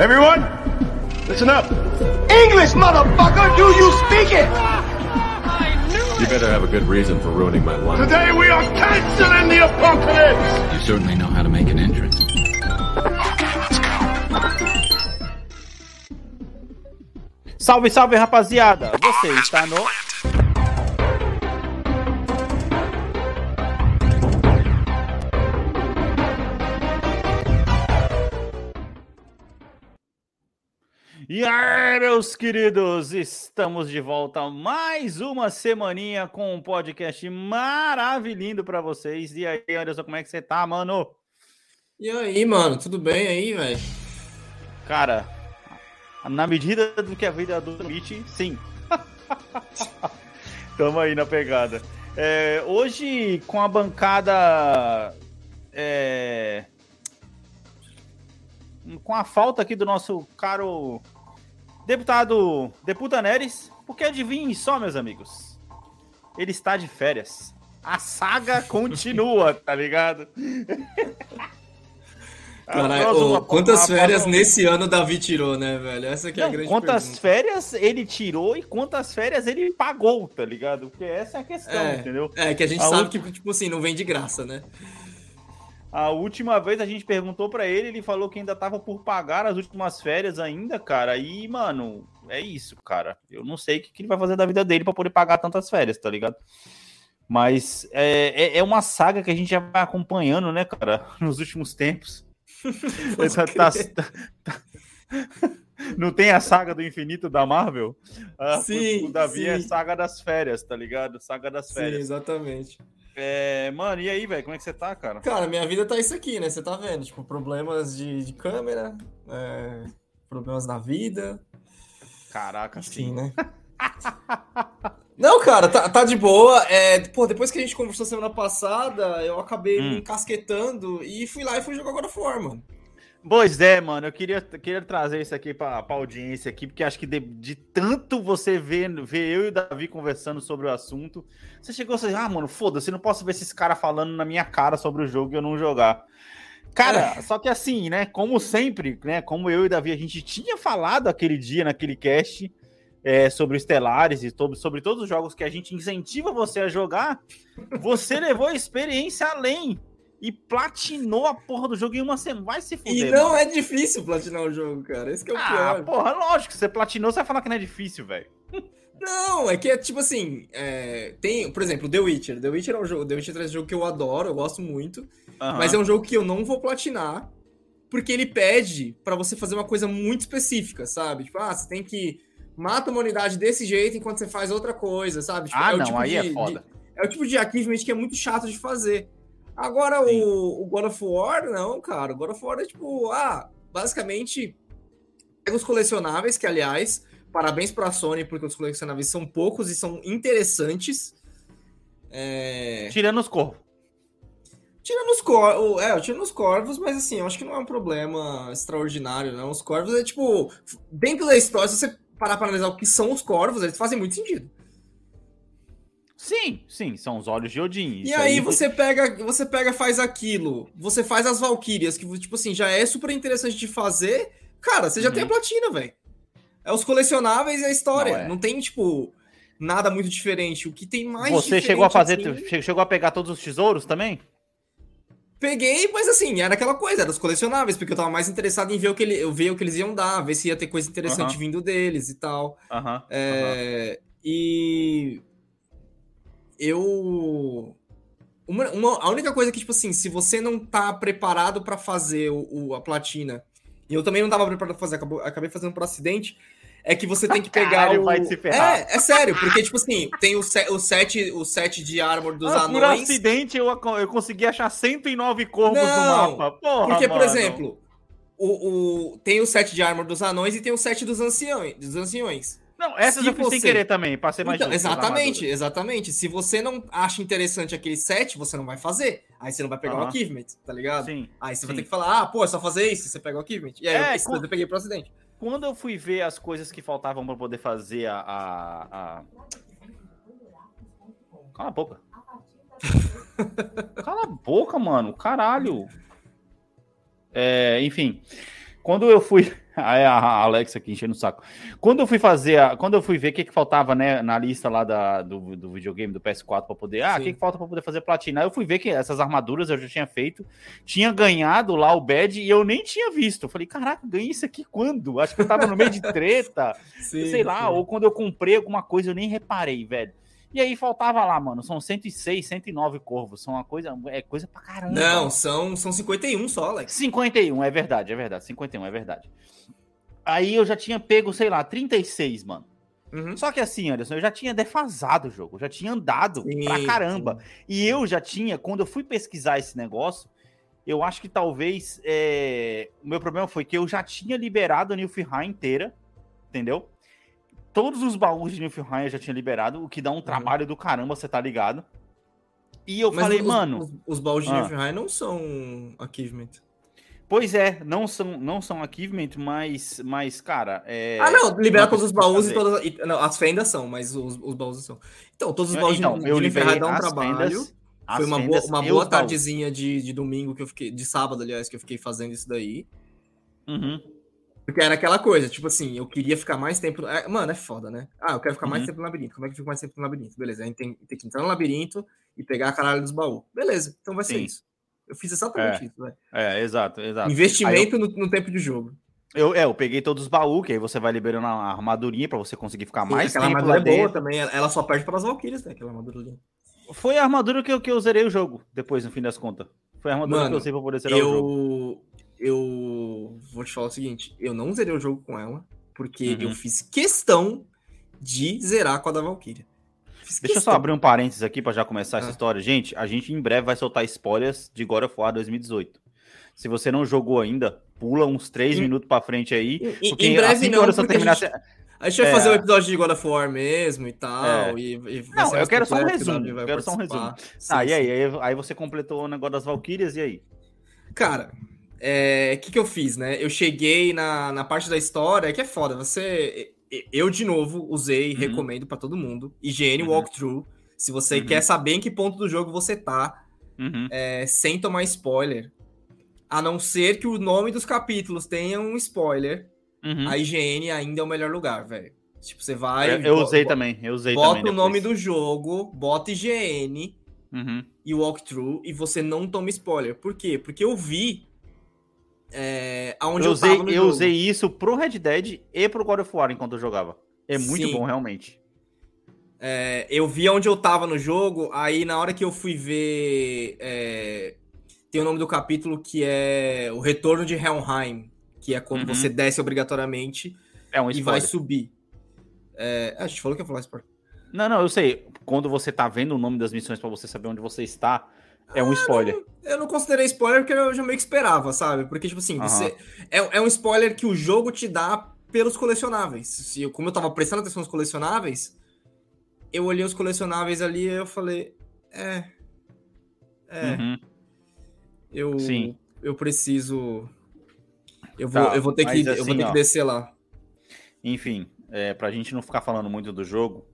Everyone, listen up. English, motherfucker, do you speak it? You better have a good reason for ruining my life. Today we are canceling the apocalypse. You certainly know how to make an entrance. Salve, salve, rapaziada! Você está no. E aí, meus queridos, estamos de volta mais uma semaninha com um podcast maravilhoso para vocês. E aí, Anderson, como é que você tá, mano? E aí, mano, tudo bem aí, velho? Cara, na medida do que a vida admite, sim. Tamo aí na pegada. É, hoje, com a bancada. É, com a falta aqui do nosso caro deputado Deputa Neres, porque adivinhem só, meus amigos, ele está de férias. A saga continua, tá ligado? Caralho, quantas férias nesse ano Davi tirou, né, velho? Essa que é Não, a grande quantas pergunta. férias ele tirou e quantas férias ele pagou, tá ligado? Porque essa é a questão, É, entendeu? é, que a gente A sabe ulti- que, tipo assim, não vem de graça, né? A última vez a gente perguntou pra ele, ele falou que ainda tava por pagar as últimas férias ainda, cara. E, mano, é isso, cara. Eu não sei o que, que ele vai fazer da vida dele pra poder pagar tantas férias, tá ligado? Mas é, é, é uma saga que a gente já vai acompanhando, né, cara, nos últimos tempos. Essa tá- tá- Não tem a saga do infinito da Marvel? Ah, Sim, o Davi é sim. saga das férias, tá ligado? Saga das Sim, férias. exatamente. É, mano, e aí, velho? Como é que você tá, cara? Cara, minha vida tá isso aqui, né? Você tá vendo? Tipo, problemas de, de câmera, é, problemas na vida, Caraca, enfim, sim. né? Não, cara, tá, tá de boa. É, pô, depois que a gente conversou semana passada, eu acabei Hum. me encasquetando e fui lá e fui jogar agora fora, mano. Pois é, mano, eu queria, queria trazer isso aqui pra, pra audiência aqui, porque acho que de, de tanto você ver, ver eu e o Davi conversando sobre o assunto, você chegou a dizer, ah, mano, foda-se, não posso ver esses caras falando na minha cara sobre o jogo e eu não jogar. Cara, só que assim, né, como sempre, né, como eu e o Davi, a gente tinha falado aquele dia, naquele cast, é, sobre Stellaris e sobre, sobre todos os jogos que a gente incentiva você a jogar, você levou a experiência além e platinou a porra do jogo em uma semana. Vai se fuder, E mano. não é difícil platinar o jogo, cara. Esse que é o Ah, pior. porra, lógico, você platinou, você vai falar que não é difícil, velho. Não, é que é tipo assim, é, tem, por exemplo, The Witcher. The Witcher é um jogo, The Witcher é um jogo que eu adoro, eu gosto muito, mas é um jogo que eu não vou platinar, porque ele pede pra você fazer uma coisa muito específica, sabe? Tipo, ah, você tem que mata uma unidade desse jeito enquanto você faz outra coisa, sabe? Tipo, Ah, o não, tipo aí de- é foda. de- é o tipo de achievement que é muito chato de fazer. Agora, o, o God of War, não, cara. O God of War é tipo, ah, basicamente, pega os colecionáveis, que aliás, parabéns pra Sony, porque os colecionáveis são poucos e são interessantes. É... Tirando os corvos. Tirando os corvos, é, tirando os corvos, mas assim, eu acho que não é um problema extraordinário, não. Os corvos é tipo, dentro da história, se você parar pra analisar o que são os corvos, eles fazem muito sentido. Sim, sim, são os olhos de Odin. E Isso aí você pega, você pega, faz aquilo, você faz as Valkyrias, que tipo assim, já é super interessante de fazer. Cara, você já Uhum. tem a platina, velho. É os colecionáveis e a história. Não, Não, é. tem, tipo, nada muito diferente. O que tem mais Você chegou a fazer, assim, che- chegou a pegar todos os tesouros também? Peguei, mas assim, era aquela coisa, era os colecionáveis, porque eu tava mais interessado em ver o que, ele, eu ver o que eles iam dar, ver se ia ter coisa interessante Aham. vindo deles e tal. Aham. É, E eu. Uma, uma- a única coisa que, tipo assim, se você não tá preparado pra fazer o, o- a platina, e eu também não tava preparado pra fazer, acabou- acabei fazendo por acidente, é que você tem que pegar Caralho, o. vai se ferrar. É, é sério, porque, tipo assim, tem o, se- o, set, o set de armor dos Ah, por anões. acidente eu, eu consegui achar 109 corvos Não, no mapa. Porra, Porque, por mano. exemplo, o, o- tem o set de armor dos anões e tem o set dos anciões. Dos anciões. Não, essas se eu fiz sem você- querer também, pra ser mais Então, justo, as exatamente, exatamente. Se você não acha interessante aquele set, você não vai fazer. Aí você não vai pegar o achievement, tá ligado? Sim. Aí você vai sim. ter que falar, ah, pô, é só fazer isso, você pega o achievement. E aí É, eu, com- eu peguei pro acidente. Quando eu fui ver as coisas que faltavam pra poder fazer a. a, a- Cala a boca. Cala a boca, mano. Caralho. É, enfim. Quando eu fui. Aí a Alexa aqui enchendo o saco. Quando eu fui fazer, a, quando eu fui ver o que, que faltava né, na lista lá da, do, do videogame do PS4 para poder. Ah, o que, que falta para poder fazer platina? Aí eu fui ver que essas armaduras eu já tinha feito, tinha ganhado lá o badge e eu nem tinha visto. Eu falei, caraca, ganhei isso aqui quando? Acho que eu tava no meio de treta, sim, sei lá, sim. ou quando eu comprei alguma coisa eu nem reparei, velho. E aí faltava lá, mano, são 106, 109 corvos, são uma coisa, é coisa pra caramba. Não, são, são 51 só, Alex. 51, é verdade, é verdade, 51, é verdade. Aí eu já tinha pego, sei lá, 36, mano. Uhum. Só que assim, Anderson, eu já tinha defasado o jogo, já tinha andado sim, pra caramba. Sim. E eu já tinha, quando eu fui pesquisar esse negócio, eu acho que talvez é... o meu problema foi que eu já tinha liberado a Nilfheim inteira, entendeu? Todos os baús de Niflheim eu já tinha liberado, o que dá um uhum. trabalho uhum. do caramba, você tá ligado? E eu Mas falei, os, mano. Os, os baús de ah. Niflheim não são achievement. Pois é, não são, não são achievement, mas, mas cara. É... Ah, não, liberar todos os baús e todas. E, não, as fendas são, mas os, os baús são. Então, todos os baús então, de, eu de Niflheim dão um trabalho. Fendas, Foi uma boa, uma boa tardezinha de, de domingo que eu fiquei. De sábado, aliás, que eu fiquei fazendo isso daí. Uhum. Porque era aquela coisa, tipo assim, eu queria ficar mais tempo. É, mano, é foda, né? Ah, eu quero ficar uhum. mais tempo no labirinto. Como é que eu fico mais tempo no labirinto? Beleza, a gente tem, tem que entrar no labirinto e pegar a caralho dos baús. Beleza, então vai ser Sim. isso. Eu fiz exatamente é. isso, velho. É, exato, exato. Investimento eu... no, no, tempo de jogo. Eu, é, eu peguei todos os baús, que aí você vai liberando a armadurinha pra você conseguir ficar Sim, mais aquela tempo armadura é boa também, ela só perde para as Valkyrias, né? Aquela armadura ali. Foi a armadura que eu, que eu zerei o jogo, depois, no fim das contas. Foi a armadura Mano, que eu usei pra poder zerar eu... o jogo eu vou te falar o seguinte: eu não zerei o jogo com ela, porque uhum. eu fiz questão de zerar com a da Valkyria. Fiz Deixa questão. eu só abrir um parênteses aqui para já começar ah. essa história. Gente, a gente em breve vai soltar spoilers de God of War 2018. Se você não jogou ainda, pula uns 3 em, minutos para frente aí. Em, porque em breve assim não, porque terminar... a, gente, a gente vai é, fazer o um episódio de God of War mesmo e tal. É. E, e não, eu quero só um resumo. Eu quero só um resumo. Sim, ah, sim. e aí, aí? Aí você completou o negócio das Valkyrias, e aí? Cara, é, que, que eu fiz, né? Eu cheguei na, na parte da história, que é foda. Você. Eu, de novo, usei, uhum. recomendo para todo mundo. IGN uhum. Walkthrough. Se você uhum. quer saber em que ponto do jogo você tá, uhum. é, sem tomar spoiler. A não ser que o nome dos capítulos tenha um spoiler, uhum. a IGN ainda é o melhor lugar, velho. Tipo, você vai. Eu, eu usei também, eu usei bota também. Bota o nome do jogo, bota IGN uhum. e walkthrough e você não toma spoiler. Por quê? Porque eu vi é, aonde eu, usei, eu, eu usei isso pro Red Dead e pro God of War enquanto eu jogava. É muito Sim. bom, realmente. É, eu vi onde eu tava no jogo, aí na hora que eu fui ver. É, tem o nome do capítulo que é O Retorno de Helmheim, que é quando uhum. você desce obrigatoriamente é um e vai subir. É, a gente falou que ia falar spoiler. Não, não, eu sei. Quando você tá vendo o nome das missões para você saber onde você está, é um spoiler. Eu não, eu não, considerei spoiler porque eu já meio que esperava, sabe? Porque, tipo assim, você. É, é um spoiler que o jogo te dá pelos colecionáveis. Se, como eu tava prestando atenção nos colecionáveis, eu olhei os colecionáveis ali e eu falei. É. É. Uhum. Eu. Sim. Eu preciso. Eu vou, tá, eu vou ter, que, assim, eu vou ter que descer lá. Enfim, é, pra gente não ficar falando muito do jogo,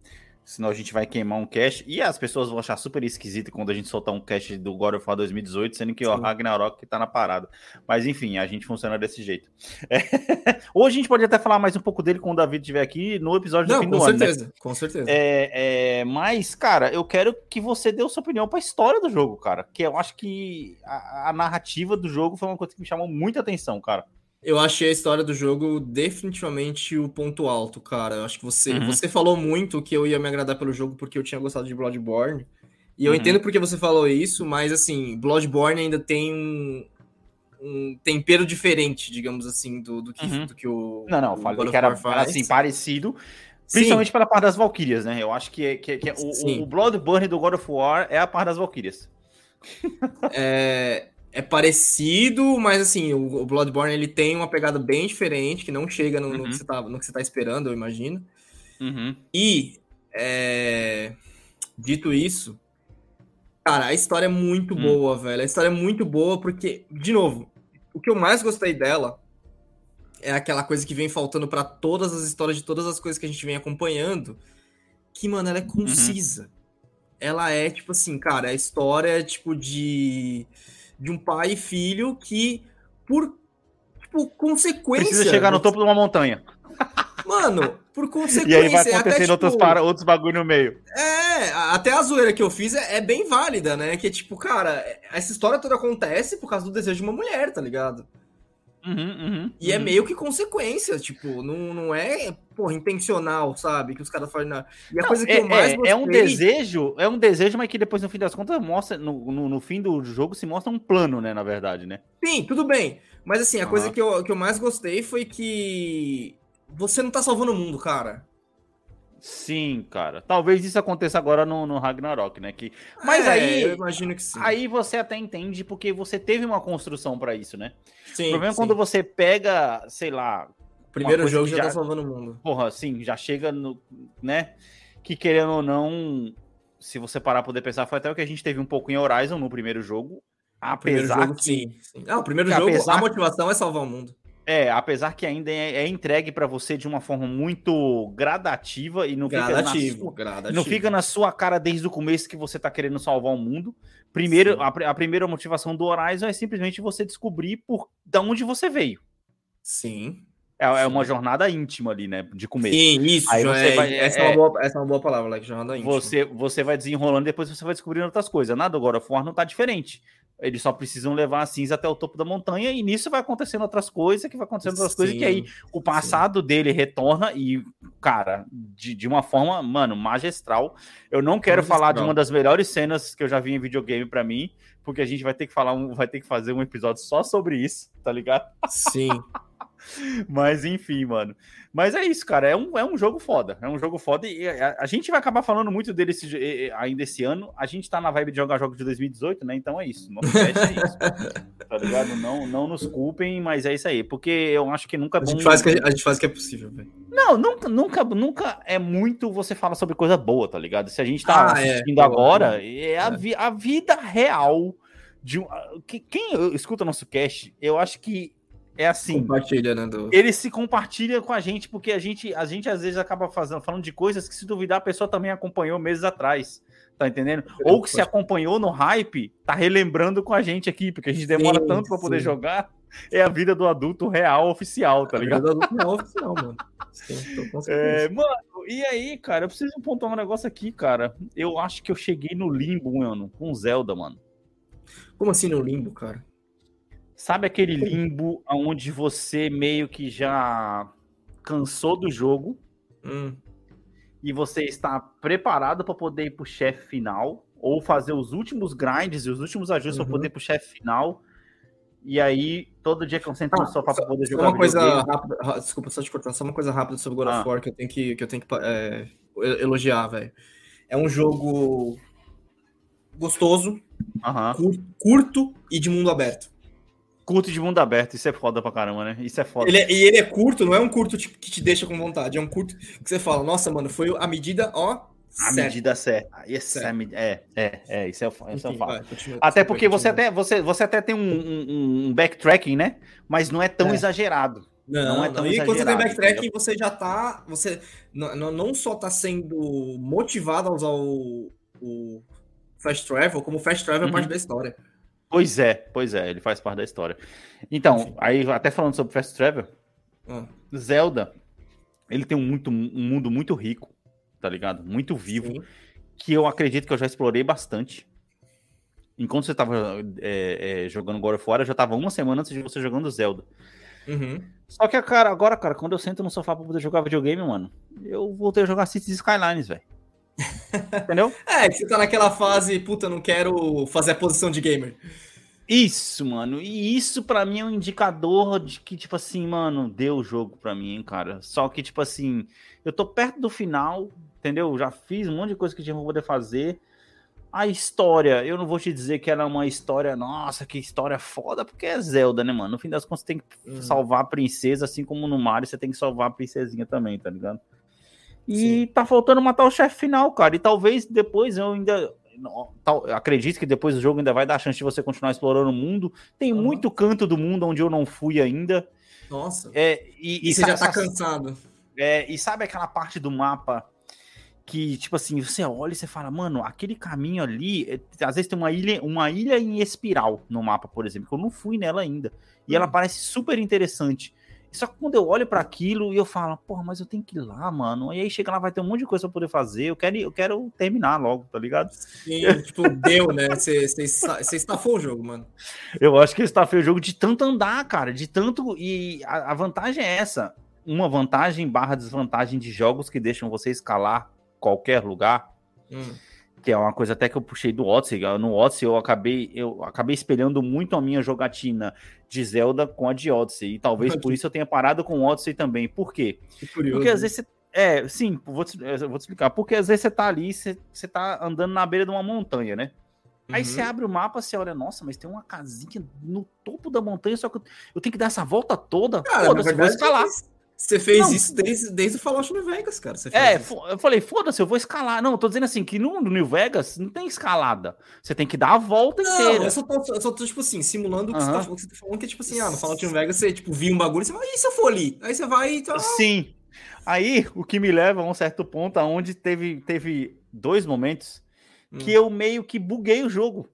senão a gente vai queimar um cast. E as pessoas vão achar super esquisito quando a gente soltar um cast do God of War 2018, sendo que Sim. o Ragnarok que tá na parada. Mas enfim, a gente funciona desse jeito. É. Hoje a gente pode até falar mais um pouco dele quando o David estiver aqui no episódio Não, do fim do certeza, ano. Com certeza, né? com certeza. É, é, mas, cara, eu quero que você dê a sua opinião para a história do jogo, cara. Que eu acho que a, a narrativa do jogo foi uma coisa que me chamou muita atenção, cara. Eu achei a história do jogo definitivamente o ponto alto, cara. Eu acho que você, uhum. você falou muito que eu ia me agradar pelo jogo porque eu tinha gostado de Bloodborne. E eu uhum. entendo porque você falou isso, mas assim, Bloodborne ainda tem um, um tempero diferente, digamos assim, do, do, que, uhum. do que o. Não, não, falei que era assim, parecido. Principalmente Sim. pela parte das Valkyrias, né? Eu acho que, é, que, é, que é o, o, Bloodborne do God of War é a parte das Valkyrias. é, é parecido, mas assim, o, Bloodborne ele tem uma pegada bem diferente, que não chega no, uhum. no, que, você tá, no que você tá esperando, eu imagino. Uhum. E, é... dito isso, cara, a história é muito uhum. boa, velho. A história é muito boa porque, de novo, o que eu mais gostei dela é aquela coisa que vem faltando para todas as histórias de todas as coisas que a gente vem acompanhando, que, mano, ela é uhum. concisa. Ela é, tipo assim, cara, a história, tipo, de de um pai e filho que, por tipo, consequência. Precisa chegar no topo de uma montanha. Mano, por consequência. E aí vai acontecendo até, tipo, outros, para, outros bagulho no meio. É, até a zoeira que eu fiz é, é, bem válida, né? Que tipo, cara, essa história toda acontece por causa do desejo de uma mulher, tá ligado? Uhum, uhum, e é uhum. é meio que consequência, tipo, não, não é, porra, intencional, sabe? Que os caras fazem. Na... E a não, coisa que é, eu mais é, gostei... é um desejo, é um desejo, mas que depois, no fim das contas, mostra, no, no, no, fim do jogo, se mostra um plano, né, na verdade, né? Sim, tudo bem. Mas assim, a coisa que eu, que eu mais gostei foi que você não tá salvando o mundo, cara. Sim, cara. Talvez isso aconteça agora no, no Ragnarok, né? Que... Mas é, aí. Eu imagino que sim. Aí você até entende porque você teve uma construção para isso, né? Sim. O problema sim. é quando você pega, sei lá. Primeiro jogo já, já tá salvando o mundo. Porra, sim, já chega no. né? Que querendo ou não, se você parar poder pensar, foi até o que a gente teve um pouco em Horizon no primeiro jogo. Apesar jogo, que. Sim, sim. Ah, o primeiro jogo, apesar... a motivação é salvar o mundo. É, apesar que ainda é, é entregue para você de uma forma muito gradativa e não gradativo, fica, na sua, gradativo. não fica na sua cara desde o começo que você tá querendo salvar o mundo. Primeiro, a, a, primeira motivação do Horizon é simplesmente você descobrir por da onde você veio. Sim. É, é uma jornada íntima ali, né? De começo. Sim, isso. Aí você é, vai, essa, é, é, uma boa, essa é uma boa palavra, like, jornada íntima. Você, você vai desenrolando depois você vai descobrindo outras coisas. Nada agora, o For não tá diferente. Eles só precisam levar a cinza até o topo da montanha e nisso vai acontecendo outras coisas, que vai acontecendo outras sim, coisas, que aí o passado sim. dele retorna e, cara, de, de uma forma, mano, magistral. Eu não quero magistral. falar de uma das melhores cenas que eu já vi em videogame para mim, porque a gente vai ter que falar, um, vai ter que fazer um episódio só sobre isso, tá ligado? Sim. Mas enfim, mano. Mas é isso, cara. É um, é um jogo foda. É um jogo foda. E a, a gente vai acabar falando muito dele esse, ainda esse ano. A gente tá na vibe de jogar jogos de 2018, né? Então é isso. Nosso é isso. tá ligado? Não, não nos culpem, mas é isso aí. Porque eu acho que nunca é bom. A gente faz, que, a gente faz que é possível, velho. Não, nunca, nunca, nunca é muito você fala sobre coisa boa, tá ligado? Se a gente tá ah, é. assistindo é, agora, é a, vi, a vida real de um. Quem escuta nosso cast, eu acho que é assim. Compartilha, né? Do... Ele se compartilha com a gente, porque a gente, a gente às vezes acaba fazendo, falando de coisas que, se duvidar, a pessoa também acompanhou meses atrás. Tá entendendo? É, Ou que se acompanhou no hype, tá relembrando com a gente aqui, porque a gente demora sim, tanto para poder jogar. É a vida do adulto real oficial, tá ligado? A vida do adulto real oficial, mano. Sim, é, mano, e aí, cara, eu preciso pontuar um negócio aqui, cara. Eu acho que eu cheguei no limbo, mano, com Zelda, mano. Como assim no limbo, cara? Sabe aquele limbo onde você meio que já cansou do jogo hum. e você está preparado para poder ir pro chefe final ou fazer os últimos grinds e os últimos ajustes uhum. para poder ir pro chefe final. E aí, todo dia que eu sento ah, no sofá para poder jogar uma coisa rápida, desculpa só te cortar, só uma coisa rápida sobre God ah. of War que eu tenho que, que, eu tenho que é, elogiar, velho. É um jogo gostoso, uhum. curto e de mundo aberto curto de mundo aberto, isso é foda pra caramba, né? Isso é foda. Ele é, e ele é curto, não é um curto tipo, que te deixa com vontade, é um curto que você fala, nossa, mano, foi a medida, ó. A certo. medida certa. Esse é, é, é, é, isso é, isso é o fato. Até porque você até, você, você até tem um, um, um, backtracking, né? Mas não é tão é. exagerado. Não, não é tão não. E quando você tem backtracking, você já tá. Você não, não só tá sendo motivado a usar o, o Fast Travel, como o Fast Travel é parte uhum. da história. Pois é, pois é, ele faz parte da história. Então, aí até falando sobre Fast Travel, ah. Zelda, ele tem um, muito, um mundo muito rico, tá ligado? Muito vivo, Sim. que eu acredito que eu já explorei bastante. Enquanto você tava é, é, jogando God of War, eu já tava uma semana antes de você jogando Zelda. Uhum. Só que, cara, agora, cara, quando eu sento no sofá pra poder jogar videogame, mano, eu voltei a jogar Cities Skylines, velho. Entendeu? É, que você tá naquela fase, puta, não quero fazer a posição de gamer. Isso, mano. E isso para mim é um indicador de que, tipo assim, mano, deu o jogo para mim, hein, cara. Só que, tipo assim, eu tô perto do final, entendeu? Já fiz um monte de coisa que tinha pra poder fazer. A história, eu não vou te dizer que ela é uma história, nossa, que história foda, porque é Zelda, né, mano? No fim das contas, você tem que uhum. salvar a princesa, assim como no Mario, você tem que salvar a princesinha também, tá ligado? E Sim. tá faltando matar o chefe final, cara. E talvez depois eu ainda. Tal, acredito que depois do jogo ainda vai dar a chance de você continuar explorando o mundo. Tem uhum. muito canto do mundo onde eu não fui ainda. Nossa. É, e, e, e você já tá cansado. É, e sabe aquela parte do mapa que, tipo assim, você olha e você fala, mano, aquele caminho ali, é, às vezes tem uma ilha, uma ilha em espiral no mapa, por exemplo, que eu não fui nela ainda. E ela parece super interessante. Só que quando eu olho para aquilo e eu falo, porra, mas eu tenho que ir lá, mano. E aí chega lá, vai ter um monte de coisa pra poder fazer. Eu quero, eu quero terminar logo, tá ligado? Sim, tipo, deu, né? Você, estafou o jogo, mano. Eu acho que estafei o jogo de tanto andar, cara. De tanto. E a, a vantagem é essa. Uma vantagem barra desvantagem de jogos que deixam você escalar qualquer lugar. Hum. Que é uma coisa até que eu puxei do Odyssey. No Odyssey eu acabei, eu acabei espelhando muito a minha jogatina de Zelda com a de Odyssey. E talvez por isso eu tenha parado com o Odyssey também. Por quê? Porque às vezes você. É, sim, vou te, vou te explicar. Porque às vezes você tá ali, você, você tá andando na beira de uma montanha, né? Aí você uhum. abre o mapa, você olha, nossa, mas tem uma casinha no topo da montanha, só que eu, tenho que dar essa volta toda. Foda-se, vou escalar. Você fez não, isso desde, desde o Fallout New Vegas, cara. é, isso. eu falei, foda-se, eu vou escalar. Não, eu tô dizendo assim, que no, New Vegas não tem escalada. Você tem que dar a volta não, inteira. Eu só, tô, eu só tô, tipo assim, simulando o que, você tá, você tá falando, que é tipo assim, ah, no Fallout New Vegas você, tipo, viu um bagulho e você fala, e se eu for ali? Aí você vai e tá... Sim. Aí, o que me leva a um certo ponto, aonde teve, teve dois momentos hum. que eu meio que buguei o jogo.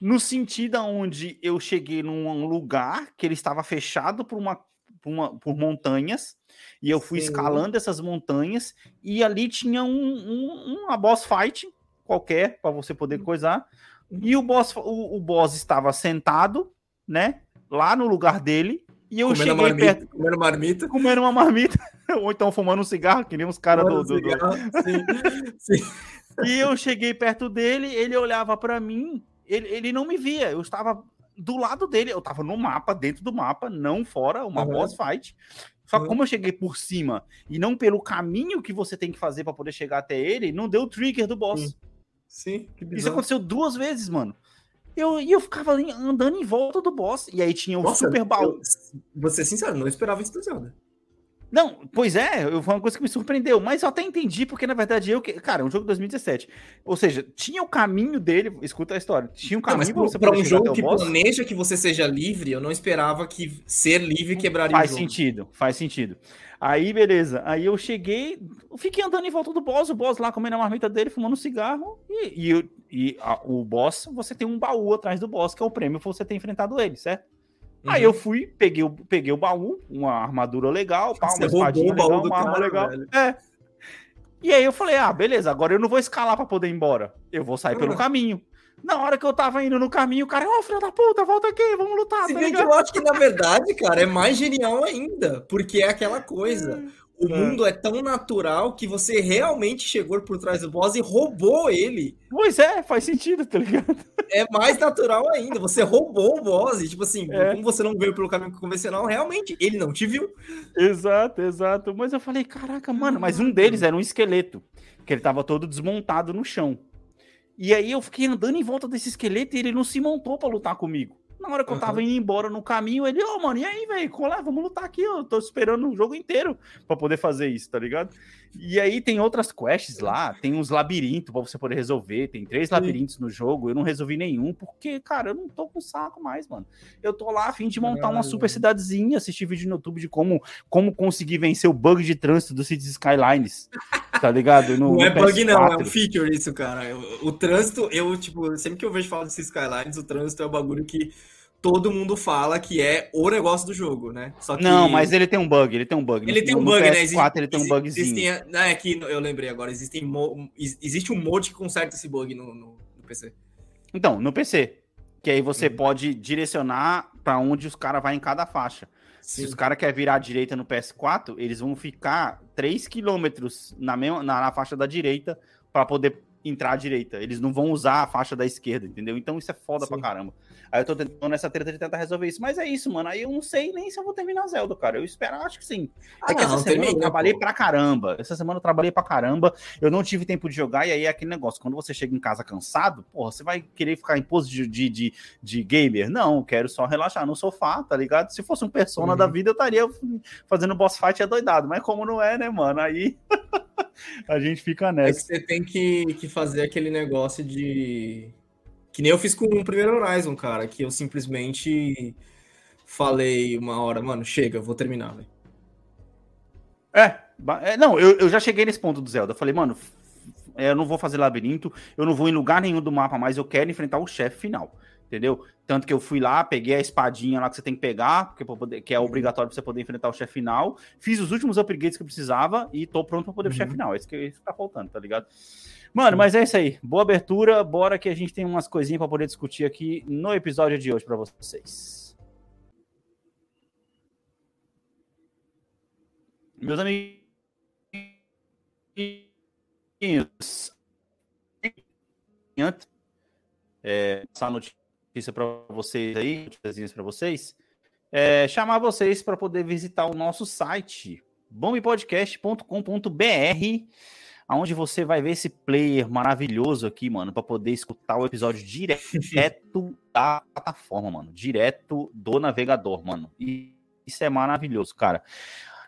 No sentido onde eu cheguei num lugar que ele estava fechado por uma por, uma, por montanhas, e eu fui Sim. escalando essas montanhas, e ali tinha um, um uma boss fight qualquer para você poder hum. coisar. E o boss, o, o, boss estava sentado, né? Lá no lugar dele. E eu comendo cheguei marmita, perto. Comendo marmita. Comendo uma marmita. Ou então fumando um cigarro, que nem os caras do. do, do... Sim. Sim. E eu cheguei perto dele, ele olhava para mim, ele, ele não me via. Eu estava do lado dele. Eu tava no mapa, dentro do mapa, não fora, uma uhum. boss fight. Só que como eu cheguei por cima e não pelo caminho que você tem que fazer para poder chegar até ele, não deu o trigger do boss. Sim, Sim Isso aconteceu duas vezes, mano. Eu, e eu ficava andando em volta do boss. E aí tinha o Nossa, super baú. Vou ser sincero, não esperava isso do Zelda. Não, pois é, foi uma coisa que me surpreendeu, mas eu até entendi, porque na verdade eu que. Cara, um jogo de 2017. Ou seja, tinha o caminho dele, escuta a história, tinha um caminho não, pra, pra um jogo que boss. planeja que você seja livre, eu não esperava que ser livre quebraria faz o jogo. Faz sentido, faz sentido. Aí, beleza. Aí eu cheguei, fiquei andando em volta do boss, o boss lá comendo a marmita dele, fumando um cigarro, e, e, e a, o boss, você tem um baú atrás do boss, que é o prêmio por você ter enfrentado ele, certo? Uhum. Aí eu fui, peguei o, peguei o baú, uma armadura legal, pá, uma espadinha legal, uma arma legal. Velho. É. E aí eu falei, ah, beleza, agora eu não vou escalar para poder ir embora. Eu vou sair uhum. pelo caminho. Na hora que eu tava indo no caminho, o cara, ô, oh, filho da puta, volta aqui, vamos lutar. Se tá que eu acho que, na verdade, cara, é mais genial ainda, porque é aquela coisa. O é. mundo é tão natural que você realmente chegou por trás do boss e roubou ele. Pois é, faz sentido, tá ligado? É mais natural ainda. Você roubou o boss. E, tipo assim, é. como você não veio pelo caminho convencional, realmente, ele não te viu. Exato, exato. Mas eu falei, caraca, mano, mas um deles era um esqueleto, que ele tava todo desmontado no chão. E aí eu fiquei andando em volta desse esqueleto e ele não se montou para lutar comigo. Na hora que eu tava indo embora no caminho, ele, ô, oh, mano, e aí, velho? Colar, vamos lutar aqui, eu tô esperando o jogo inteiro para poder fazer isso, tá ligado? E aí tem outras quests lá, tem uns labirintos para você poder resolver, tem três Sim. labirintos no jogo, eu não resolvi nenhum, porque, cara, eu não tô com saco mais, mano. Eu tô lá a fim de montar uma super cidadezinha, assistir vídeo no YouTube de como, como conseguir vencer o bug de trânsito do Cities Skylines, tá ligado? No, não é bug não, é um feature isso, cara. O, o trânsito, eu, tipo, sempre que eu vejo falar Cities Skylines, o trânsito é o bagulho que todo mundo fala que é o negócio do jogo, né? Que... Não, mas ele tem um bug, ele tem um bug. Ele tem um bug, PS4, né? Existe, ele tem um bugzinho. Existem, é que eu lembrei agora, existem, existe um mod que conserta esse bug no, no, no PC. Então, no PC. Que aí você uhum. pode direcionar para onde os caras vão em cada faixa. Sim. Se os caras querem virar à direita no PS4, eles vão ficar 3 km na, mesma, na, na faixa da direita para poder entrar à direita. Eles não vão usar a faixa da esquerda, entendeu? Então isso é foda Sim. pra caramba. Aí eu tô tentando nessa treta de tentar resolver isso. Mas é isso, mano. Aí eu não sei nem se eu vou terminar Zelda, cara. Eu espero, acho que sim. Ah, é que essa semana eu trabalhei pô. pra caramba. Essa semana eu trabalhei pra caramba. Eu não tive tempo de jogar. E aí é aquele negócio. Quando você chega em casa cansado, porra, você vai querer ficar em pose de, de, de, de gamer? Não, eu quero só relaxar no sofá, tá ligado? Se fosse um persona uhum. da vida, eu estaria fazendo boss fight adoidado. Mas como não é, né, mano? Aí. a gente fica nessa. É que você tem que, que fazer aquele negócio de que nem eu fiz com o primeiro Horizon, cara, que eu simplesmente falei uma hora, mano, chega, vou terminar, velho. É, é, não, eu, eu já cheguei nesse ponto do Zelda. Eu falei, mano, é, eu não vou fazer labirinto, eu não vou em lugar nenhum do mapa, mas eu quero enfrentar o chefe final. Entendeu? Tanto que eu fui lá, peguei a espadinha lá que você tem que pegar, porque poder, que é uhum. obrigatório pra você poder enfrentar o chefe final. Fiz os últimos upgrades que eu precisava e tô pronto pra poder uhum. pro chefe final. É isso que, isso que tá faltando, tá ligado? Mano, mas é isso aí. Boa abertura. Bora que a gente tem umas coisinhas para poder discutir aqui no episódio de hoje para vocês. Meus amiguinhos, é, essa notícia para vocês aí, notícias para vocês, é, chamar vocês para poder visitar o nosso site bombpodcast.com.br aonde você vai ver esse player maravilhoso aqui, mano, para poder escutar o episódio direto da plataforma, mano, direto do navegador, mano. E isso é maravilhoso, cara.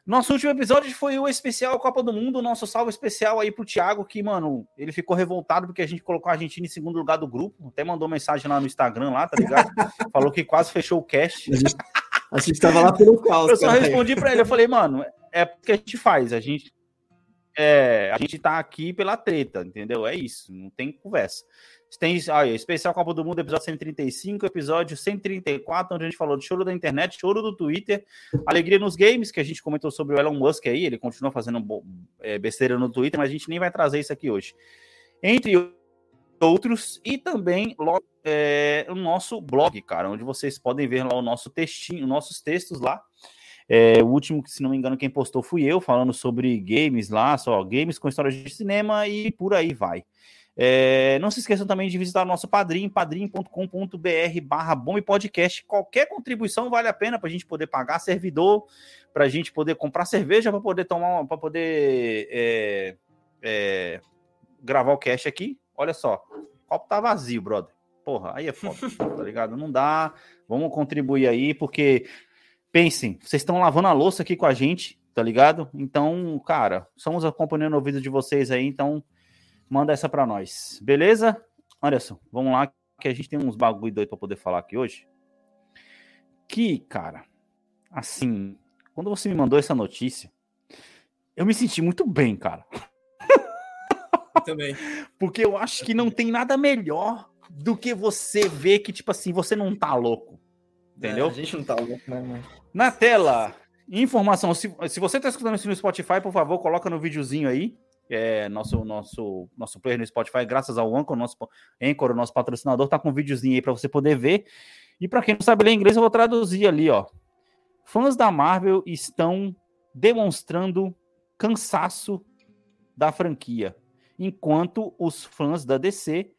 Nosso último episódio foi o especial Copa do Mundo, nosso salve especial aí pro Thiago, que, mano, ele ficou revoltado porque a gente colocou a Argentina em segundo lugar do grupo. Até mandou mensagem lá no Instagram, lá, tá ligado? Falou que quase fechou o cast. A gente, a gente tava lá pelo caos. Eu só respondi para ele, eu falei, mano, é porque a gente faz, a gente é, a gente tá aqui pela treta, entendeu? É isso, não tem conversa. Tem olha, especial Copa do Mundo, episódio 135, episódio 134, onde a gente falou de choro da internet, choro do Twitter, alegria nos games, que a gente comentou sobre o Elon Musk aí, ele continua fazendo é, besteira no Twitter, mas a gente nem vai trazer isso aqui hoje. Entre outros, e também é, o nosso blog, cara, onde vocês podem ver lá o nosso textinho, nossos textos lá, é, o último, se não me engano, quem postou fui eu, falando sobre games lá, só games com histórias de cinema e por aí vai. É, não se esqueçam também de visitar o nosso padrinho, padrim.com.br barra bom e podcast. Qualquer contribuição vale a pena para a gente poder pagar servidor, para a gente poder comprar cerveja, para poder tomar, para poder é, é, gravar o cast aqui. Olha só, o copo tá vazio, brother. Porra, aí é foda, tá ligado? Não dá. Vamos contribuir aí, porque pensem, vocês estão lavando a louça aqui com a gente, tá ligado? Então, cara, somos acompanhando o vídeo de vocês aí, então manda essa para nós. Beleza? Anderson, vamos lá, que a gente tem uns bagulho doido para poder falar aqui hoje. Que, cara, assim, quando você me mandou essa notícia, eu me senti muito bem, cara. Eu também. Porque eu acho que não tem nada melhor do que você ver que, tipo assim, você não tá louco. Entendeu? É, a gente não tá louco, né, Na tela, informação. Se, se você está escutando isso no Spotify, por favor, coloca no videozinho aí. É, nosso, nosso, nosso player no Spotify, graças ao Anchor, nosso Anchor, nosso patrocinador, tá com um videozinho aí para você poder ver. E para quem não sabe ler inglês, eu vou traduzir ali, ó. Fãs da Marvel estão demonstrando cansaço da franquia, enquanto os fãs da DC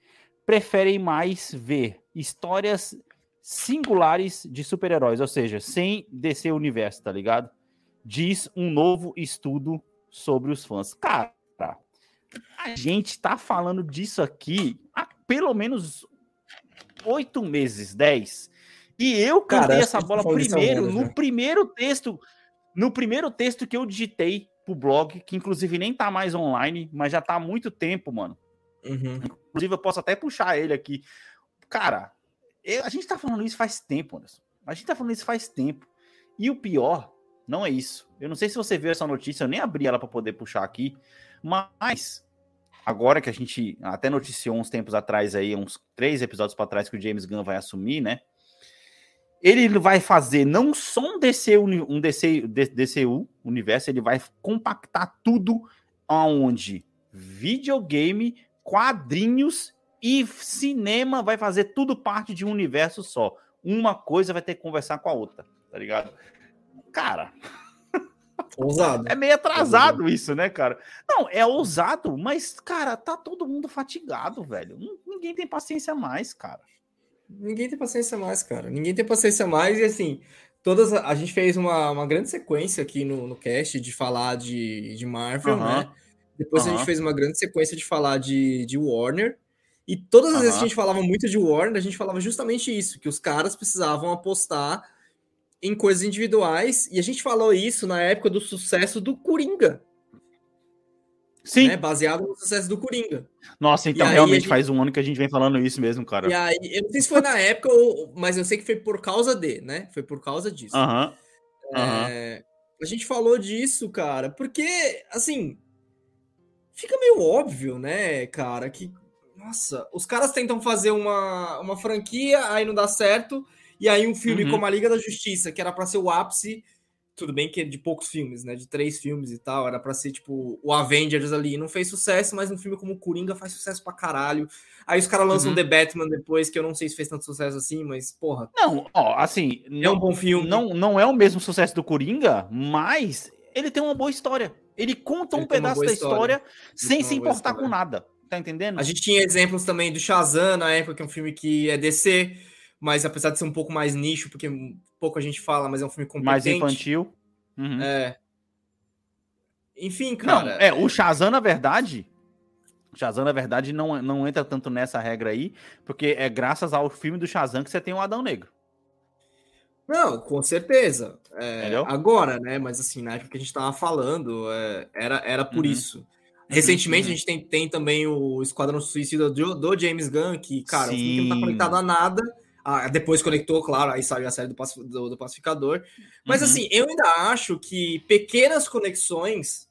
preferem mais ver histórias singulares de super-heróis, ou seja, sem descer o universo, tá ligado? Diz um novo estudo sobre os fãs. Cara, a gente tá falando disso aqui há pelo menos oito meses, dez. E eu cantei essa bola primeiro, no né? primeiro texto, no primeiro texto que eu digitei pro blog, que inclusive nem tá mais online, mas já tá há muito tempo, mano. Uhum. Inclusive, eu posso até puxar ele aqui. Cara, eu, a gente tá falando isso faz tempo, Anderson. A gente tá falando isso faz tempo. E o pior não é isso. Eu não sei se você viu essa notícia, eu nem abri ela para poder puxar aqui, mas agora que a gente até noticiou uns tempos atrás aí, uns três episódios para trás que o James Gunn vai assumir, né? Ele vai fazer não só um DC, um DC, DCU universo, ele vai compactar tudo aonde videogame, quadrinhos e cinema vai fazer tudo parte de um universo só. Uma coisa vai ter que conversar com a outra, tá ligado? Cara. Ousado. É meio atrasado ousado. isso, né, cara? Não, é ousado, mas, cara, tá todo mundo fatigado, velho. Ninguém tem paciência mais, cara. Ninguém tem paciência mais, cara. Ninguém tem paciência mais. E assim, todas. A gente fez uma, uma grande sequência aqui no, no cast de falar de, de Marvel, uh -huh. né? Depois uh -huh. a gente fez uma grande sequência de falar de, de Warner. E todas as uhum. vezes que a gente falava muito de Warner, a gente falava justamente isso, que os caras precisavam apostar em coisas individuais, e a gente falou isso na época do sucesso do Coringa. Sim. Né? Baseado no sucesso do Coringa. Nossa, então realmente gente... faz um ano que a gente vem falando isso mesmo, cara. E aí, eu não sei se foi na época, ou... mas eu sei que foi por causa de, né? Foi por causa disso. Aham. Uhum. É... A gente falou disso, cara, porque, assim, fica meio óbvio, né, cara, que nossa, os caras tentam fazer uma, uma franquia, aí não dá certo, e aí um filme Uhum. como a Liga da Justiça, que era pra ser o ápice, tudo bem que é de poucos filmes, né, de três filmes e tal, era pra ser tipo o Avengers ali, não fez sucesso, mas um filme como o Coringa faz sucesso pra caralho. Aí os caras lançam Uhum. The Batman depois, que eu não sei se fez tanto sucesso assim, mas porra, Não, ó, assim, é um bom filme. não, não é o mesmo sucesso do Coringa, mas ele tem uma boa história. Ele conta Ele um pedaço da história. história, sem se importar com nada. Tá entendendo? A gente tinha exemplos também do Shazam na época, que é um filme que é DC, mas apesar de ser um pouco mais nicho, porque pouco a gente fala, mas é um filme competente. Mais infantil. Uhum. É. Enfim, Não, cara. é, o Shazam, na verdade. O Shazam, na verdade, não, não entra tanto nessa regra aí, porque é graças ao filme do Shazam que você tem o Adão Negro. Não, com certeza. É, agora, né? Mas assim, na época que a gente tava falando, é, era, era por Uhum. isso. Recentemente uhum. a gente tem, tem também o Esquadrão Suicida do, do James Gunn, que, cara, que não tá Sim. conectado a nada. Ah, depois conectou, claro, aí saiu a série do, do, do Pacificador. Mas Uhum. assim, eu ainda acho que pequenas conexões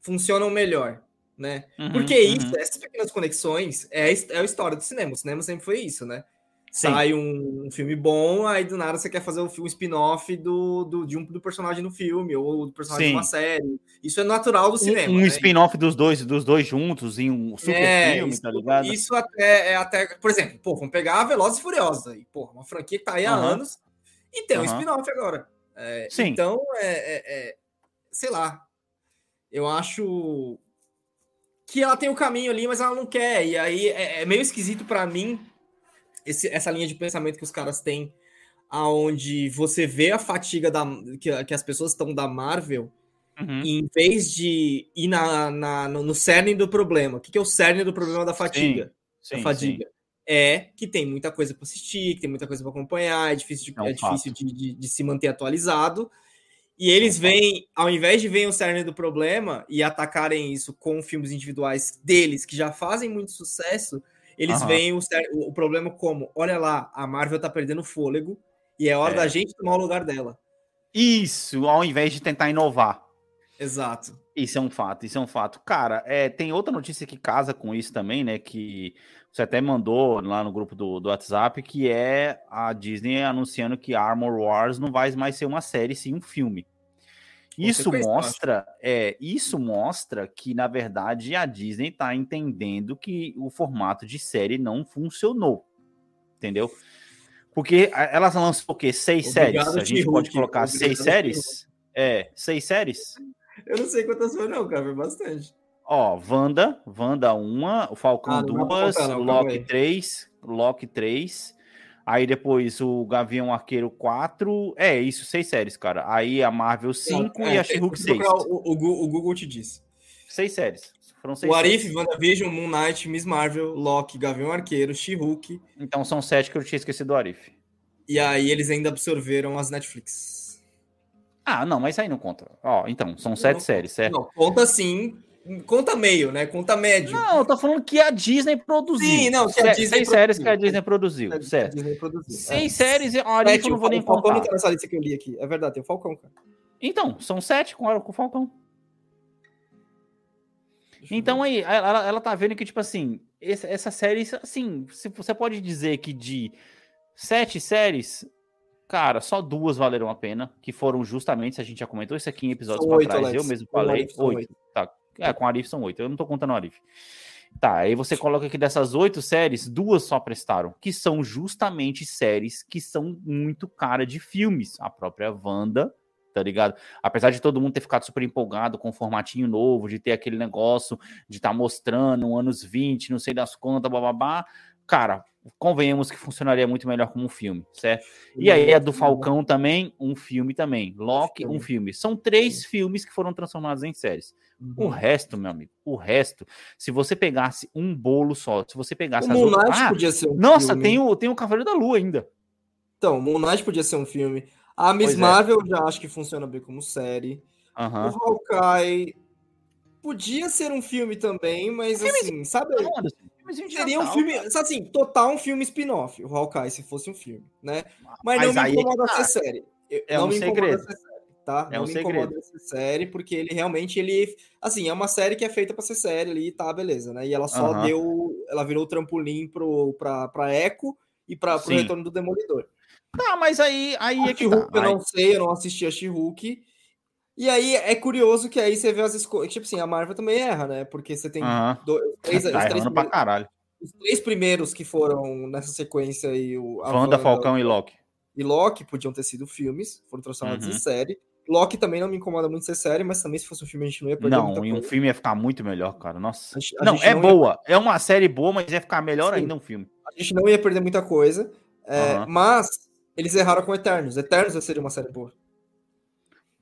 funcionam melhor, né? Uhum, Porque uhum. isso, essas pequenas conexões é, é a história do cinema. O cinema sempre foi isso, né? Sim. Sai um, um filme bom, aí do nada você quer fazer um, um spin-off do, do, de um, do personagem no filme, ou do personagem Sim. de uma série. Isso é natural do cinema. Um, um né? spin-off dos dois, dos dois juntos em um super É, filme, isso, tá ligado? Isso até é até. Por exemplo, pô, vamos pegar a Velozes e Furiosos aí. Pô, uma franquia que tá aí há Aham. anos e tem um Aham. spin-off agora. É, Sim. Então, é, é- é- sei lá. Eu acho que ela tem o caminho ali, mas ela não quer. E aí é, é meio esquisito pra mim esse- essa linha de pensamento que os caras têm, aonde você vê a fatiga da, que, que as pessoas estão da Marvel Uhum. em vez de ir na, na- no, cerne do problema. O que, que é o cerne do problema da fatiga? Sim, sim. fadiga? É que tem muita coisa para assistir, que tem muita coisa para acompanhar, é difícil, de, É um é difícil de, de- de se manter atualizado. E eles É vêm, ao invés de verem o cerne do problema e atacarem isso com filmes individuais deles, que já fazem muito sucesso, eles Aham. veem o- o problema como: olha lá, a Marvel tá perdendo fôlego e é hora É. da gente tomar o lugar dela. Isso, ao invés de tentar inovar. Exato. Isso é um fato, isso é um fato. Cara, é, tem outra notícia que casa com isso também, né? Que você até mandou lá no grupo do, do WhatsApp, que é a Disney anunciando que Armor Wars não vai mais ser uma série, sim um filme. Isso mostra, é, isso mostra que, na verdade, a Disney está entendendo que o formato de série não funcionou. Entendeu? Porque elas lançam o quê? Seis Obrigado, séries? A gente pode colocar Obrigado, seis séries? É, seis séries? Eu não sei quantas foram, não, cara, foi bastante. Ó, Wanda, Wanda uma, o Falcão Ah, não dá pra duas, contar, não, o calma Loki aí. três, Loki três, aí depois o Gavião Arqueiro quatro, é isso, seis séries, cara. Aí a Marvel cinco É, e a She-Hulk se seis. procurar O, o o Google te diz. Seis séries, foram seis O Arif, séries. WandaVision, Moon Knight, Miss Marvel, Loki, Gavião Arqueiro, She-Hulk. Então são sete que eu tinha esquecido do Arif. E aí eles ainda absorveram as Netflix. Ah, não, mas aí não conta. Ó, então, são sete Não, séries, certo? Não, conta sim. Conta meio, né? Conta médio. Não, eu tô falando que a Disney produziu. Sim, não, que a Se- Disney Seis séries que a. Disney produziu, a certo. Disney produziu. Seis É. séries, a Arif Sete, eu não vou nem o Falcão não contar. tá nessa lista que eu li aqui. É verdade, tem o Falcão, cara. Então, são sete com, com o Falcão. Então aí, ela, ela tá vendo que, tipo assim, essa, essa série, assim, se você pode dizer que de sete séries, cara, só duas valeram a pena, que foram justamente, a gente já comentou isso aqui em episódios pra oito, trás, Alex. eu mesmo falei, Arif são oito. Tá. É, com a Arif são oito, eu não tô contando Arif. Tá, aí você coloca que dessas oito séries, duas só prestaram, que são justamente séries que são muito cara de filmes. A própria Wanda, tá ligado? Apesar de todo mundo ter ficado super empolgado com o formatinho novo, de ter aquele negócio de estar mostrando anos 20, não sei das contas, bababá, cara, convenhamos que funcionaria muito melhor como um filme, certo? E aí a do Falcão também, um filme também. Loki, um filme. São três filmes que foram transformados em séries. O Uhum. resto, meu amigo, o resto, se você pegasse um bolo só, se você pegasse O as Moon outras... Ah, podia ser um nossa, filme. tem o, tem o Cavaleiro da Lua ainda. Então, Moon Knight podia ser um filme. A Miss Pois é. Marvel eu já acho que funciona bem como série. Aham. O Hawkeye podia ser um filme também, mas assim, sabe? Seria um filme, assim, total um filme spin-off, o Hawkeye, se fosse um filme, né? Mas, Mas não me é incomoda tá. ser série. Eu- É não um segredo. ser série. Tá? É não um me segredo. incomoda essa série, porque ele realmente, ele... Assim, é uma série que é feita pra ser série ali, tá, beleza, né? E ela só Aham. deu... Ela virou o trampolim pro, pra, pra Echo e pra, pro Sim. retorno do Demolidor. Tá, mas aí, aí é que tá. Eu não sei, eu não assisti a She-Hulk. E aí é curioso que aí você vê as escolhas. Tipo assim, a Marvel também erra, né? Porque você tem Aham. dois, os três, Tá os, três primeiros, os três primeiros que foram nessa sequência aí, o a Wanda, Falcão e Loki. e Loki podiam ter sido filmes, foram transformados Uhum. em série. Loki também não me incomoda muito ser série, mas também se fosse um filme a gente não ia perder Não, e um filme ia ficar muito melhor, cara. Nossa. A gente- a Não, é não ia- boa. É uma série boa, mas ia ficar melhor Sim. ainda um filme. A gente não ia perder muita coisa. é. Mas eles erraram com Eternos. Eternos seria uma série boa.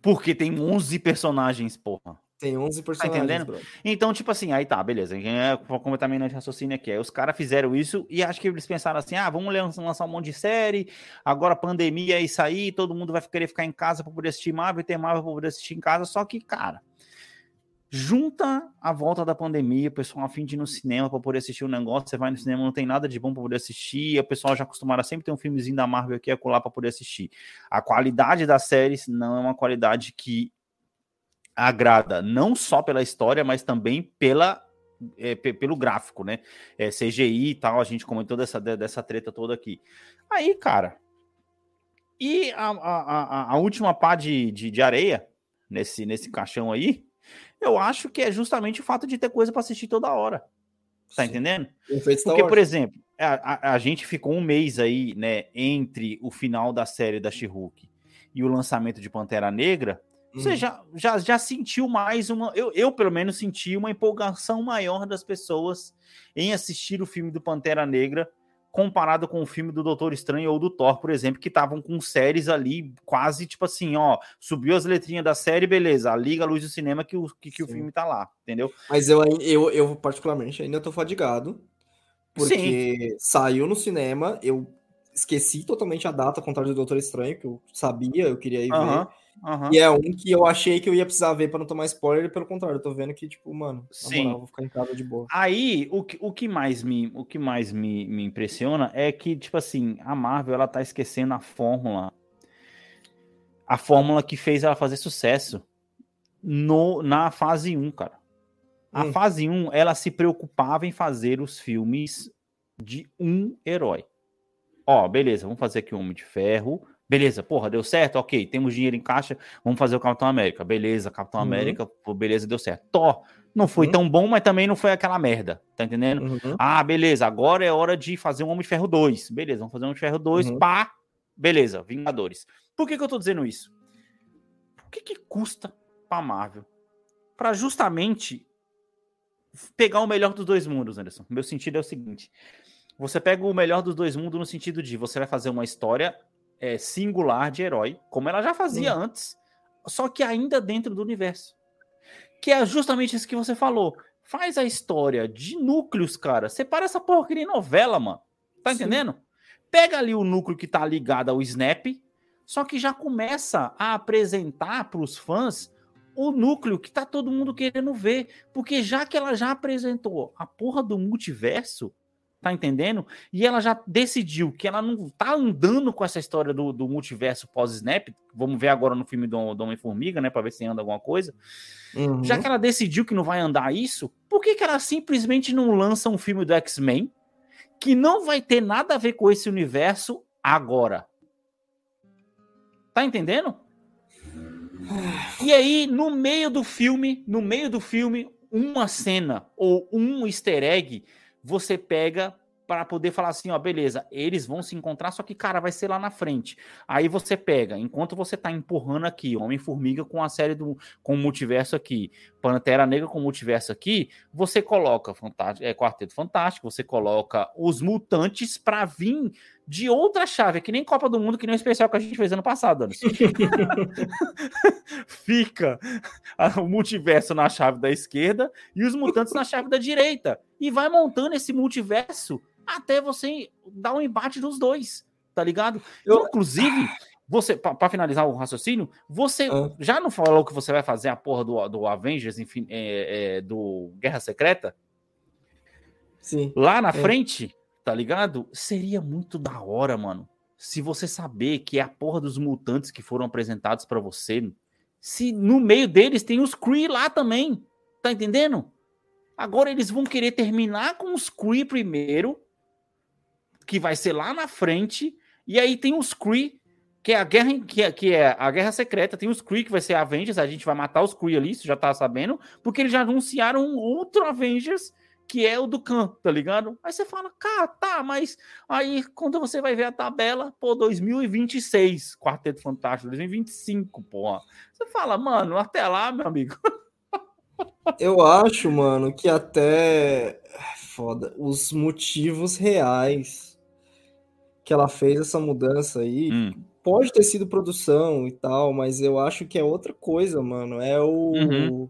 Porque tem 11 personagens, porra. Tem 11 personagens. entendendo? brother. Então, tipo assim, aí tá, beleza. É, vou comentar minha de raciocínio aqui. Aí os caras fizeram isso e acho que eles pensaram assim: ah, vamos lan- lançar um monte de série. Agora, pandemia é isso aí, todo mundo vai querer ficar em casa pra poder assistir Marvel, ter Marvel pra poder assistir em casa. Só que, cara, junta a volta da pandemia, o pessoal a fim de ir no cinema pra poder assistir um negócio. Você vai no cinema, não tem nada de bom pra poder assistir. O pessoal já acostumado a sempre ter um filmezinho da Marvel aqui e acolá pra poder assistir. A qualidade das séries não é uma qualidade que agrada não só pela história, mas também pela é, pe- pelo gráfico, né? É, CGI e tal, a gente comentou dessa, de- dessa treta toda aqui. Aí, cara, e a, a, a- última pá de, de, de areia nesse, nesse caixão aí, eu acho que é justamente o fato de ter coisa para assistir toda hora. Tá Sim. entendendo? Porque, por exemplo, a, a, a gente ficou um mês aí, né, entre o final da série da She-Hulk e o lançamento de Pantera Negra, você Uhum. já, já, já sentiu mais uma. Eu, eu, pelo menos, senti uma empolgação maior das pessoas em assistir o filme do Pantera Negra comparado com o filme do Doutor Estranho ou do Thor, por exemplo, que estavam com séries ali quase tipo assim, ó, subiu as letrinhas da série, beleza, liga a luz do cinema que o, que, que o Sim. filme tá lá, entendeu? Mas eu, eu, eu, particularmente, ainda tô fadigado. Porque saiu no cinema, eu esqueci totalmente a data, ao contrário do Doutor Estranho, que eu sabia, eu queria ir ver. aham. E é um que eu achei que eu ia precisar ver pra não tomar spoiler, e pelo contrário, eu tô vendo que, tipo, mano, Sim. moral, eu vou ficar em casa de boa. Aí, o que, o que mais, me, o que mais me, me impressiona é que, tipo assim, a Marvel, ela tá esquecendo a fórmula. A fórmula que fez ela fazer sucesso no, na fase 1, cara. A Hum. fase 1, ela se preocupava em fazer os filmes de um herói. Ó, beleza, vamos fazer aqui o Homem de Ferro. Beleza, porra, deu certo? Ok, temos dinheiro em caixa, vamos fazer o Capitão América. Beleza, Capitão Uhum. América, pô, beleza, deu certo. Thor, não foi Uhum. tão bom, mas também não foi aquela merda, tá entendendo? Uhum. Ah, beleza, agora é hora de fazer um Homem de Ferro 2. Beleza, vamos fazer um Homem de Ferro 2, Uhum. pá, beleza, Vingadores. Por que, que eu tô dizendo isso? O que, que custa pra Marvel? Pra justamente pegar o melhor dos dois mundos, Anderson. Meu sentido é o seguinte: você pega o melhor dos dois mundos no sentido de você vai fazer uma história é, singular de herói, como ela já fazia antes, só que ainda dentro do universo. Que é justamente isso que você falou. Faz a história de núcleos, cara. Separa essa porra que nem novela, mano. Tá Sim. entendendo? Pega ali o núcleo que tá ligado ao Snap, só que já começa a apresentar para os fãs o núcleo que tá todo mundo querendo ver. Porque já que ela já apresentou a porra do multiverso, tá entendendo? E ela já decidiu que ela não tá andando com essa história do, do multiverso pós-Snap. Vamos ver agora no filme do, do Homem-Formiga, né? Pra ver se anda alguma coisa. Uhum. Já que ela decidiu que não vai andar isso, por que, que ela simplesmente não lança um filme do X-Men que não vai ter nada a ver com esse universo agora? Tá entendendo? E aí, no meio do filme, no meio do filme, uma cena ou um easter egg, você pega para poder falar assim, ó, beleza, eles vão se encontrar, só que, cara, vai ser lá na frente. Aí você pega, enquanto você tá empurrando aqui, Homem-Formiga com a série do com o multiverso aqui, Pantera Negra com o multiverso aqui, você coloca Fantástico, é, Quarteto Fantástico, você coloca os mutantes para vir de outra chave, é que nem Copa do Mundo, que nem o especial que a gente fez ano passado, Anderson. Fica o multiverso na chave da esquerda e os mutantes na chave da direita. E vai montando esse multiverso até você dar um embate dos dois, tá ligado? Eu- Inclusive, você, para finalizar o raciocínio, você Ah. já não falou que você vai fazer a porra do, do Avengers, enfim, é, é, do Guerra Secreta? Sim. Lá na É. frente, tá ligado? Seria muito da hora, mano. Se você saber que é a porra dos mutantes que foram apresentados pra você se no meio deles tem os Kree lá também. Tá entendendo? Agora eles vão querer terminar com os Kree primeiro, que vai ser lá na frente, e aí tem os Kree, que é a guerra que é, que é a guerra secreta, tem os Kree que vai ser Avengers, a gente vai matar os Kree ali, você já tá sabendo, porque eles já anunciaram outro Avengers que é o do Khan, tá ligado? Aí você fala, cara, tá, mas aí quando você vai ver a tabela, pô, 2026, Quarteto Fantástico, 2025, porra. Você fala, mano, até lá, meu amigo. Eu acho, mano, que até foda, os motivos reais que ela fez essa mudança aí, hum. pode ter sido produção e tal, mas eu acho que é outra coisa, mano. É o uhum.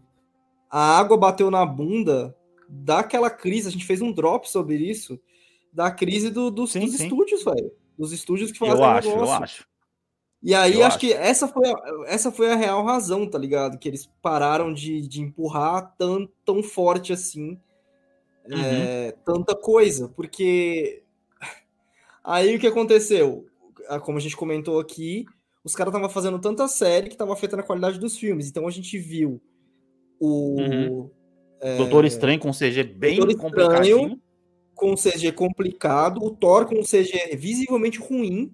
a água bateu na bunda daquela crise, a gente fez um drop sobre isso, da crise do, do, sim, dos sim. estúdios, velho. Dos estúdios que fazem eu acho, negócio. Eu acho. E aí, eu acho, que essa foi, a, essa foi a real razão, tá ligado? Que eles pararam de, de empurrar tão, tão forte assim uhum. é, tanta coisa. Porque aí o que aconteceu? Como a gente comentou aqui, os caras estavam fazendo tanta série que estava afetando a qualidade dos filmes. Então a gente viu o. Uhum. É, Doutor Estranho com CG bem complicado. Com CG complicado, o Thor com CG visivelmente ruim.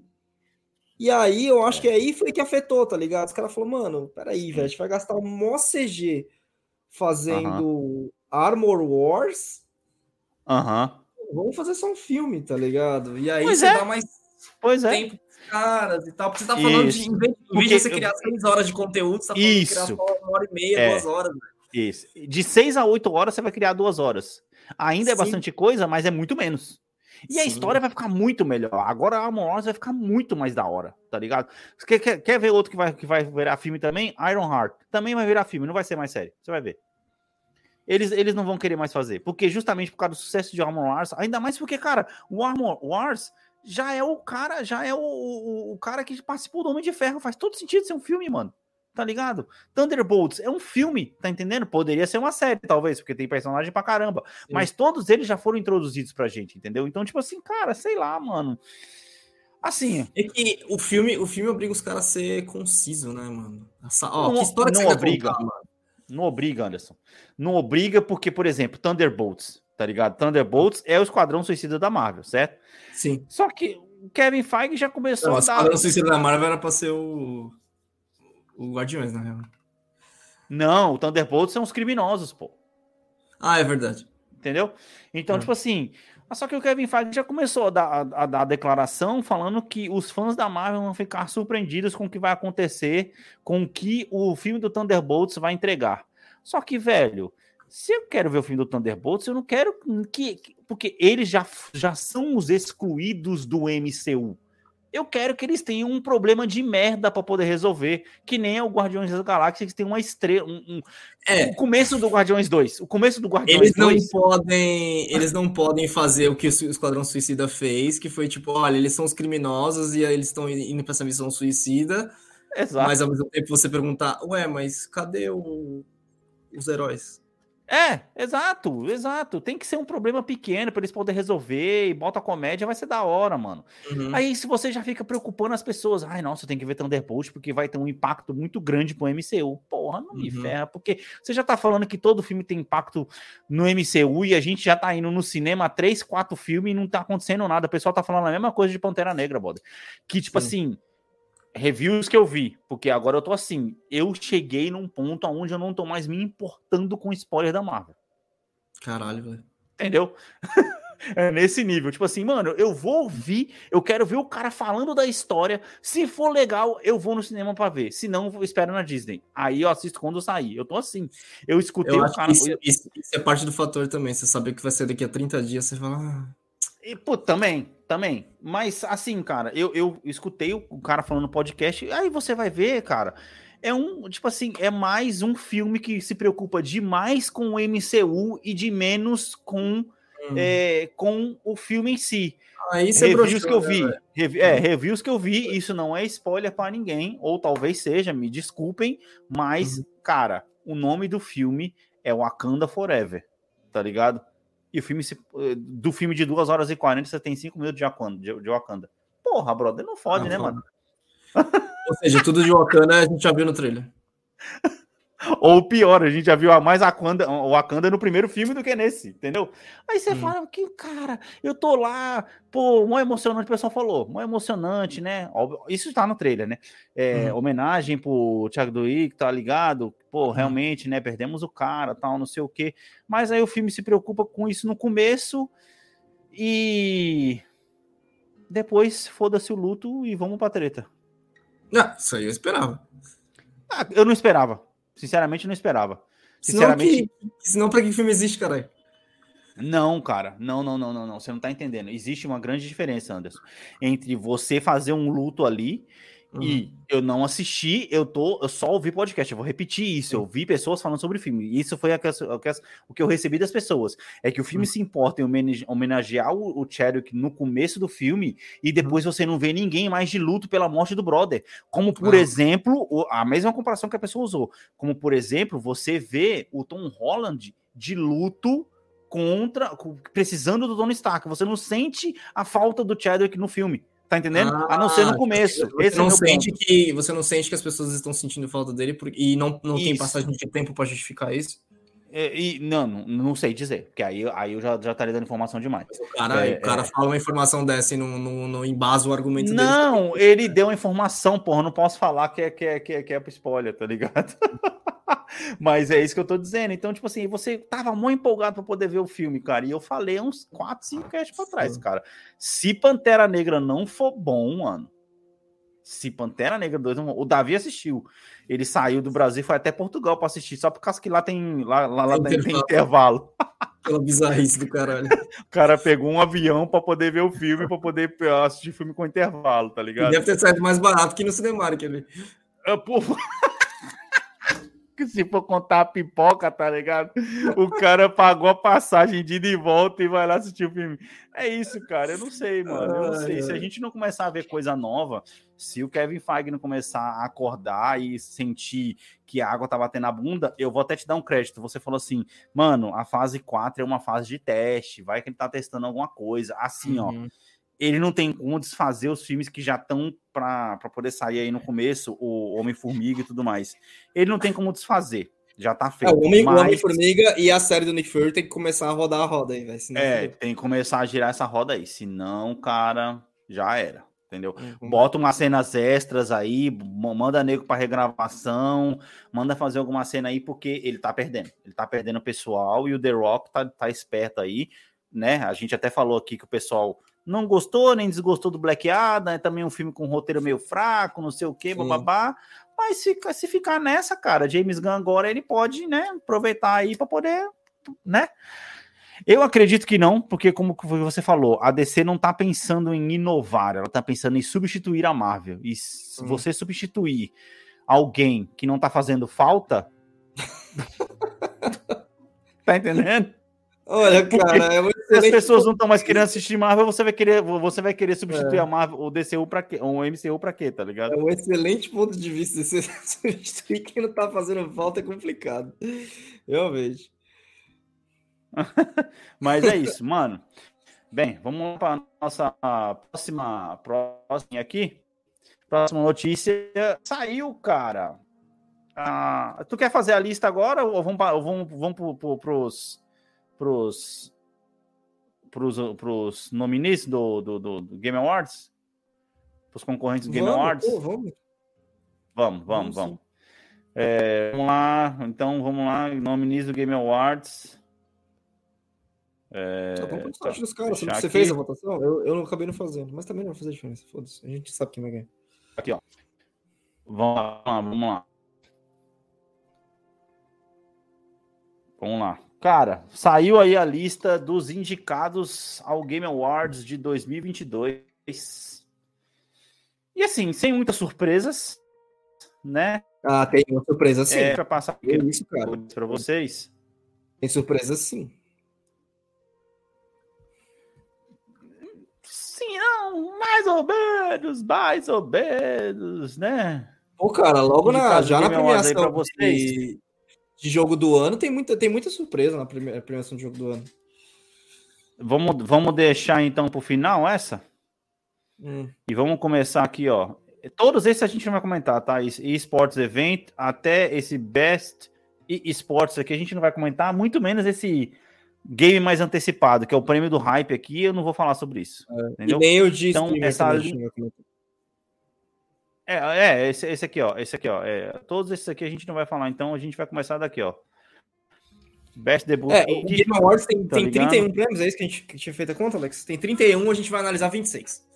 E aí eu acho que aí foi que afetou, tá ligado? Os caras falaram, mano, peraí, velho, a gente vai gastar um mó CG fazendo Armor Wars. Aham. Vamos fazer só um filme, tá ligado? E aí pois você é. dá mais pois é. tempo pros caras e tal. Porque você tá falando Isso. de, em vez, em vez de você criar seis horas de conteúdo, você tá falando Isso. de criar só uma hora e meia, é. duas horas, velho. Isso. De seis a oito horas você vai criar duas horas. Ainda é Sim. bastante coisa, mas é muito menos. E Sim. a história vai ficar muito melhor. Agora a Armor Wars vai ficar muito mais da hora, tá ligado? Quer, quer, quer ver outro que vai, que vai virar filme também? Iron Heart. Também vai virar filme, não vai ser mais série. Você vai ver. Eles, eles não vão querer mais fazer. Porque justamente por causa do sucesso de Armor Wars, ainda mais porque, cara, o Armor Wars já é o cara, já é o, o, o cara que participou do Homem de Ferro. Faz todo sentido ser um filme, mano tá ligado? Thunderbolts é um filme, tá entendendo? Poderia ser uma série, talvez, porque tem personagem pra caramba. Sim. Mas todos eles já foram introduzidos pra gente, entendeu? Então, tipo assim, cara, sei lá, mano. Assim. É que o filme, o filme obriga os caras a ser conciso, né, mano? Essa, ó, não, que história não que obriga. Contar, mano? Não obriga, Anderson. Não obriga porque, por exemplo, Thunderbolts, tá ligado? Thunderbolts é o Esquadrão Suicida da Marvel, certo? Sim. Só que o Kevin Feige já começou não, a dar... O Esquadrão Suicida da Marvel era pra ser o o Guardiões, na real. Não, o Thunderbolts são os criminosos, pô. Ah, é verdade. Entendeu? Então, é. tipo assim. Só que o Kevin Feige já começou a dar, a, a dar declaração falando que os fãs da Marvel vão ficar surpreendidos com o que vai acontecer, com o que o filme do Thunderbolts vai entregar. Só que, velho, se eu quero ver o filme do Thunderbolts, eu não quero que. Porque eles já, já são os excluídos do MCU eu quero que eles tenham um problema de merda para poder resolver, que nem é o Guardiões da Galáxia, que tem uma estrela. Um, um, é. O começo do Guardiões 2. O começo do Guardiões eles 2. Não podem, eles não podem fazer o que o Esquadrão Suicida fez, que foi tipo: olha, eles são os criminosos e eles estão indo para essa missão suicida. Exato. Mas ao mesmo tempo você perguntar: ué, mas cadê o, os heróis? É, exato, exato. Tem que ser um problema pequeno para eles poderem resolver e bota a comédia, vai ser da hora, mano. Uhum. Aí se você já fica preocupando as pessoas, ai, nossa, tem que ver Thunderbolt porque vai ter um impacto muito grande pro MCU. Porra, não me uhum. ferra, porque você já tá falando que todo filme tem impacto no MCU e a gente já tá indo no cinema três, quatro filmes e não tá acontecendo nada. O pessoal tá falando a mesma coisa de Pantera Negra, brother. Que, tipo Sim. assim, reviews que eu vi, porque agora eu tô assim, eu cheguei num ponto onde eu não tô mais me importando com spoiler da Marvel. Caralho, velho. Entendeu? é nesse nível. Tipo assim, mano, eu vou ouvir, eu quero ver o cara falando da história. Se for legal, eu vou no cinema para ver. Se não, eu espero na Disney. Aí eu assisto quando sair. Eu tô assim. Eu escutei eu o cara. Isso, isso, isso, é parte do fator também. Você saber que vai ser daqui a 30 dias, você fala. Ah. E, pô, também, também. Mas, assim, cara, eu, eu escutei o cara falando no podcast, aí você vai ver, cara. É um, tipo assim, é mais um filme que se preocupa demais com o MCU e de menos com, hum. é, com o filme em si. Ah, isso é reviews que eu vi, né, rev, é, reviews que eu vi, isso não é spoiler para ninguém, ou talvez seja, me desculpem, mas, uhum. cara, o nome do filme é Wakanda Forever, tá ligado? E o filme se, eh, do filme de 2 horas e 40, você tem 5 minutos de Wakanda, de, de Wakanda. Porra, brother, não fode, ah, né, mano? Ou seja, tudo de Wakanda a gente já viu no trailer. Ou pior, a gente já viu a mais Wakanda, o Wakanda no primeiro filme do que nesse, entendeu? Aí você hum. fala que, cara, eu tô lá, pô, mó emocionante, o pessoal falou, mó emocionante, né? Isso tá no trailer, né? É, hum. Homenagem pro Thiago Duick, tá ligado? Pô, realmente, né? Perdemos o cara, tal, não sei o quê. Mas aí o filme se preocupa com isso no começo e depois foda-se o luto e vamos pra treta. Ah, isso aí eu esperava. Ah, eu não esperava. Sinceramente, não esperava. Sinceramente. Senão, que, senão pra que filme existe, caralho? Não, cara. Não, não, não, não, não. Você não tá entendendo. Existe uma grande diferença, Anderson, entre você fazer um luto ali Uhum. E eu não assisti, eu tô, eu só ouvi podcast. Eu vou repetir isso. Eu vi pessoas falando sobre o filme. E isso foi a, a, o que eu recebi das pessoas. É que o filme uhum. se importa em homenagear o, o Chadwick no começo do filme e depois uhum. você não vê ninguém mais de luto pela morte do brother. Como, por exemplo, a mesma comparação que a pessoa usou. Como, por exemplo, você vê o Tom Holland de luto contra, precisando do Tony Stark. Você não sente a falta do Chadwick no filme. Tá entendendo? Ah, a não ser no ah, começo. Você Esse é não é sente ponto. que você não sente que as pessoas estão sentindo falta dele por, e não, não tem passagem de tempo para justificar isso? É, e, não, não, não, sei dizer, porque aí, aí eu já, já estaria dando informação demais. Cara, é, o cara é... fala uma informação dessa e não, não, não embasa o argumento não, dele. Não, ele deu uma informação, porra, não posso falar que é, que é, que é, que é pro spoiler, tá ligado? Mas é isso que eu tô dizendo. Então, tipo assim, você tava muito empolgado para poder ver o filme, cara. E eu falei uns 4, 5 casts pra trás, cara. Se Pantera Negra não for bom, mano. Se Pantera Negra 2, o Davi assistiu. Ele saiu do Brasil e foi até Portugal para assistir, só por causa que lá tem lá, lá, lá tem, tem intervalo. Pela bizarrice do caralho. o cara pegou um avião para poder ver o filme, para poder assistir filme com intervalo, tá ligado? E deve ter saído mais barato que no Cinemark ali. Uh, pô que se for contar a pipoca, tá ligado? O cara pagou a passagem de ida e volta e vai lá assistir o filme. É isso, cara. Eu não sei, mano. Eu não sei. Se a gente não começar a ver coisa nova, se o Kevin Feige não começar a acordar e sentir que a água tá batendo na bunda, eu vou até te dar um crédito. Você falou assim, mano, a fase 4 é uma fase de teste, vai que ele tá testando alguma coisa. Assim, uhum. ó ele não tem como desfazer os filmes que já estão para poder sair aí no começo, o Homem-Formiga e tudo mais. Ele não tem como desfazer. Já tá feito. É, o Homem-Formiga mas... e a série do Nick Fury tem que começar a rodar a roda aí, velho. É, tem que começar a girar essa roda aí. Senão, cara, já era. Entendeu? Uhum. Bota umas cenas extras aí, manda nego para regravação, manda fazer alguma cena aí, porque ele tá perdendo. Ele tá perdendo o pessoal e o The Rock tá, tá esperto aí, né? A gente até falou aqui que o pessoal não gostou nem desgostou do Black Adam, é também um filme com um roteiro meio fraco, não sei o que, babá. Mas se, se ficar nessa, cara, James Gunn agora ele pode, né, aproveitar aí para poder, né? Eu acredito que não, porque como você falou, a DC não tá pensando em inovar, ela tá pensando em substituir a Marvel. E se hum. você substituir alguém que não tá fazendo falta, tá entendendo? Olha, cara, é se as pessoas não estão mais querendo assistir Marvel, você vai querer, você vai querer substituir é. a Marvel, o DCU para quê? O MCU para quê, tá ligado? É um excelente ponto de vista. Você substituir quem não tá fazendo falta é complicado. Eu vejo. Mas é isso, mano. Bem, vamos para nossa próxima próxima aqui. Próxima notícia saiu, cara. Ah, tu quer fazer a lista agora ou vamos, vamos, vamos para os pros, pros, pros nominees do, do, do, do Game Awards? Pros concorrentes do Game vamos, Awards? Pô, vamos. Vamos, vamos, vamos. É, vamos lá, então vamos lá, nominees do Game Awards. É, vamos tá, dos caras. Você aqui. fez a votação? Eu, eu não acabei não fazendo, mas também não vai fazer diferença. Foda-se, a gente sabe quem vai ganhar. Aqui, ó. Vamos lá, vamos lá. Vamos lá. Cara, saiu aí a lista dos indicados ao Game Awards de 2022. E assim, sem muitas surpresas, né? Ah, tem uma surpresa sim. É, pra passar aqui isso, cara. para vocês. Tem surpresa sim. Sim, não, mais ou menos, mais ou menos, né? Pô, cara, logo na, já na premiação para vocês. De de jogo do ano, tem muita, tem muita surpresa na primeira premiação de jogo do ano. Vamos, vamos deixar então para o final essa? Hum. E vamos começar aqui, ó. Todos esses a gente não vai comentar, tá? eSports Event, até esse Best eSports aqui a gente não vai comentar, muito menos esse game mais antecipado, que é o prêmio do hype aqui, eu não vou falar sobre isso. É, entendeu? E nem o de então, essa é, é esse, esse, aqui, ó. Esse aqui, ó. É, todos esses aqui a gente não vai falar, então a gente vai começar daqui, ó. Best Debut. É, o Game Awards tem, tá tem 31 prêmios, é isso que a gente que tinha feito a conta, Alex? Tem 31, a gente vai analisar 26.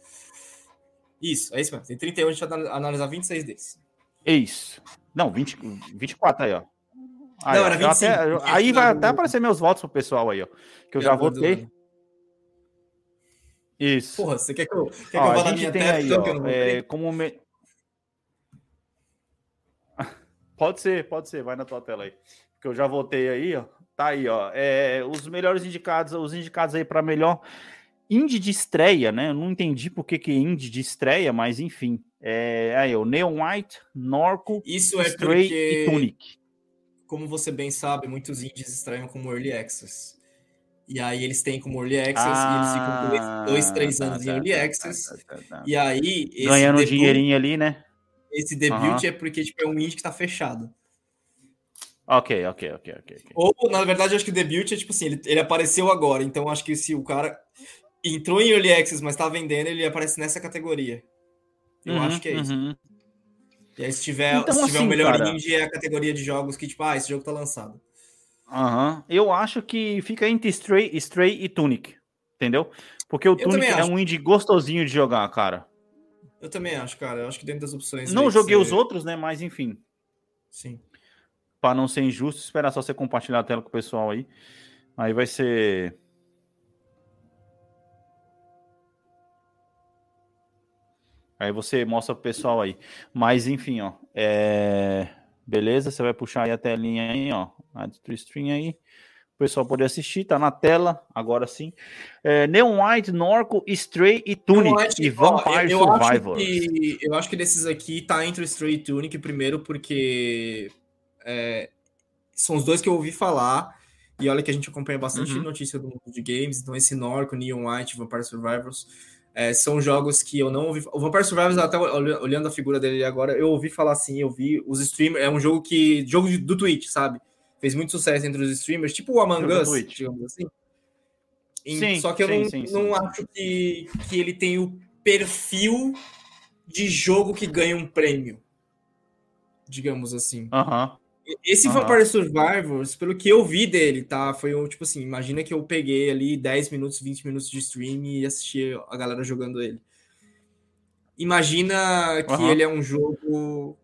Isso, é isso mesmo. Tem 31, a gente vai analisar 26 desses. Isso. Não, 20, 24 aí, ó. Aí, não, era 25. Até, aí vai até aparecer meus votos pro pessoal aí, ó. Que eu já votei. Isso. Porra, você quer que eu, quer ó, que eu vá na minha aí, ó, é, como me... Pode ser, pode ser, vai na tua tela aí. Que eu já votei aí, ó. Tá aí, ó. É, os melhores indicados, os indicados aí para melhor indie de estreia, né? Eu não entendi por que, que indie de estreia, mas enfim. É, aí, o Neon White, Norco, Isso é Stray porque... e Tunic como você bem sabe, muitos indies estreiam como Early Access. E aí eles têm como Early Access ah, e eles ficam dois, ah, dois três tá, anos tá, em Early tá, Access. Tá, tá, tá, e aí... Ganhando debut, dinheirinho ali, né? Esse debut é porque tipo, é um indie que tá fechado. Ok, ok, ok, ok. Ou, na verdade, acho que o debut é tipo assim, ele, ele apareceu agora, então acho que se o cara entrou em Early Access, mas tá vendendo, ele aparece nessa categoria. Eu uhum, acho que é isso. Uhum. E aí, se tiver, então, se tiver assim, o melhor cara... indie, é a categoria de jogos que, tipo, ah, esse jogo tá lançado. Aham. Uhum. Eu acho que fica entre Stray, Stray e Tunic. Entendeu? Porque o eu Tunic é um indie gostosinho de jogar, cara. Eu também acho, cara. Eu acho que dentro das opções. Não joguei ser... os outros, né? Mas enfim. Sim. Para não ser injusto, esperar só você compartilhar a tela com o pessoal aí. Aí vai ser. Aí você mostra pro pessoal aí. Mas enfim, ó. É... Beleza? Você vai puxar aí a telinha aí, ó. Add to stream aí. Pessoal poder assistir, tá na tela, agora sim. É, Neon White, Norco, Stray e Tunic. e Vampire eu, eu Survivors. Acho que, eu acho que desses aqui tá entre o Stray e Tunic, primeiro porque é, são os dois que eu ouvi falar. E olha que a gente acompanha bastante uhum. notícia do mundo de games. Então, esse Norco, Neon White, Vampire Survivors é, são jogos que eu não ouvi. O Vampire Survivors, até olhando a figura dele agora, eu ouvi falar assim, eu vi os streamers. É um jogo que. Jogo do Twitch, sabe? Fez muito sucesso entre os streamers, tipo o Among Us, digamos assim. Sim, Só que eu sim, não, sim, não acho que, que ele tem o perfil de jogo que ganha um prêmio. Digamos assim. Aham. Esse uhum. Vampire Survivors, pelo que eu vi dele, tá? Foi um, tipo assim, imagina que eu peguei ali 10 minutos, 20 minutos de stream e assisti a galera jogando ele. Imagina que uhum. ele é um jogo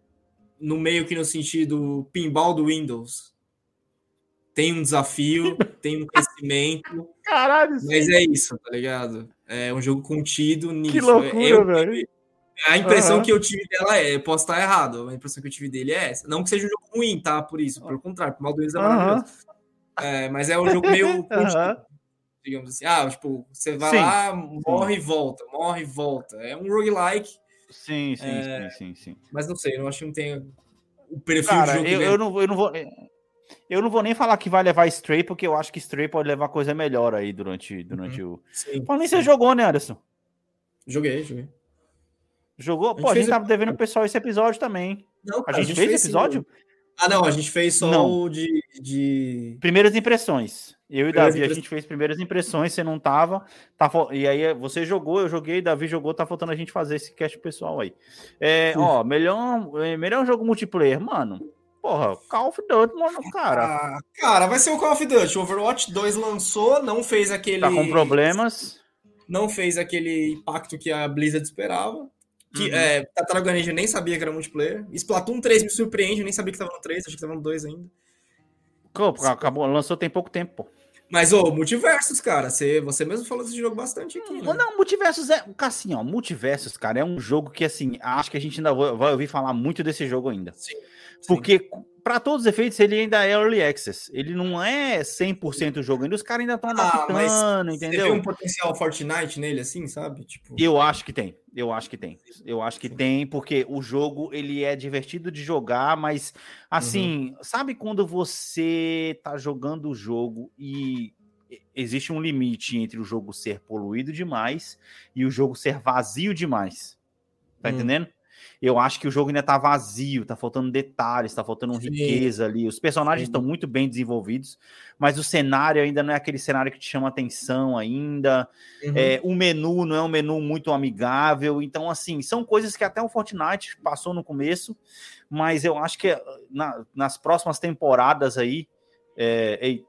no meio que no sentido pinball do Windows. Tem um desafio, tem um crescimento. Caralho, Mas sim. é isso, tá ligado? É um jogo contido nisso. Que loucura, eu, velho. A impressão uhum. que eu tive dela é, posso estar errado, a impressão que eu tive dele é essa. Não que seja um jogo ruim, tá? Por isso, pelo contrário, o Maldones é maravilhoso. Uhum. É, mas é um jogo meio. Uhum. digamos assim. Ah, tipo, você vai sim, lá, morre sim. e volta, morre e volta. É um roguelike. Sim, sim, é... sim, sim, sim. Mas não sei, eu não acho que não tem o perfil Cara, jogo. Eu, eu, não, eu não vou. Eu não vou nem falar que vai levar Stray, porque eu acho que Stray pode levar coisa melhor aí durante, durante uhum. o. Sim, Pô, nem você jogou, né, Anderson? Joguei, joguei. Jogou? A Pô, a gente tava devendo pro pessoal esse episódio também. Não, cara, a, gente a, gente fez, fez episódio? Sim. Ah, não, a gente fez só não. o de, de. Primeiras impressões. Eu e Davi, a gente fez primeiras impressões, você não tava. Tá, e aí você jogou, eu joguei, Davi jogou, tá faltando a gente fazer esse cast pessoal aí. É, ó, melhor, é, melhor jogo multiplayer, mano. Porra, Call of Duty, mano, cara. Ah, cara, vai ser o Call of Duty. O Overwatch 2 lançou, não fez aquele. Tá com problemas. Não fez aquele impacto que a Blizzard esperava. Que, uhum. é, Tartaruga Ninja nem sabia que era multiplayer. Splatoon 3 me surpreende, eu nem sabia que tava no 3, achei que tava no 2 ainda. Acabou, lançou tem pouco tempo, pô. Mas, ô, Multiversos, cara, você, você mesmo falou desse jogo bastante aqui, né? Não, Multiversos é. Assim, ó, Multiversos, cara, é um jogo que, assim, acho que a gente ainda vai ouvir falar muito desse jogo ainda. Sim. Sim. Porque para todos os efeitos, ele ainda é early access. Ele não é 100% jogo ainda. Os caras ainda estão adaptando, ah, entendeu? Você vê um potencial Fortnite nele, assim, sabe? Tipo... Eu acho que tem. Eu acho que tem. Eu acho que tem, porque o jogo, ele é divertido de jogar, mas, assim, uhum. sabe quando você tá jogando o jogo e existe um limite entre o jogo ser poluído demais e o jogo ser vazio demais? Tá uhum. entendendo? Eu acho que o jogo ainda tá vazio, tá faltando detalhes, tá faltando Sim. riqueza ali. Os personagens estão muito bem desenvolvidos, mas o cenário ainda não é aquele cenário que te chama atenção ainda. Uhum. É, o menu não é um menu muito amigável. Então, assim, são coisas que até o Fortnite passou no começo, mas eu acho que na- nas próximas temporadas aí. É,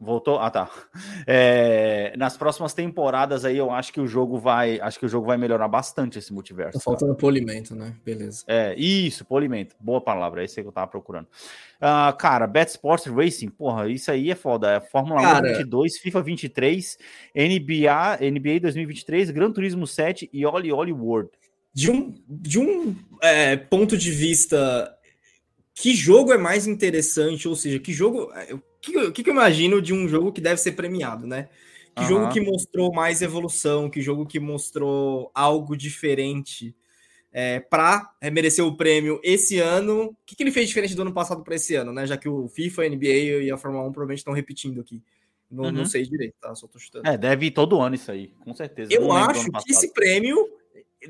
Voltou? Ah, tá. É, nas próximas temporadas aí, eu acho que o jogo vai. Acho que o jogo vai melhorar bastante esse multiverso. Tá faltando polimento, né? Beleza. É, isso, polimento. Boa palavra, é isso aí que eu tava procurando. Ah, cara, Bet Sports Racing, porra, isso aí é foda. É Fórmula Cara. 1 22, FIFA 23, NBA, NBA 2023, Gran Turismo 7 e Oli Oli World. De um, de um é, ponto de vista, que jogo é mais interessante? Ou seja, que jogo. é, que, o que que eu imagino de um jogo que deve ser premiado, né? Que Aham. jogo que mostrou mais evolução, que jogo que mostrou algo diferente é, para merecer o prêmio esse ano. O que, que ele fez diferente do ano passado para esse ano, né? Já que o FIFA, a NBA e a Fórmula 1 provavelmente estão repetindo aqui. Não, Uhum. não sei direito, tá? Só tô chutando. É, deve ir todo ano isso aí, com certeza. Eu acho que esse prêmio,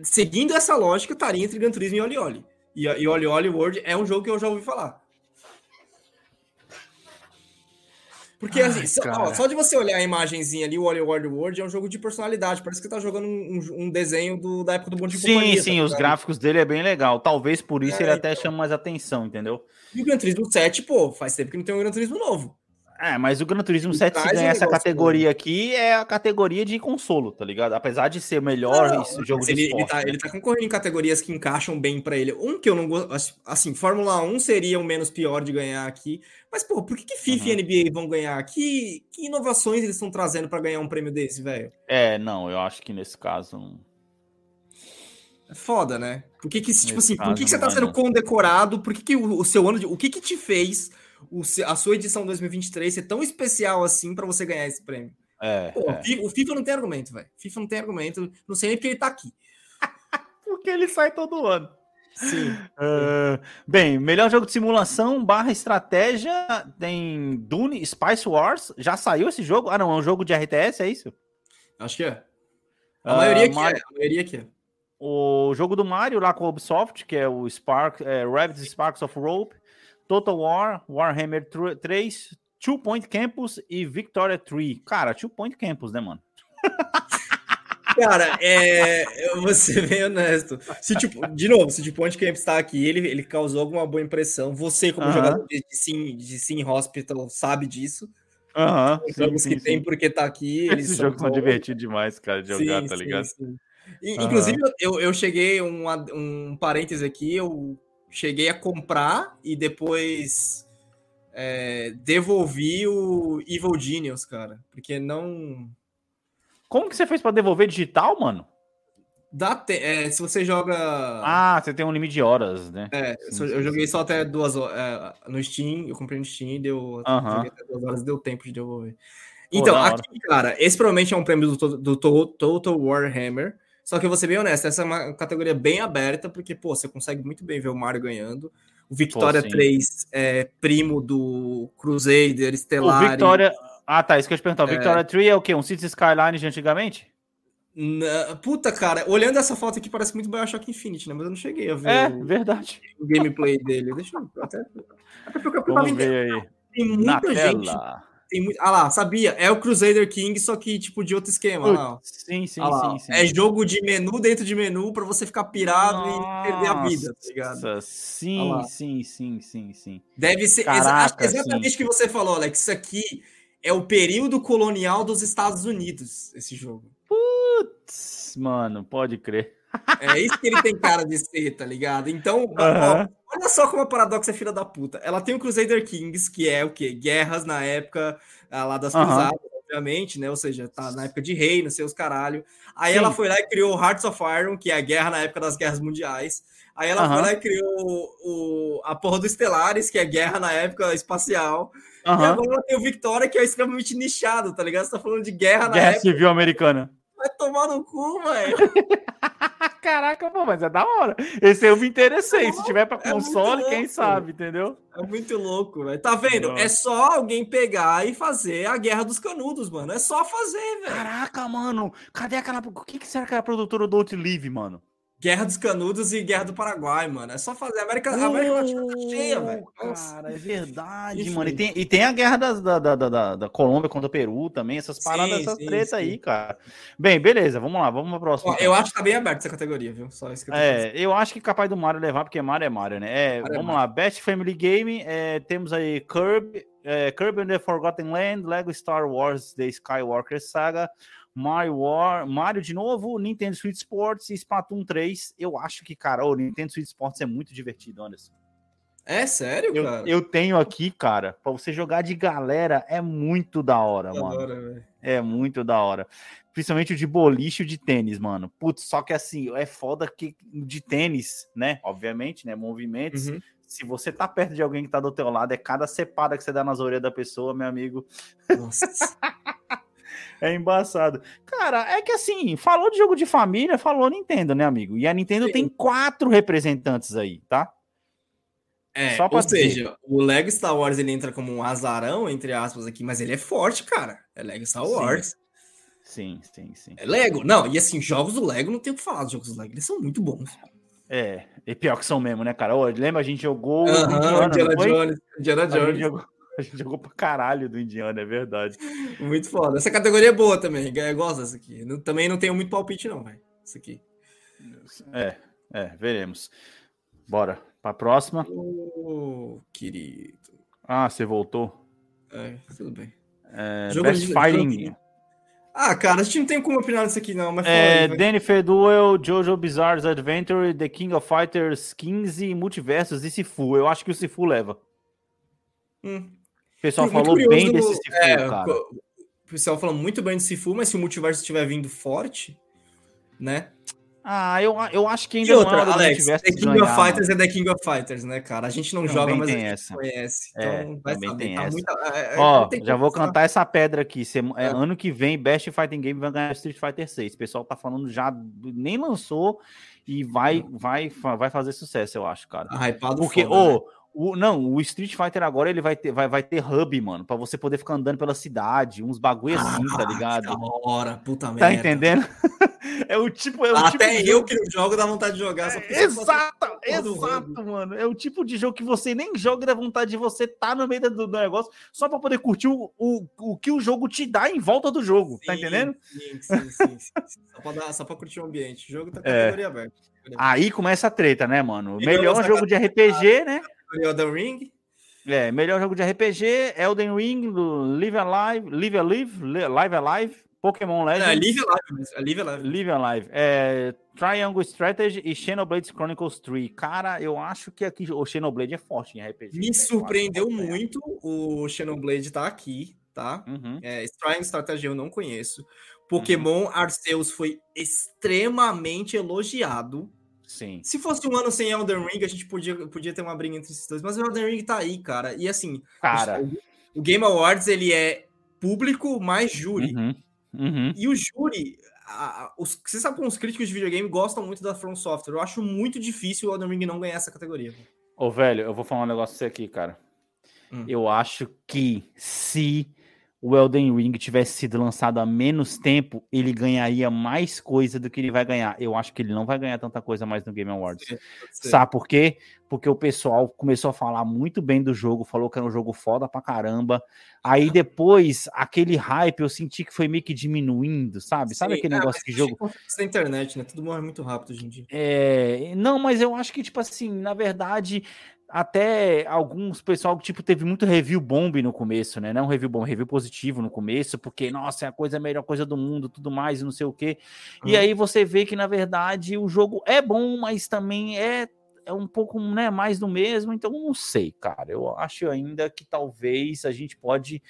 seguindo essa lógica, estaria entre Gran Turismo e Oli Oli. E, e Oli Oli World é um jogo que eu já ouvi falar. Porque, Ai, assim, só, ó, só de você olhar a imagenzinha ali, o Oli Oli World é um jogo de personalidade. Parece que você tá jogando um, um desenho do- da época do Bom de Sim, Companhia. sim, tá os gráficos dele é bem legal. Talvez por isso É, ele até então. chama mais atenção, entendeu? E o Gran Turismo 7, pô, faz tempo que não tem um Gran Turismo novo. É, mas o Gran Turismo Ele 7, se ganhar essa categoria aqui, é a categoria de consolo, tá ligado? Apesar de ser o melhor Não, esse jogo de ele, ele, esporte. tá, né? ele tá concorrendo em categorias que encaixam bem pra ele. Um que eu não gosto. Assim, Fórmula 1 seria o menos pior de ganhar aqui. Mas, pô, por que, que FIFA e Uhum. NBA vão ganhar? Que, que inovações eles estão trazendo pra ganhar um prêmio desse, velho? É, não, eu acho que nesse caso. não- É foda, né? Por que, que tipo Nesse assim, por que, que você não tá sendo não. condecorado? Por que, que o, o seu ano de. O que, que te fez o se- a sua edição 2023 ser tão especial assim pra você ganhar esse prêmio? É, Pô, é. o FIFA não tem argumento, velho. FIFA não tem argumento. Não sei nem porque ele tá aqui. Porque ele sai todo ano. Sim. Ah, bem, melhor jogo de simulação barra estratégia tem Dune Spice Wars. Já saiu esse jogo? Ah, não, é um jogo de RTS, é isso? Acho que é. A Ah, maioria que Mario- é. A maioria que é. O jogo do Mario lá com a Ubisoft, que é o Spark, é, Rabbids Sparks of Rope, Total War, Warhammer 3, Two Point Campus e Victoria 3. Cara, Two Point Campus, né, mano? Cara, é, eu vou ser bem honesto. Se, tipo, de novo, se o Point Camp está aqui, ele, ele causou alguma boa impressão. Você, como Aham. jogador de, Sim, de Sim Hospital, sabe disso. Aham. Os jogos que tem porque tá aqui. Esses são jogos são divertidos demais, cara, de jogar, Sim, tá sim, ligado? sim. E, Aham. Inclusive, eu, eu cheguei, um, um parêntese aqui, eu cheguei a comprar e depois é, devolvi o Evil Genius, cara. Porque não. Como que você fez pra devolver digital, mano? Dá te... é, se você joga. Ah, você tem um limite de horas, né? É, Sim, só- sim, eu joguei só até duas horas. é, no Steam, eu comprei no Steam, deu, Aham. joguei até duas horas, deu tempo de devolver. Então, hora. aqui, cara, esse provavelmente é um prêmio do, do to- Total Warhammer. Só que eu vou ser bem honesto, essa é uma categoria bem aberta, porque, pô, você consegue muito bem ver o Mario ganhando. O Victoria sim. 3 é primo do Crusader, O Stellar. Victoria. Ah, tá. Isso que eu te perguntar. O É. Victoria 3 é o quê? Um Cities Skyline de antigamente? Na- Puta, cara, olhando essa foto aqui parece muito Bioshock Infinite, né? Mas eu não cheguei a ver É, o, verdade. o gameplay dele. Deixa eu até. Até porque eu tava Vamos ver aí. Tem Na muita gente tela. Tem muito... Ah lá, sabia? É o Crusader King, só que tipo de outro esquema. olha lá. Putz, Sim, sim, lá, sim, sim. É jogo de menu dentro de menu pra você ficar pirado e perder a vida, tá ligado? Nossa, Sim, lá. sim, sim, sim, sim. Deve ser exa- Caraca, que exatamente o que você falou, Alex. Isso aqui é o período colonial dos Estados Unidos, esse jogo. Putz, Mano, pode crer. É isso que ele tem cara de ser, tá ligado? Então, ó, olha só como a Paradox é filha da puta. Ela tem o Crusader Kings, que é o quê? Guerras na época ah, lá das Aham. cruzadas, obviamente, né? Ou seja, tá na época de rei, não sei os caralho. Aí Sim. ela foi lá e criou o Hearts of Iron, que é a guerra na época das guerras mundiais. Aí ela foi lá e criou o, a porra do Stellaris, que é guerra na época espacial. E Aham. agora ela tem o Victoria, que é extremamente nichado, tá ligado? Você tá falando de guerra na Guerra época. Civil Americana. Vai tomar no cu, velho. Caraca, pô, mas é da hora. Esse eu me interessei. Se tiver pra É console, quem louco. sabe, entendeu? É muito louco, velho. Tá vendo? Nossa. É só alguém pegar e fazer a Guerra dos Canudos, mano. É só fazer, velho. Caraca, mano. Cadê aquela. O que, que será que é a produtora do Outlive, mano? Guerra dos Canudos e Guerra do Paraguai, mano. É só fazer. A América, a América Latina tá cheia, velho. Cara, é verdade, Enfim. mano. E tem, e tem a guerra da, da, da, da, da Colômbia contra o Peru também, essas paradas, sim, essas sim, treta sim. aí, cara. Bem, beleza, vamos lá, vamos pra próxima. Ó, eu acho que tá bem aberto essa categoria, viu? Só isso que eu É, eu acho que capaz do Mario levar, porque Mario é Mario, né? É, Mario é vamos é lá, Best Family Game, é, temos aí Kirby, é, Kirby and the Forgotten Land, Lego Star Wars The Skywalker Saga, Mario War, Mario de novo, Nintendo Switch Sports e Splatoon 3. Eu acho que, cara, o Nintendo Switch Sports é muito divertido, Anderson. É sério, eu, cara? Eu tenho aqui, cara, para você jogar de galera é muito da hora, da mano. Hora, é muito da hora. Principalmente o de boliche e o de tênis, mano. Putz, só que assim, é foda que de tênis, né? Obviamente, né? Movimentos. Uhum. Se você tá perto de alguém que tá do teu lado, é cada cepada que você dá nas orelhas da pessoa, meu amigo. Nossa. É embaçado. Cara, é que assim, falou de jogo de família, falou Nintendo, né, amigo? E a Nintendo Sim. tem quatro representantes aí, tá? É, Só ou seja, dizer. o Lego Star Wars ele entra como um azarão, entre aspas, aqui, mas ele é forte, cara. É Lego Star Wars. Sim, sim, sim. É Lego. Não, e assim, jogos do Lego, não tem o que falar dos jogos do Lego, eles são muito bons. É, e pior que são mesmo, né, cara? Ô, lembra, a gente jogou. Uh -huh, Indiana, Indiana Jones. Indiana Jones. A gente jogou pra caralho do Indiana, é verdade. Muito foda. Essa categoria é boa também. Eu gosto dessa aqui. Não, também não tenho muito palpite, não, velho. Isso aqui. É, é, veremos. Bora. Pra próxima. Oh, querido. Ah, você voltou? É, tudo bem. É, Jogo Best de, Fighting. Ah, cara, a gente não tem como opinar nisso aqui, não. Mas é, aí, Danny Duel, Jojo Bizarre's Adventure, The King of Fighters 15, Multiversos e Sifu. Eu acho que o Sifu leva. Hum. O pessoal muito falou bem desse Sifu, é, cara. O pessoal falou muito bem de Sifu, mas se o multiverso estiver vindo forte, né? Ah, eu, eu acho que ainda e outra, não é Alex, The King ganhar, of Fighters mano. é The King of Fighters, né, cara? A gente não também joga, mas a gente essa. conhece. É, então vai saber. Tem tá essa. Muita, é, é Ó, já vou cantar essa pedra aqui. Se, é. Ano que vem, Best Fighting Game vai ganhar Street Fighter 6. O pessoal tá falando já, nem lançou e vai, vai, vai fazer sucesso, eu acho, cara. Ah, hypado Porque, ô, né? O, não, o Street Fighter agora ele vai ter, vai, vai ter hub, mano, para você poder ficar andando pela cidade, uns bagulho assim, tá ah, tá ligado? Da hora, puta tá merda. Tá entendendo? é o tipo. É o Até tipo eu que não jogo dá vontade de jogar. É, exato, exato, mano. É o tipo de jogo que você nem joga e dá vontade de você tá no meio do, do negócio só para poder curtir o, o, o que o jogo te dá em volta do jogo, tá sim, tá entendendo? Sim, sim, sim. sim. só, pra dar, só pra curtir o ambiente. O jogo tá categoria é. aberta. Aí começa a treta, né, mano? Melhor jogo de RPG, né? Elden Ring. É, melhor jogo de RPG, Elden Ring, Live Alive, Live Alive, Live Alive, Pokémon Legends. É, Live Alive, é Live Alive. Live Alive. É, Triangle Strategy e Xenoblade Chronicles 3. Cara, eu acho que aqui o Xenoblade é forte em RPG. Me surpreendeu muito o Xenoblade tá aqui, tá? Uhum. É, Triangle Strategy eu não conheço. Pokémon uhum. Arceus foi extremamente elogiado. Sim. Se fosse um ano sem Elden Ring, a gente podia, podia ter uma briga entre esses dois, mas o Elden Ring tá aí, cara. E assim, cara. O, Game Awards ele é público mais júri. Uhum. Uhum. E o júri, a, os, você sabe como os críticos de videogame gostam muito da From Software. Eu acho muito difícil o Elden Ring não ganhar essa categoria. Ô, velho, eu vou falar um negócio pra você aqui, cara. Hum. Eu acho que se o Elden Ring tivesse sido lançado há menos tempo, ele ganharia mais coisa do que ele vai ganhar. Eu acho que ele não vai ganhar tanta coisa mais no Game Awards. Sim, Sabe por quê? Porque o pessoal começou a falar muito bem do jogo, falou que era um jogo foda pra caramba. Aí depois, aquele hype eu senti que foi meio que diminuindo, sabe? Sim, sabe aquele é, negócio de jogo. Na internet, né? Tudo morre muito rápido hoje em dia. É, não, mas eu acho que, tipo assim, na verdade, até alguns pessoal que tipo teve muito review bomb no começo, né? Não review bom, review positivo no começo, porque nossa, é a coisa a melhor coisa do mundo, tudo mais e não sei o quê. E aí você vê que na verdade o jogo é bom, mas também é é um pouco, né, mais do mesmo, então não sei, cara. Eu acho ainda que talvez a gente pode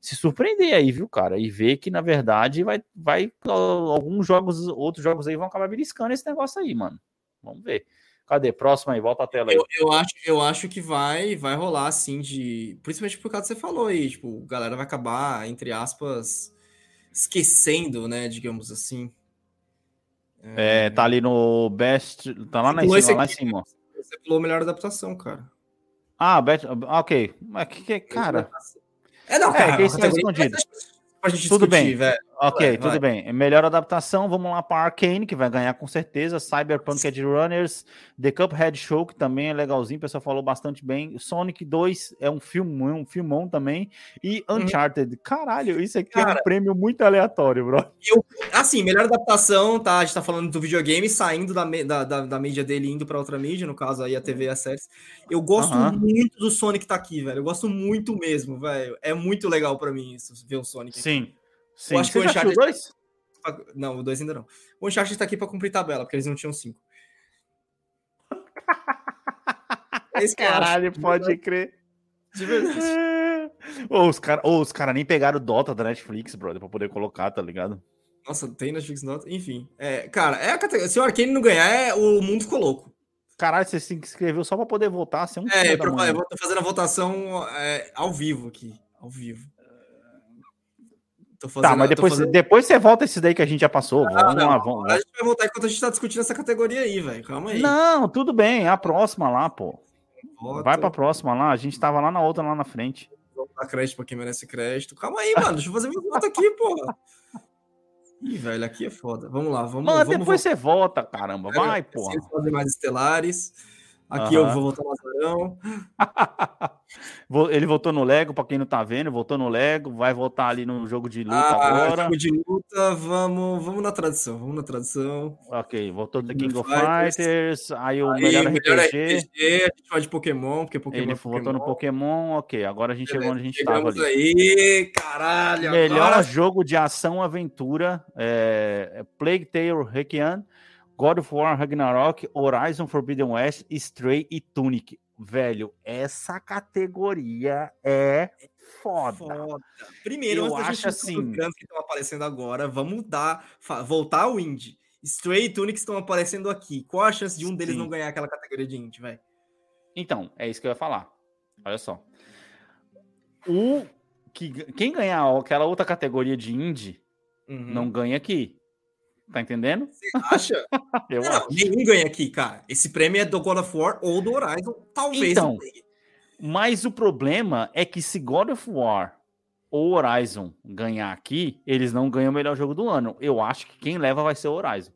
se surpreender aí, viu, cara? E ver que na verdade vai vai alguns jogos, outros jogos aí vão acabar beliscando esse negócio aí, mano. Vamos ver. Cadê? Próxima aí, volta a tela aí. Eu, eu, acho, eu acho que vai, vai rolar assim de. Principalmente por causa que você falou aí, tipo, a galera vai acabar, entre aspas, esquecendo, né? Digamos assim. É, é tá ali no best. Tá lá, na em cima, lá em cima. Você falou melhor adaptação, cara. Ah, best, ok. Mas que, que cara. É, não, é, cara. É, que isso tá escondido. Pra gente Tudo discutir, bem. velho. Ok, vai, tudo vai. bem. Melhor adaptação, vamos lá para Arcane, que vai ganhar com certeza. Cyberpunk Edge Runners, The Cuphead Show, que também é legalzinho, o pessoal falou bastante bem. Sonic 2 é um filmão, um filmão também. E Uncharted. Caralho, isso aqui é Cara. um prêmio muito aleatório, bro. Assim, melhor adaptação, tá? A gente tá falando do videogame, saindo da, da, da, da mídia dele e indo pra outra mídia, no caso aí a TV e as séries. Eu gosto Aham. muito do Sonic tá aqui, velho. Eu gosto muito mesmo, velho. É muito legal pra mim isso, ver o Sonic. aqui. Sim. Sim. acho que Você o já assistiu Uncharted- dois? Não, o 2 ainda não. O Uncharted tá aqui pra cumprir tabela, porque eles não tinham 5. É isso que eu acho. Caralho, pode crer. De verdade. Ô, os caras os cara nem pegaram o Dota da Netflix, brother, pra poder colocar, tá ligado? Nossa, tem Netflix Nota. Enfim. É, cara, é a categoria. Se o Arcane não ganhar, é, o mundo ficou louco. Caralho, você se inscreveu só pra poder votar, um É, pra- mãe. eu vou tô fazendo a votação é, ao vivo aqui. Ao vivo. Tô fazendo, Tá, mas depois, fazendo- depois você volta esses daí que a gente já passou. vamos Ah, não, lá, vamos A gente vai voltar enquanto a gente tá discutindo essa categoria aí, velho. Calma aí. Não, tudo bem, a próxima lá, pô. Vota, Vai pra próxima lá, a gente tava lá na outra, lá na frente. Vamos dar crédito pra quem merece crédito. Calma aí, mano. Deixa eu fazer minha voto aqui, porra. Ih, velho, aqui é foda. Vamos lá, vamos Mano, vamos depois você volta, caramba, vai, porra. vocês fazem mais estelares. Aqui Aham. eu vou votar no Azarão. Ele votou no Lego, pra quem não tá vendo, votou no Lego, vai votar ali no jogo de luta Ah, agora. jogo de luta, vamos, vamos na tradição, vamos na tradição. Ok, votou The King of Fighters. Fighters, aí o Aí, melhor melhor RPG, RPG, a gente vai de Pokémon, porque Pokémon ele é votou no Pokémon, ok, agora a gente chegou onde a gente tava ali. aí, caralho. Melhor agora- jogo de ação aventura, é, é Plague Tale Requiem, God of War Ragnarok, Horizon Forbidden West, Stray e Tunic. Velho, essa categoria é foda. Foda. Primeiro, Eu acho assim- grandes que estão aparecendo agora, vamos dar, voltar ao indie. Stray e Tunic estão aparecendo aqui. Qual a chance de um deles Sim. não ganhar aquela categoria de indie, velho? Então, é isso que eu ia falar. Olha só. O que, quem ganhar aquela outra categoria de indie Uhum. não ganha aqui. Tá entendendo? Você acha? Eu não, acho. nenhum ganha aqui, cara. Esse prêmio é do God of War ou do Horizon, talvez. Então. Mas o problema é que se God of War ou Horizon ganhar aqui, eles não ganham o melhor jogo do ano. Eu acho que quem leva vai ser o Horizon.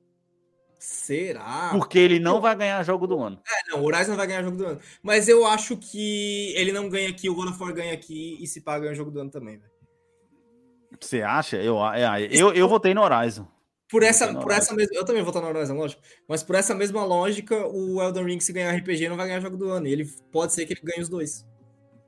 Será? Porque ele não vai ganhar jogo do ano. É, não, o Horizon vai ganhar jogo do ano. Mas eu acho que ele não ganha aqui, o God of War ganha aqui e se paga ganha o jogo do ano também, velho. Você acha? Eu, é, eu, eu votei no Horizon. Por essa, por essa mesma. Eu também vou estar no Horizon, lógico. Mas por essa mesma lógica, o Elden Ring, se ganhar RPG, não vai ganhar jogo do ano. E ele pode ser que ele ganhe os dois.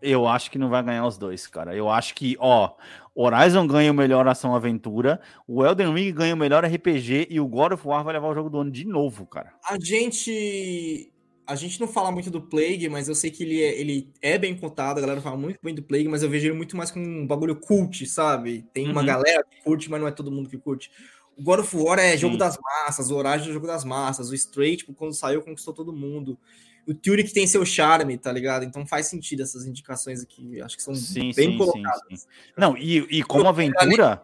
Eu acho que não vai ganhar os dois, cara. Eu acho que, ó, Horizon ganha o melhor ação aventura, o Elden Ring ganha o melhor RPG e o God of War vai levar o jogo do ano de novo, cara. A gente. A gente não fala muito do Plague, mas eu sei que ele é, ele é bem cotado, a galera fala muito bem do Plague, mas eu vejo ele muito mais como um bagulho cult, sabe? Tem uma Uhum. galera que curte, mas não é todo mundo que curte. O God of War é jogo Sim. das massas, o Horizon é jogo das massas, o Stray, tipo, quando saiu, conquistou todo mundo. O Tunic tem seu charme, tá ligado? Então faz sentido essas indicações aqui, acho que são Sim, bem sim, colocadas. sim. Não, e, e como aventura,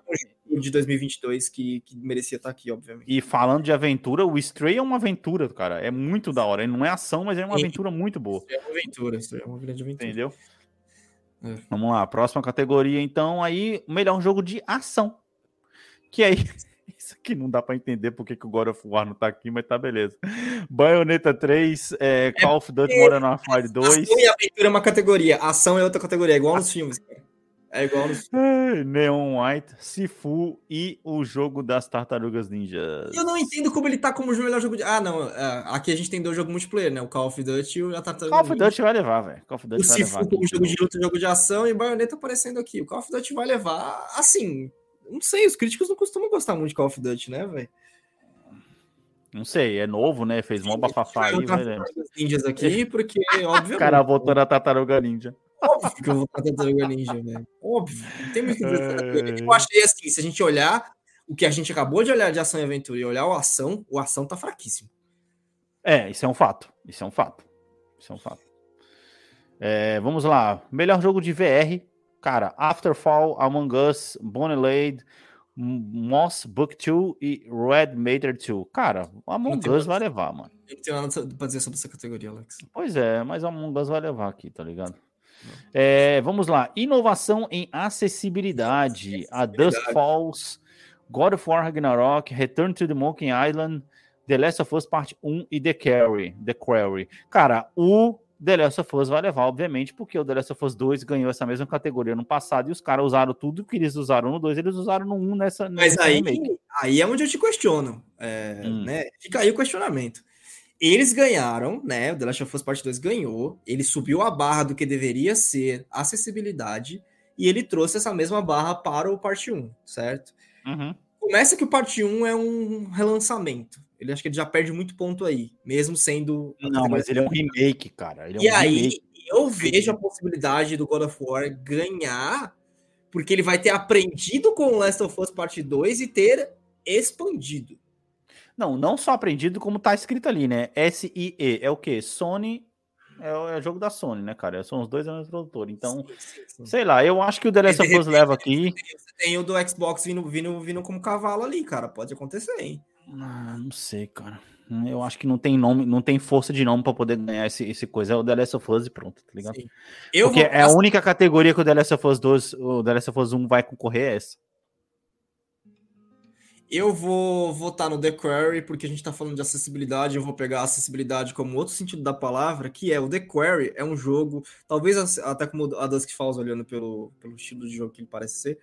De 2022, que, que merecia estar aqui, obviamente. e falando de aventura, o Stray é uma aventura, cara. É muito da hora. Ele não é ação, mas é uma aventura muito boa. É uma aventura, isso é uma grande aventura. Entendeu? É. Vamos lá, próxima categoria, então, aí, o melhor jogo de ação. Que aí, aqui não dá pra entender porque que o God of War não tá aqui, mas tá beleza. Bayonetta 3, é, Call of Duty Modern Warfare 2, Ação e aventura é uma categoria, ação é outra categoria, é igual nos filmes, cara. É igual nos ai, Neon White, Sifu e o jogo das Tartarugas Ninjas. Eu não entendo como ele tá como o melhor jogo de. Ah, não. é, aqui a gente tem dois jogos multiplayer, né? O Call of Duty e a Tartaruga. Call of. Duty vai levar, velho. Call of O Duty vai Sifu levar. como aqui. jogo de luta, jogo de ação e o Bayonetta aparecendo aqui. O Call of Duty vai levar. Assim. Não sei, os críticos não costumam gostar muito de Call of Duty, né, velho? Não sei, é novo, né? Fez mó bafafá aí, velho. Ninjas aqui, porque, O obviamente. cara votou na Tartaruga Ninja. Óbvio que eu vou botar Tartaruga Ninja, velho. Óbvio. Não tem muito o que É. Eu achei assim, se a gente olhar o que a gente acabou de olhar de ação e aventura e olhar o ação, o ação tá fraquíssimo. É, isso é um fato. Isso é um fato. Isso é um fato. É, vamos lá. Melhor jogo de VR. Cara, Afterfall, Among Us, Bonnie Lade, M- Moss Book 2 e Red Matter 2. Cara, Among tem Us vai levar, mano. Não tenho nada pra dizer sobre essa categoria, Alex. Pois é, mas Among Us vai levar aqui, tá ligado? É, vamos lá. Inovação em acessibilidade. A Dust Acessibilidade. Falls, God of War Ragnarok, Return to the Monkey Island, The Last of Us Parte 1 e The Quarry. The Quarry. Cara, o The Last of Us vai levar, obviamente, porque o The Last of Us 2 ganhou essa mesma categoria no passado e os caras usaram tudo que eles usaram no 2, eles usaram no 1 nessa. Mas nessa aí, remake. aí é onde eu te questiono. É, hum. né? Fica aí o questionamento. Eles ganharam, né? O The Last of Us Part 2 ganhou, ele subiu a barra do que deveria ser acessibilidade e ele trouxe essa mesma barra para o Parte 1, certo? Uhum. Começa que o Parte 1 é um relançamento. Ele acho que ele já perde muito ponto aí, mesmo sendo. Não, mas ele é um remake, cara. É e um aí, remake. eu vejo a possibilidade do God of War ganhar, porque ele vai ter aprendido com o Last of Us Parte 2 e ter expandido. Não, não só aprendido, como tá escrito ali, né? S-I-E. É o quê? Sony. É o, é o jogo da Sony, né, cara? São os dois anos produtores. Então, sim, sim, sim. sei lá, eu acho que o The Last of Us leva aqui. Você tem o do Xbox vindo, vindo, vindo como cavalo ali, cara. Pode acontecer, hein? Ah, não sei, cara. Eu acho que não tem nome, não tem força de nome para poder ganhar esse, esse coisa. É o The Last of Us e pronto, tá ligado? Eu Porque vou... é a única categoria que o The Last of Us 2, o The Last of Us 1 vai concorrer é essa. Eu vou votar no The Query, porque a gente está falando de acessibilidade, eu vou pegar acessibilidade como outro sentido da palavra, que é o The Query é um jogo, talvez até como a Dusk Falls, olhando pelo, pelo estilo de jogo que ele parece ser,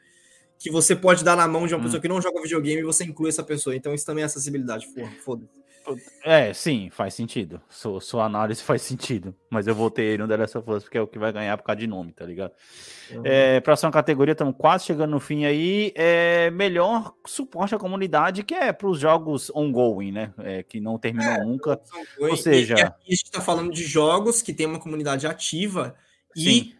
que você pode dar na mão de uma hum. pessoa que não joga videogame e você inclui essa pessoa. Então isso também é acessibilidade, foda-se. É, sim, faz sentido. Sua, sua análise faz sentido. Mas eu votei ele no The Last of Us porque é o que vai ganhar por causa de nome, tá ligado? Uhum. É, próxima categoria, estamos quase chegando no fim aí. É melhor suporte à comunidade, que é para os jogos ongoing, né? É, que não terminam é, nunca. Ou seja. E, a gente está falando de jogos que tem uma comunidade ativa sim. e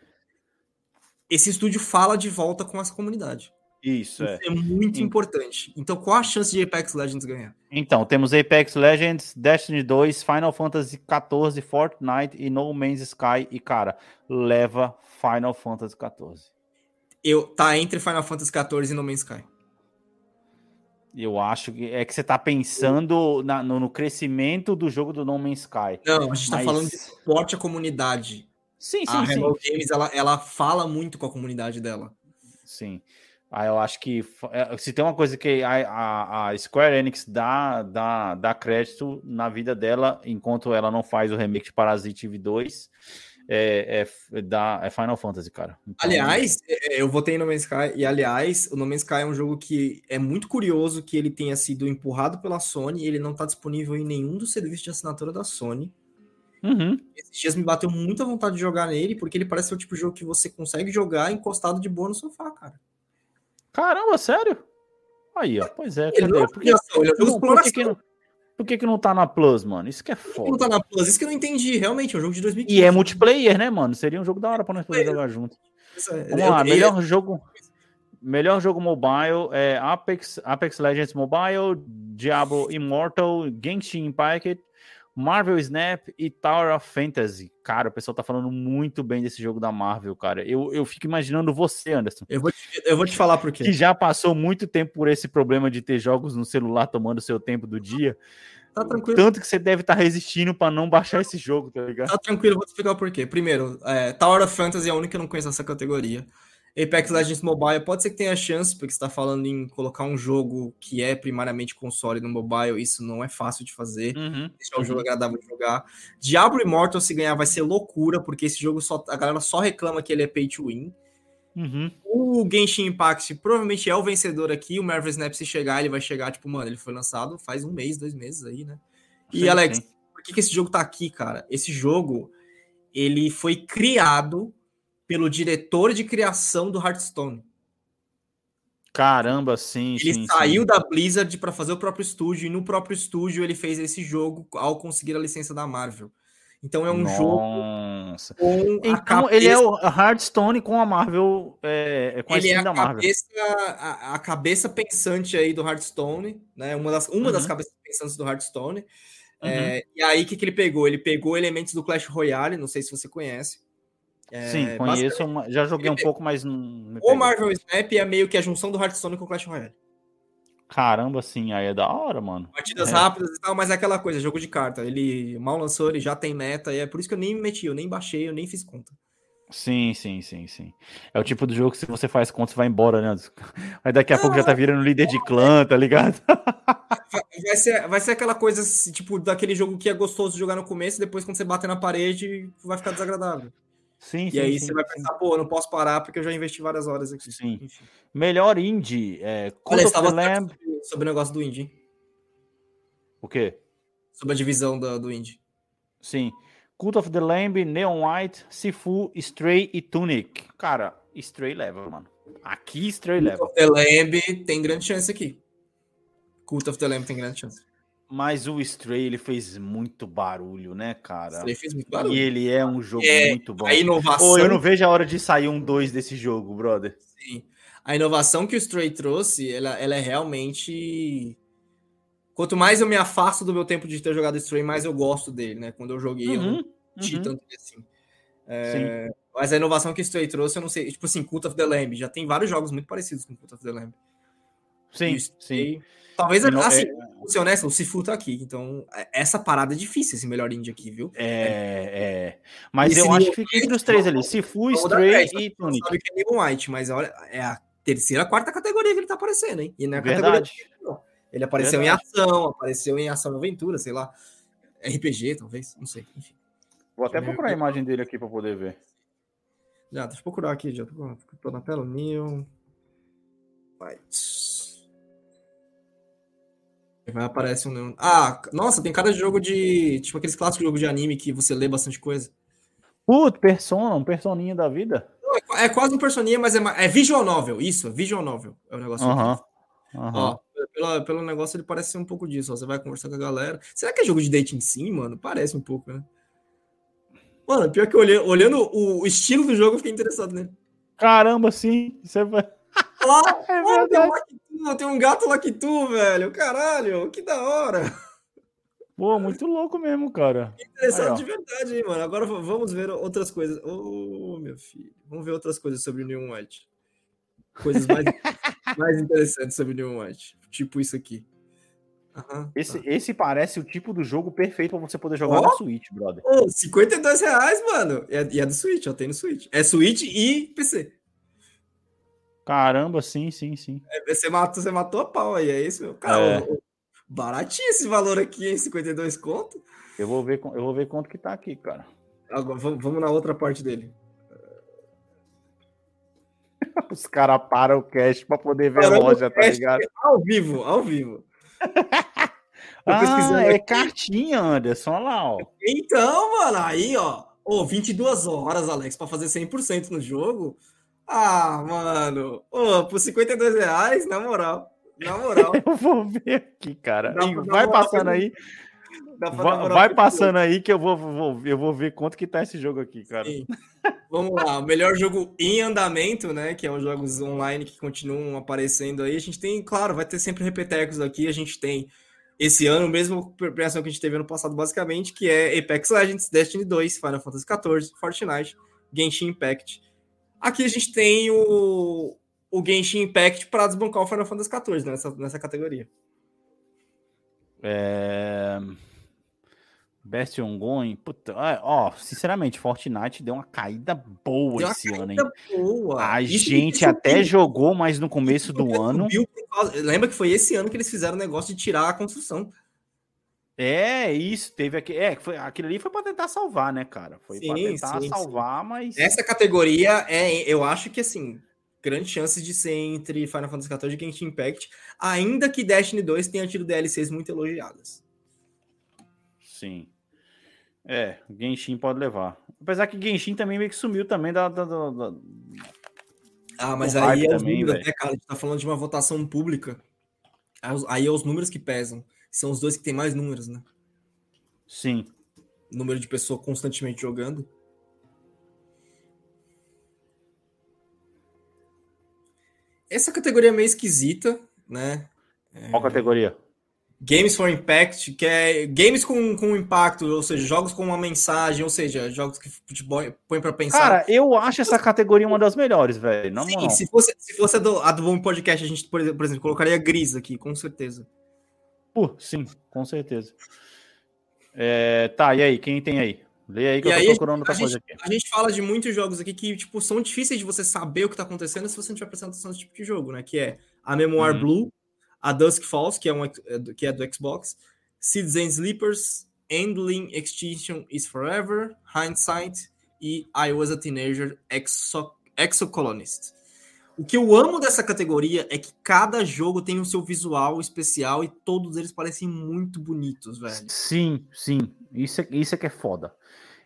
esse estúdio fala de volta com essa comunidade. Isso, Isso é. é muito importante. Então, qual a chance de Apex Legends ganhar? Então, temos Apex Legends, Destiny 2, Final Fantasy XIV, Fortnite e No Man's Sky. E, cara, leva Final Fantasy XIV. Eu, tá entre Final Fantasy XIV e No Man's Sky. Eu acho que é que você tá pensando na, no, no, crescimento do jogo do No Man's Sky. Não, a gente tá mas... tá falando de suporte à comunidade. Sim, sim, a sim. Games, ela, ela fala muito com a comunidade dela. Sim. Aí eu acho que é, se tem uma coisa que a, a, a, Square Enix dá, dá, dá crédito na vida dela, enquanto ela não faz o remake de Parasite Eve 2, é, é, da, é Final Fantasy, cara. Então, aliás, é, eu votei no Man's Sky, e aliás, o No Man's Sky é um jogo que é muito curioso que ele tenha sido empurrado pela Sony e ele não está disponível em nenhum dos serviços de assinatura da Sony. Uhum. Esses dias me bateu muita vontade de jogar nele, porque ele parece ser o tipo de jogo que você consegue jogar encostado de boa no sofá, cara. Caramba, sério? Aí, ó. Pois é. Cadê? Por, que, não, por, que, que, não, por que, que não tá na Plus, mano? Isso que é foda. Por que não tá na Plus? Isso que eu não entendi. Realmente, é um jogo de 2015. E é multiplayer, né, mano? Seria um jogo da hora pra nós poder jogar junto. É, Vamos lá, melhor jogo. Melhor jogo mobile é Apex, Apex Legends Mobile, Diablo Immortal, Genshin Impact, Marvel Snap e Tower of Fantasy. Cara, o pessoal tá falando muito bem desse jogo da Marvel, cara. Eu, eu fico imaginando você, Anderson. Eu vou, te, eu vou te falar por quê. Que já passou muito tempo por esse problema de ter jogos no celular tomando seu tempo do dia. Tá tranquilo. Tanto que você deve estar tá resistindo para não baixar esse jogo, tá ligado? Tá tranquilo, vou te explicar por quê. Primeiro, é, Tower of Fantasy é a única que eu não conheço essa categoria. Apex Legends Mobile pode ser que tenha chance, porque você está falando em colocar um jogo que é primariamente console no mobile, isso não é fácil de fazer. Uhum. é um jogo agradável de jogar. Diablo Immortal, se ganhar, vai ser loucura, porque esse jogo só a galera só reclama que ele é pay to win. Uhum. O Genshin Impact provavelmente é o vencedor aqui. O Marvel Snap, se chegar, ele vai chegar, tipo, mano, ele foi lançado faz um mês, dois meses aí, né? E sim, Alex, sim. por que, que esse jogo tá aqui, cara? Esse jogo, ele foi criado pelo diretor de criação do Hearthstone. Caramba, sim. Ele sim, saiu sim. da Blizzard para fazer o próprio estúdio e no próprio estúdio ele fez esse jogo ao conseguir a licença da Marvel. Então é um Nossa. jogo com então, cabeça... ele é o Hearthstone com a Marvel, é, com a ele é a da Marvel. Cabeça, a, a, cabeça pensante aí do Hearthstone, né? Uma das, uma uhum. das cabeças pensantes do Hearthstone. Uhum. É, e aí o que, que ele pegou? Ele pegou elementos do Clash Royale, não sei se você conhece. É, Sim, conheço, já joguei um pouco, mas não. O Marvel Snap é meio que a junção do Hearthstone com o Clash Royale. Caramba, sim, aí é da hora, mano. Partidas é. rápidas e tal, mas é aquela coisa, jogo de carta. Ele mal lançou, ele já tem meta, e é por isso que eu nem me meti, eu nem baixei, eu nem fiz conta. Sim, sim, sim, sim. É o tipo do jogo que se você faz conta, você vai embora, né? Aí daqui a pouco já tá virando líder de clã, tá ligado? Vai ser, vai ser aquela coisa, assim, tipo, daquele jogo que é gostoso jogar no começo, e depois quando você bater na parede, vai ficar desagradável. Sim, E sim. aí sim, você vai pensar, pô, eu não posso parar porque eu já investi várias horas aqui. Sim. Enfim. Melhor indie, é Cult Olha, estava Lamb. sobre, o negócio do indie. O quê? Sobre a divisão da- do indie. Sim. Cult of the Lamb, Neon White, Sifu, Stray e Tunic. Cara, Stray leva, mano. Aqui Stray Cult leva. of the Lamb tem grande chance aqui. Cult of the Lamb tem grande chance. Mas o Stray, ele fez muito barulho, né, cara? Ele fez muito barulho. E ele é um jogo É, muito bom. A inovação, Pô, eu não vejo a hora de sair um 2 desse jogo, brother. sim. a inovação que o Stray trouxe, ela, ela é realmente. Quanto mais eu me afasto do meu tempo de ter jogado Stray, mais eu gosto dele, né? Quando eu joguei, eu não Uhum, uhum. tanto assim. É, Mas a inovação que o Stray trouxe, eu não sei. Tipo assim, Cult of the Lamb. Já tem vários jogos muito parecidos com Cult of the Lamb. Sim, o sim. Talvez, Ino- assim, é- vou ser honesto, o Sifu tá aqui. Então, é- essa parada é difícil, esse melhor indie aqui, viu? É, é. Mas Esse eu acho que fica entre os três ali: Sifu, Stray e Não Tunic. sabe que é Neon White, mas olha, é a terceira, quarta categoria que ele tá aparecendo, hein? E não é a categoria Verdade. não. Ele apareceu Verdade. em ação, apareceu em ação aventura, sei lá. RPG, talvez, não sei. Enfim. Vou até procurar a imagem dele aqui pra poder ver. Já, deixa eu procurar aqui, já tô, tô na tela. Neon White. Vai aparecer um Neon. Ah, nossa, tem cara de jogo de. Tipo aqueles clássicos jogos de anime que você lê bastante coisa. Puto, Persona, um personinha da vida. Não, é É quase um personinha, mas é, é visual novel, isso, visual novel. É o negócio. Aham. aham. Ó, pela- pelo negócio ele parece ser um pouco disso. Ó. Você vai conversar com a galera. Será que é jogo de dating sim, mano? Parece um pouco, né? Mano, pior que olhei- olhando o, o estilo do jogo, eu fiquei interessado nele. Caramba, sim. Você vai. Lá, É tem, um tem um gato Lakitu, velho. Caralho, que da hora. Pô, muito louco mesmo, cara. Interessado Aí, de verdade, hein, mano. Agora vamos ver outras coisas. Ô, meu filho. Vamos ver outras coisas sobre o Neon White. Coisas mais, mais interessantes sobre o Neon White. Tipo isso aqui. Aham, Esse, tá. esse parece o tipo do jogo perfeito pra você poder jogar Ó. na Switch, brother. Ô, 52 reais, mano. E é, e é do Switch, ó. Tem no Switch. É Switch e PC. Caramba, sim, sim, sim. É, Você matou, você matou a pau aí, é isso, meu? Cara, É. baratinho esse valor aqui, hein? 52 conto. Eu vou ver, eu vou ver quanto que tá aqui, cara. Agora, vamos, vamos na outra parte dele. Os caras param o cash pra poder ver a Parando o loja, tá ligado? Ao vivo, ao vivo. Ah, é aqui. cartinha, Anderson. Olha lá, ó. Então, mano, aí, ó. Ô, 22 horas, Alex, pra fazer 100% no jogo. Ah, mano. Ô, por 52 reais, na moral. Na moral. Eu vou ver aqui, cara. Dá vai passando aí. Vai, vai passando aí que eu vou, vou- eu vou ver quanto que tá esse jogo aqui, cara. Sim. Vamos lá, o melhor jogo em andamento, né? Que é os jogos online que continuam aparecendo aí. A gente tem, claro, vai ter sempre repetecos aqui. A gente tem esse ano, mesmo premiação que a gente teve ano passado, basicamente, que é Apex Legends, Destiny 2, Final Fantasy XIV, Fortnite, Genshin Impact. Aqui a gente tem o, o Genshin Impact para desbancar o Final Fantasy XIV nessa, nessa categoria. É... Best Ongoing. Puta, ó, sinceramente, Fortnite deu uma caída boa Deu esse ano, hein? boa. A Isso- gente isso até que- jogou, mas no começo do ano. subiu causa- Lembra que foi esse ano que eles fizeram o negócio de tirar a construção. É, isso, teve aqui. É, foi, aquilo ali foi pra tentar salvar, né, cara? Foi pra Sim, tentar sim, salvar, mas. Essa categoria é, eu acho que assim, grande chance de ser entre Final Fantasy XIV e Genshin Impact, ainda que Destiny 2 tenha tido DLCs muito elogiadas. Sim. É, Genshin pode levar. Apesar que Genshin também meio que sumiu também da. da- da- da- Ah, mas aí é os também, números, né, cara? A gente tá falando de uma votação pública. Aí é os números que pesam. São os dois que tem mais números, né? Sim. Número de pessoa constantemente jogando. Essa categoria é meio esquisita, né? Qual categoria? Games for Impact, que é games com, com impacto, ou seja, jogos com uma mensagem, ou seja, jogos que te põe pra pensar. Cara, eu acho essa categoria uma das melhores, velho. Sim, moral. se fosse, se fosse a do, a do Bom Podcast, a gente, por exemplo, por exemplo, colocaria Gris aqui, com certeza. Pô, sim, com certeza. É, tá, e aí? Quem tem aí? Lê aí que E eu tô aí, procurando outra coisa gente, aqui. a gente fala de muitos jogos aqui que, tipo, são difíceis de você saber o que tá acontecendo se você não tiver prestando atenção nesse tipo de jogo, né? Que é a Memoir Uhum. Blue, a Dusk Falls, que é, um, é do- que é do Xbox, Seeds and Sleepers, Endling Extinction is Forever, Hindsight e I Was a Teenager Exo, Exocolonist. O que eu amo dessa categoria é que cada jogo tem o seu visual especial e todos eles parecem muito bonitos, velho. Sim, sim. Isso é, isso é que é foda.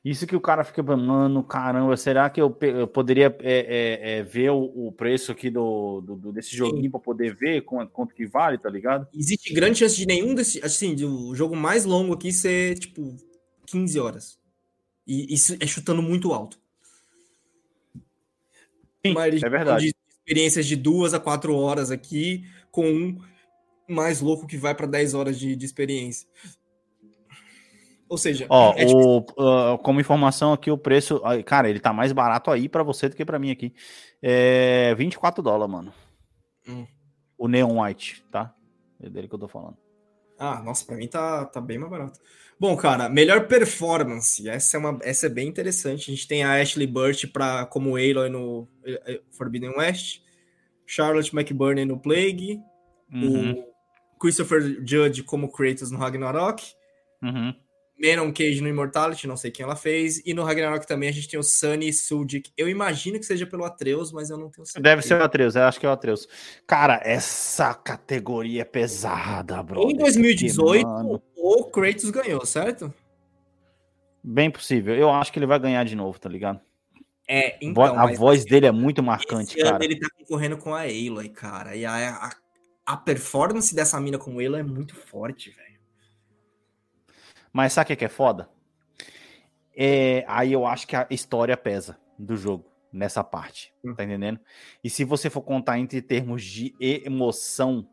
Isso que o cara fica, mano, caramba, será que eu, eu poderia é, é, é, ver o, o preço aqui do, do- do- desse joguinho pra poder ver quanto, quanto que vale, tá ligado? Existe grande chance de nenhum desse. Assim, de o jogo mais longo aqui ser, tipo, 15 horas. E isso é chutando muito alto. Sim, Mas é verdade. Experiências de duas a quatro horas aqui, com um mais louco que vai para 10 horas de, de experiência. Ou seja, Ó, é o, ah, como informação aqui, o preço. ah, Cara, ele tá mais barato aí pra você do que pra mim aqui. É 24 dólares, mano. Hum. O Neon White, tá? É dele que eu tô falando. Ah, nossa, pra mim tá, tá bem mais barato. Bom, cara, melhor performance. Essa é, uma, essa é bem interessante. A gente tem a Ashley Burch pra, como Aloy no eh, eh, Forbidden West, Charlotte McBurney no Plague, Uhum, o Christopher Judge como Kratos no Ragnarok, uhum. Manon Cage no Immortality, não sei quem ela fez, e no Ragnarok também a gente tem o Sunny Suljic. Eu imagino que seja pelo Atreus, mas eu não tenho certeza. Deve ser o Atreus, eu acho que é o Atreus. Cara, essa categoria é pesada, bro. Em 2018, Mano, o Kratos ganhou, certo? bem possível. Eu acho que ele vai ganhar de novo, tá ligado? É, então. a voz dele é muito marcante, esse ano cara. ele tá concorrendo com a Aloy, cara. E a, a, a performance dessa mina com Aloy é muito forte, velho. Mas sabe o que que é foda? É, aí eu acho que a história pesa do jogo nessa parte, Hum. tá entendendo? E se você for contar entre termos de emoção,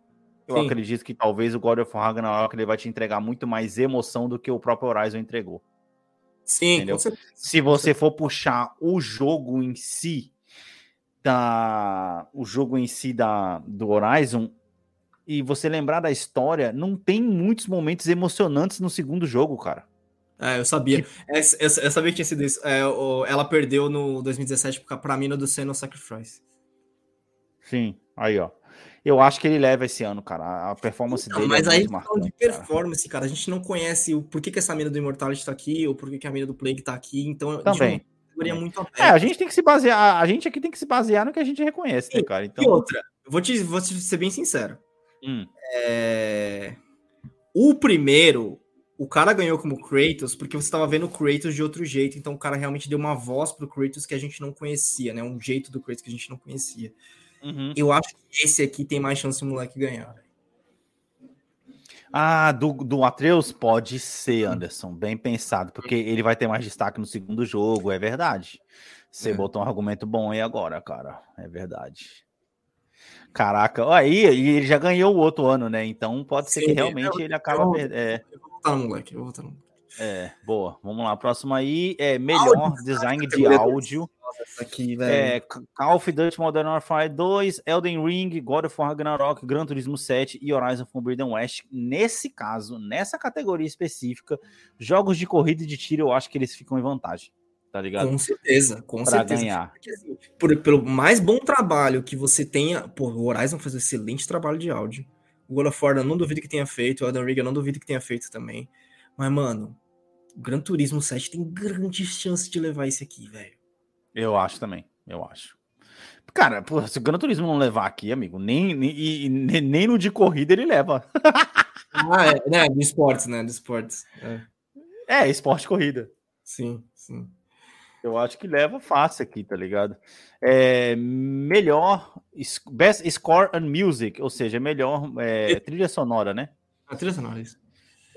eu Sim. acredito que talvez o God of War Ragnarok ele vai te entregar muito mais emoção do que o próprio Horizon entregou. Sim, Entendeu? Se você for puxar o jogo em si da o jogo em si da do Horizon e você lembrar da história, não tem muitos momentos emocionantes no segundo jogo, cara. É, eu sabia. Essa- Eu, eu sabia que tinha sido isso. É, ela perdeu no 2017 pra- pra mina do Senna Sacrifice. Sim, aí ó. Eu acho que ele leva esse ano, cara. A- A performance Não, dele mas é aí falando de marcante. cara. performance, cara. A gente não conhece o porquê que essa mina do Immortality tá aqui, ou porquê que a mina do Plague tá aqui. Então, Também. Também. muito aberta. É, a gente tem que se basear, a gente aqui tem que se basear no que a gente reconhece, né, cara? E Então, outra, eu vou te, vou te ser bem sincero. hum, É, O primeiro, o cara ganhou como Kratos porque você tava vendo o Kratos de outro jeito, então o cara realmente deu uma voz pro Kratos que a gente não conhecia, né? Um jeito do Kratos que a gente não conhecia. Uhum. Eu acho que esse aqui tem mais chance do moleque ganhar. Ah, do, do Atreus? Pode ser, Anderson. Bem pensado, porque ele vai ter mais destaque no segundo jogo, é verdade. Você É. botou um argumento bom aí agora, cara. É verdade. Caraca, ó, aí e ele já ganhou o outro ano, né? Então pode ser Sim, que realmente eu- ele acaba eu- perdendo. É, Eu vou votar no moleque, eu vou moleque. é, boa. Vamos lá. Próximo aí é melhor design de áudio. Aqui, velho. É, Call of Duty Modern Warfare 2, Elden Ring, God of War Ragnarok, Gran Turismo 7 e Horizon Forbidden West. Nesse caso, nessa categoria específica, jogos de corrida e de tiro, eu acho que eles ficam em vantagem, tá ligado? Com certeza, com Pra certeza. ganhar. Porque, assim, por- pelo mais bom trabalho que você tenha. Pô, o Horizon faz um excelente trabalho de áudio. O God of War eu não duvido que tenha feito. O Elden Ring eu não duvido que tenha feito também. Mas, mano, o Gran Turismo 7 tem grande chance de levar esse aqui, velho. Eu acho também, eu acho. Cara, pô, se o Gran Turismo não levar aqui, amigo, nem, nem, nem nem no de corrida ele leva. Ah, é, né? Do esportes, né? Do esportes. É, É, esporte corrida. sim, sim. Eu acho que leva fácil aqui, tá ligado? É, melhor Best Score and Music, ou seja, melhor é, trilha sonora, né? A trilha sonora, isso.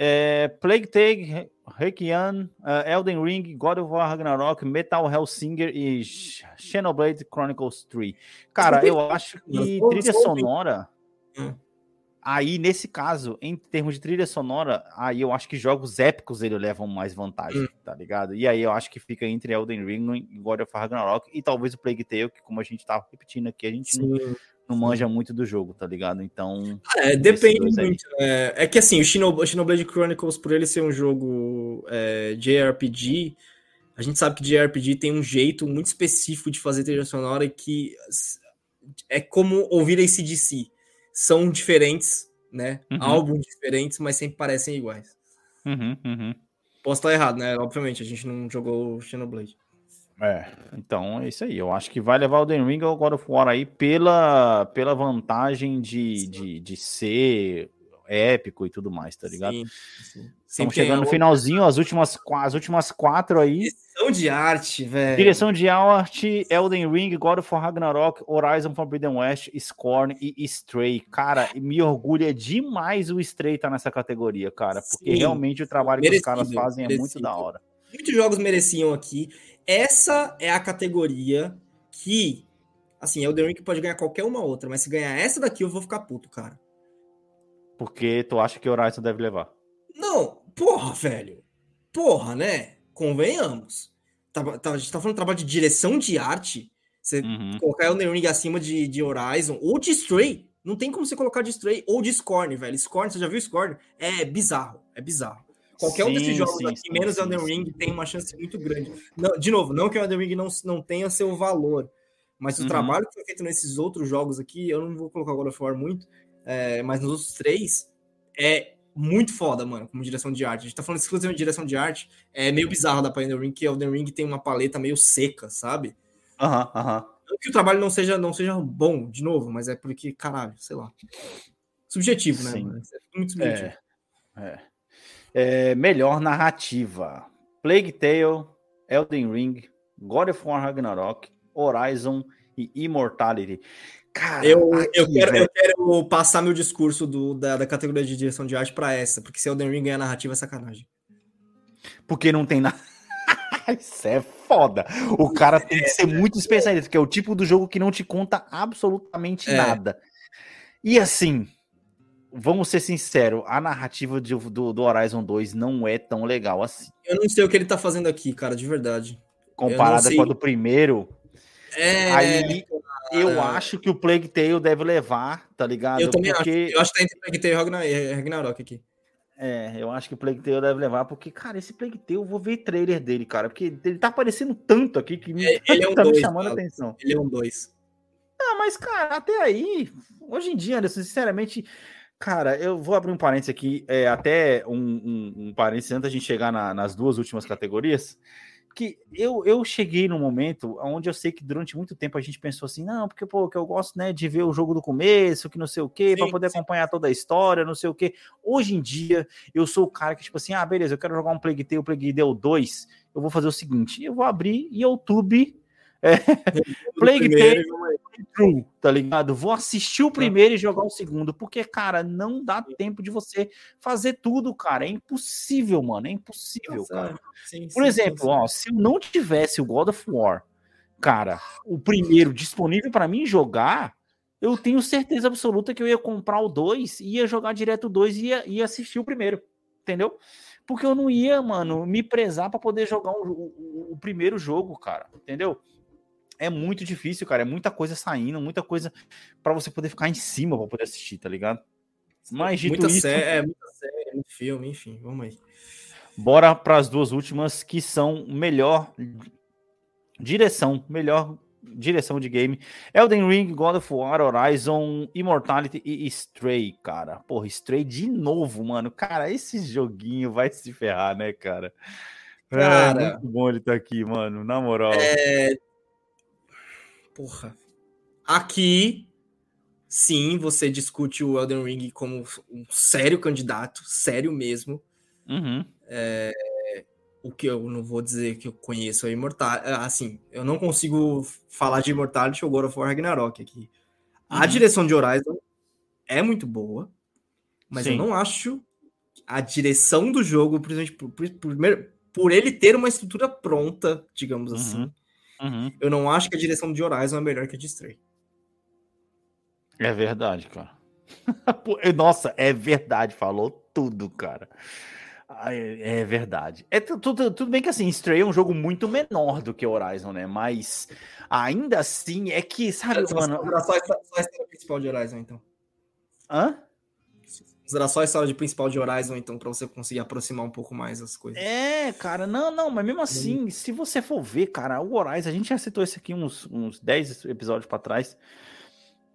É, Plague Tale, Requiem, uh, Elden Ring, God of War Ragnarok, Metal Hellsinger e Xenoblade Chronicles 3. Cara, eu acho que trilha sonora. Hum. Aí, nesse caso, em termos de trilha sonora, aí eu acho que jogos épicos ele levam mais vantagem, Hum. tá ligado? E aí eu acho que fica entre Elden Ring e God of War Ragnarok e talvez o Plague Tale, que como a gente tava repetindo aqui, a gente não. Não manja muito do jogo, tá ligado? Então, É, depende muito. É, é que assim, o Xenoblade Chronicles, por ele ser um jogo é, JRPG, A gente sabe que JRPG tem um jeito muito específico de fazer trilha sonora que é como ouvir ACDC. São diferentes, né? Uhum. Álbuns diferentes, mas sempre parecem iguais. Uhum, uhum. Posso estar errado, né? Obviamente, a gente não jogou Xenoblade. É, então é isso aí. Eu acho que vai levar o The Ring ao God of War aí pela, pela vantagem de, de, de ser épico e tudo mais, tá ligado? Sim, sim. Estamos chegando no finalzinho, as últimas, as últimas quatro aí. Direção de arte, velho. Direção de arte, Elden Ring, God of War Ragnarok, Horizon Forbidden West, Scorn e Stray. Cara, me orgulha demais o Stray tá nessa categoria, cara, porque sim. realmente o trabalho merecido, que os caras fazem merecido. é muito da hora. Muitos jogos mereciam aqui. Essa é a categoria que, assim, Elden Ring pode ganhar qualquer uma outra, mas se ganhar essa daqui eu vou ficar puto, cara. Porque tu acha que o Horizon deve levar? Não, porra, velho. Porra, né? Convenhamos. Tá, tá, a gente tá falando de trabalho de direção de arte. Você uhum. colocar Elden Ring acima de, de Horizon ou de Stray. Não tem como você colocar de Stray ou de Scorn, velho. Scorn, você já viu Scorn? É bizarro, é bizarro. Qualquer sim, um desses jogos sim, aqui, sim, menos Elden Ring, tem uma chance muito grande. Não, de novo, não que o Elden Ring não, não tenha seu valor, mas o uhum. trabalho que foi feito nesses outros jogos aqui, eu não vou colocar of War muito, é, mas nos outros três, é muito foda, mano, como direção de arte. A gente tá falando exclusivamente de direção de arte, é meio bizarro da Elden Ring, que Elden Ring tem uma paleta meio seca, sabe? Aham, uhum, aham. Uhum. Não que o trabalho não seja, não seja bom, de novo, mas é porque, caralho, sei lá. Subjetivo, né? Mano? É muito subjetivo. É, é. É, melhor narrativa: Plague Tale, Elden Ring, God of War Ragnarok, Horizon e Immortality. Cara, eu, aqui, eu, quero, eu, quero, passar meu discurso do, da, da categoria de direção de arte para essa, porque se Elden Ring ganhar narrativa é sacanagem. Porque não tem nada. Isso é foda. O cara tem que ser muito especialista, porque é o tipo do jogo que não te conta absolutamente é. nada. E assim, vamos ser sinceros, a narrativa de, do, do, Horizon 2 não é tão legal assim. Eu não sei o que ele tá fazendo aqui, cara, de verdade. Comparada com a do primeiro. É. Aí eu acho que o Plague Tale deve levar, tá ligado? Eu também porque... acho. Eu acho que tá entre Plague Tale e Ragnarok aqui. É, eu acho que o Plague Tale deve levar, porque, cara, esse Plague Tale, eu vou ver trailer dele, cara, porque ele tá aparecendo tanto aqui que é, ele é um tá dois, me chamando a atenção. Ele é um 2. Ah, mas, cara, até aí, hoje em dia, Anderson, sinceramente, Cara, eu vou abrir um parênteses aqui, é, até um, um, um parênteses antes da gente chegar na, nas duas últimas categorias, que eu, eu cheguei num momento onde eu sei que durante muito tempo a gente pensou assim, não, porque pô, que eu gosto né, de ver o jogo do começo, que não sei o quê, para poder sim. acompanhar toda a história, não sei o quê. Hoje em dia, eu sou o cara que, tipo assim, ah, beleza, eu quero jogar um Plague Tale, Plague Tale 2, eu vou fazer o seguinte, eu vou abrir YouTube é, Plague Tale True, tá ligado? Vou assistir o primeiro e jogar o segundo, porque, cara, não dá tempo de você fazer tudo, cara. É impossível, mano. É impossível, cara. Sim, Por sim, exemplo, sim, ó, se eu não tivesse o God of War, cara, o primeiro disponível para mim jogar, eu tenho certeza absoluta que eu ia comprar o 2, ia jogar direto o 2 e ia, ia assistir o primeiro, entendeu? Porque eu não ia, mano, me prezar para poder jogar o, o, o primeiro jogo, cara, entendeu? É muito difícil, cara. É muita coisa saindo, muita coisa para você poder ficar em cima para poder assistir, tá ligado? Mas dito muita isso, série, é, muita série, muito filme, enfim, vamos aí. Bora para as duas últimas que são melhor direção, melhor direção de game. Elden Ring, God of War, Horizon, Immortality e Stray, cara. Porra, Stray de novo, mano. Cara, esse joguinho vai se ferrar, né, cara? Cara, é muito bom ele tá aqui, mano. Na moral. É, Porra. Aqui, sim, você discute o Elden Ring como um sério candidato, sério mesmo. Uhum. É, o que eu não vou dizer que eu conheço é Imortal. É, assim, eu não consigo falar de Immortality ou God of War Ragnarok aqui. A uhum. direção de Horizon é muito boa, mas sim. eu não acho a direção do jogo, principalmente por, por, por, por ele ter uma estrutura pronta, digamos assim, uhum. Eu não acho que a direção de Horizon é melhor que a de Stray. É verdade, cara. Nossa, é verdade, falou tudo, cara. É, verdade. É tudo, tudo bem que assim, Stray é um jogo muito menor do que Horizon, né? Mas ainda assim é que, sabe, é, mano. Só, só, só a história principal de Horizon, então. Hã? Será só a história de principal de Horizon, então, pra você conseguir aproximar um pouco mais as coisas. É, cara, não, não, mas mesmo assim, uhum. se você for ver, cara, o Horizon, a gente já citou isso aqui uns, uns 10 episódios para trás.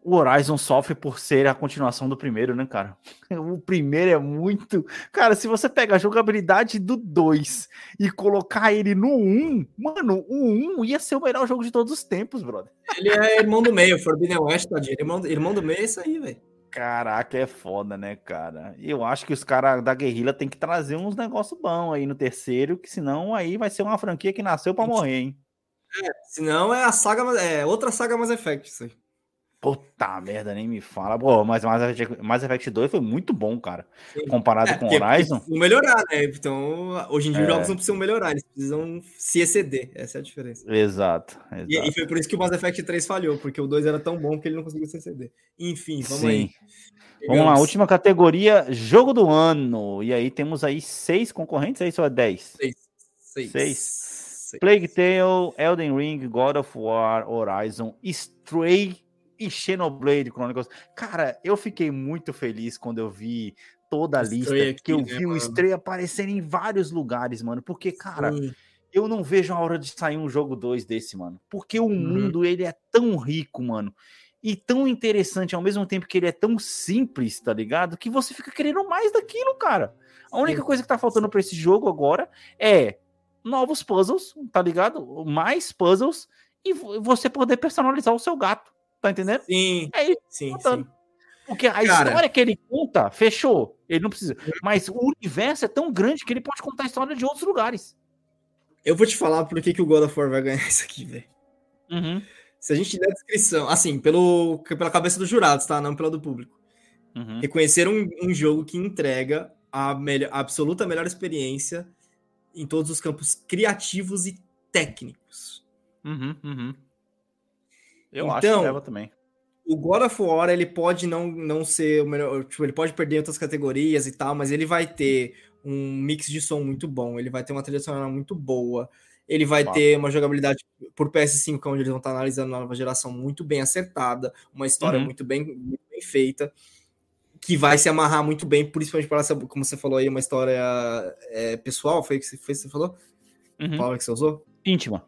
O Horizon sofre por ser a continuação do primeiro, né, cara? O primeiro é muito. Cara, se você pega a jogabilidade do 2 e colocar ele no 1, um, mano, o 1 ia ser o melhor jogo de todos os tempos, brother. Ele é irmão do meio, Forbidden West, tadinho. Irmão, irmão do meio é isso aí, velho. Caraca, é foda, né, cara? Eu acho que os caras da guerrilha tem que trazer uns negócios bons aí no terceiro, que senão aí vai ser uma franquia que nasceu para morrer, hein? É, senão é a saga, é outra saga Mass Effect, isso aí. Puta merda, nem me fala. Pô, mas Mass Effect, Mass Effect 2 foi muito bom, cara. Sim. Comparado é, com Horizon. Precisam melhorar, né? Então, hoje em dia é. os jogos não precisam melhorar, eles precisam se exceder. Essa é a diferença. Exato. exato. E, e, foi por isso que o Mass Effect 3 falhou, porque o 2 era tão bom que ele não conseguiu se exceder. Enfim, vamos Sim. aí. Vamos lá, última categoria, jogo do ano. E aí temos aí seis concorrentes, é isso ou é dez? Seis. seis. seis. Plague Tale, Elden Ring, God of War, Horizon, Stray e Xenoblade Chronicles. Cara, eu fiquei muito feliz quando eu vi toda a lista, aqui, que eu né, vi mano? o Stray aparecendo em vários lugares, mano, porque, cara, Sim. eu não vejo a hora de sair um jogo 2 desse, mano, porque o uhum. mundo, ele é tão rico, mano, e tão interessante ao mesmo tempo que ele é tão simples, tá ligado? Que você fica querendo mais daquilo, cara. A única coisa que tá faltando para esse jogo agora é novos puzzles, tá ligado? Mais puzzles e você poder personalizar o seu gato. Tá entendendo? Sim. É isso. Sim, sim. Porque a Cara, história que ele conta, fechou. Ele não precisa. Mas o universo é tão grande que ele pode contar a história de outros lugares. Eu vou te falar por que, que o God of War vai ganhar isso aqui, velho. Uhum. Se a gente der a descrição, assim, pelo, pela cabeça dos jurados, tá? Não pela do público. Uhum. Reconhecer um, um, jogo que entrega a, melhor, a absoluta melhor experiência em todos os campos criativos e técnicos. Uhum, uhum. Eu então, acho que então, leva também. O God of War, ele pode não, não ser o melhor. Tipo, ele pode perder outras categorias e tal, mas ele vai ter um mix de som muito bom, ele vai ter uma trilha sonora muito boa, ele vai ter uma jogabilidade por PS5, onde eles vão estar analisando a nova geração muito bem acertada, uma história uhum. muito, bem, muito bem feita, que vai se amarrar muito bem, principalmente para essa, como você falou aí, uma história é, pessoal, foi o que você falou? Uhum. Palavra que você usou? Íntima.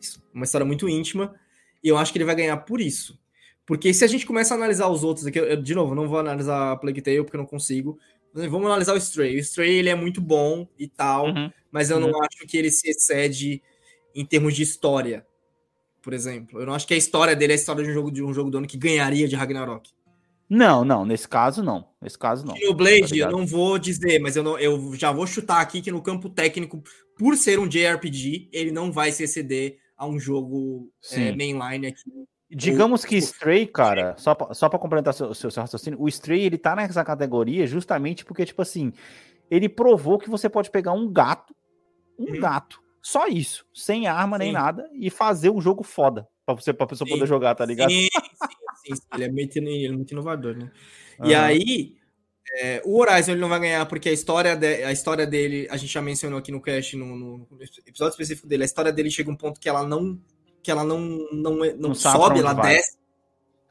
Isso, uma história muito íntima e eu acho que ele vai ganhar por isso. Porque se a gente começa a analisar os outros aqui, eu, de novo, não vou analisar a Plague Tale porque eu não consigo. Vamos analisar o Stray. O Stray ele é muito bom e tal, uhum. mas eu não uhum. acho que ele se excede em termos de história, por exemplo. Eu não acho que a história dele é a história de um jogo de um jogo do ano que ganharia de Ragnarok. Não, não, nesse caso não. Nesse caso não. E o Blade, tá eu não vou dizer, mas eu, não, eu já vou chutar aqui que no campo técnico, por ser um JRPG, ele não vai se exceder a um jogo é, mainline aqui. Digamos que Stray, cara, só pra, só para complementar seu, seu, seu raciocínio, o Stray ele tá nessa categoria justamente porque, tipo assim, ele provou que você pode pegar um gato, um hum. gato, só isso, sem arma sim. nem nada, e fazer um jogo foda pra, você, pra pessoa sim. poder jogar, tá ligado? Sim, sim, sim. Ele, é muito, ele é muito inovador, né? Uhum. E aí, é, o Horizon ele não vai ganhar porque a história, de, a história dele, a gente já mencionou aqui no cast, no, no, episódio específico dele, a história dele chega a um ponto que ela não que ela não não, não, não sobe, ela vai. desce.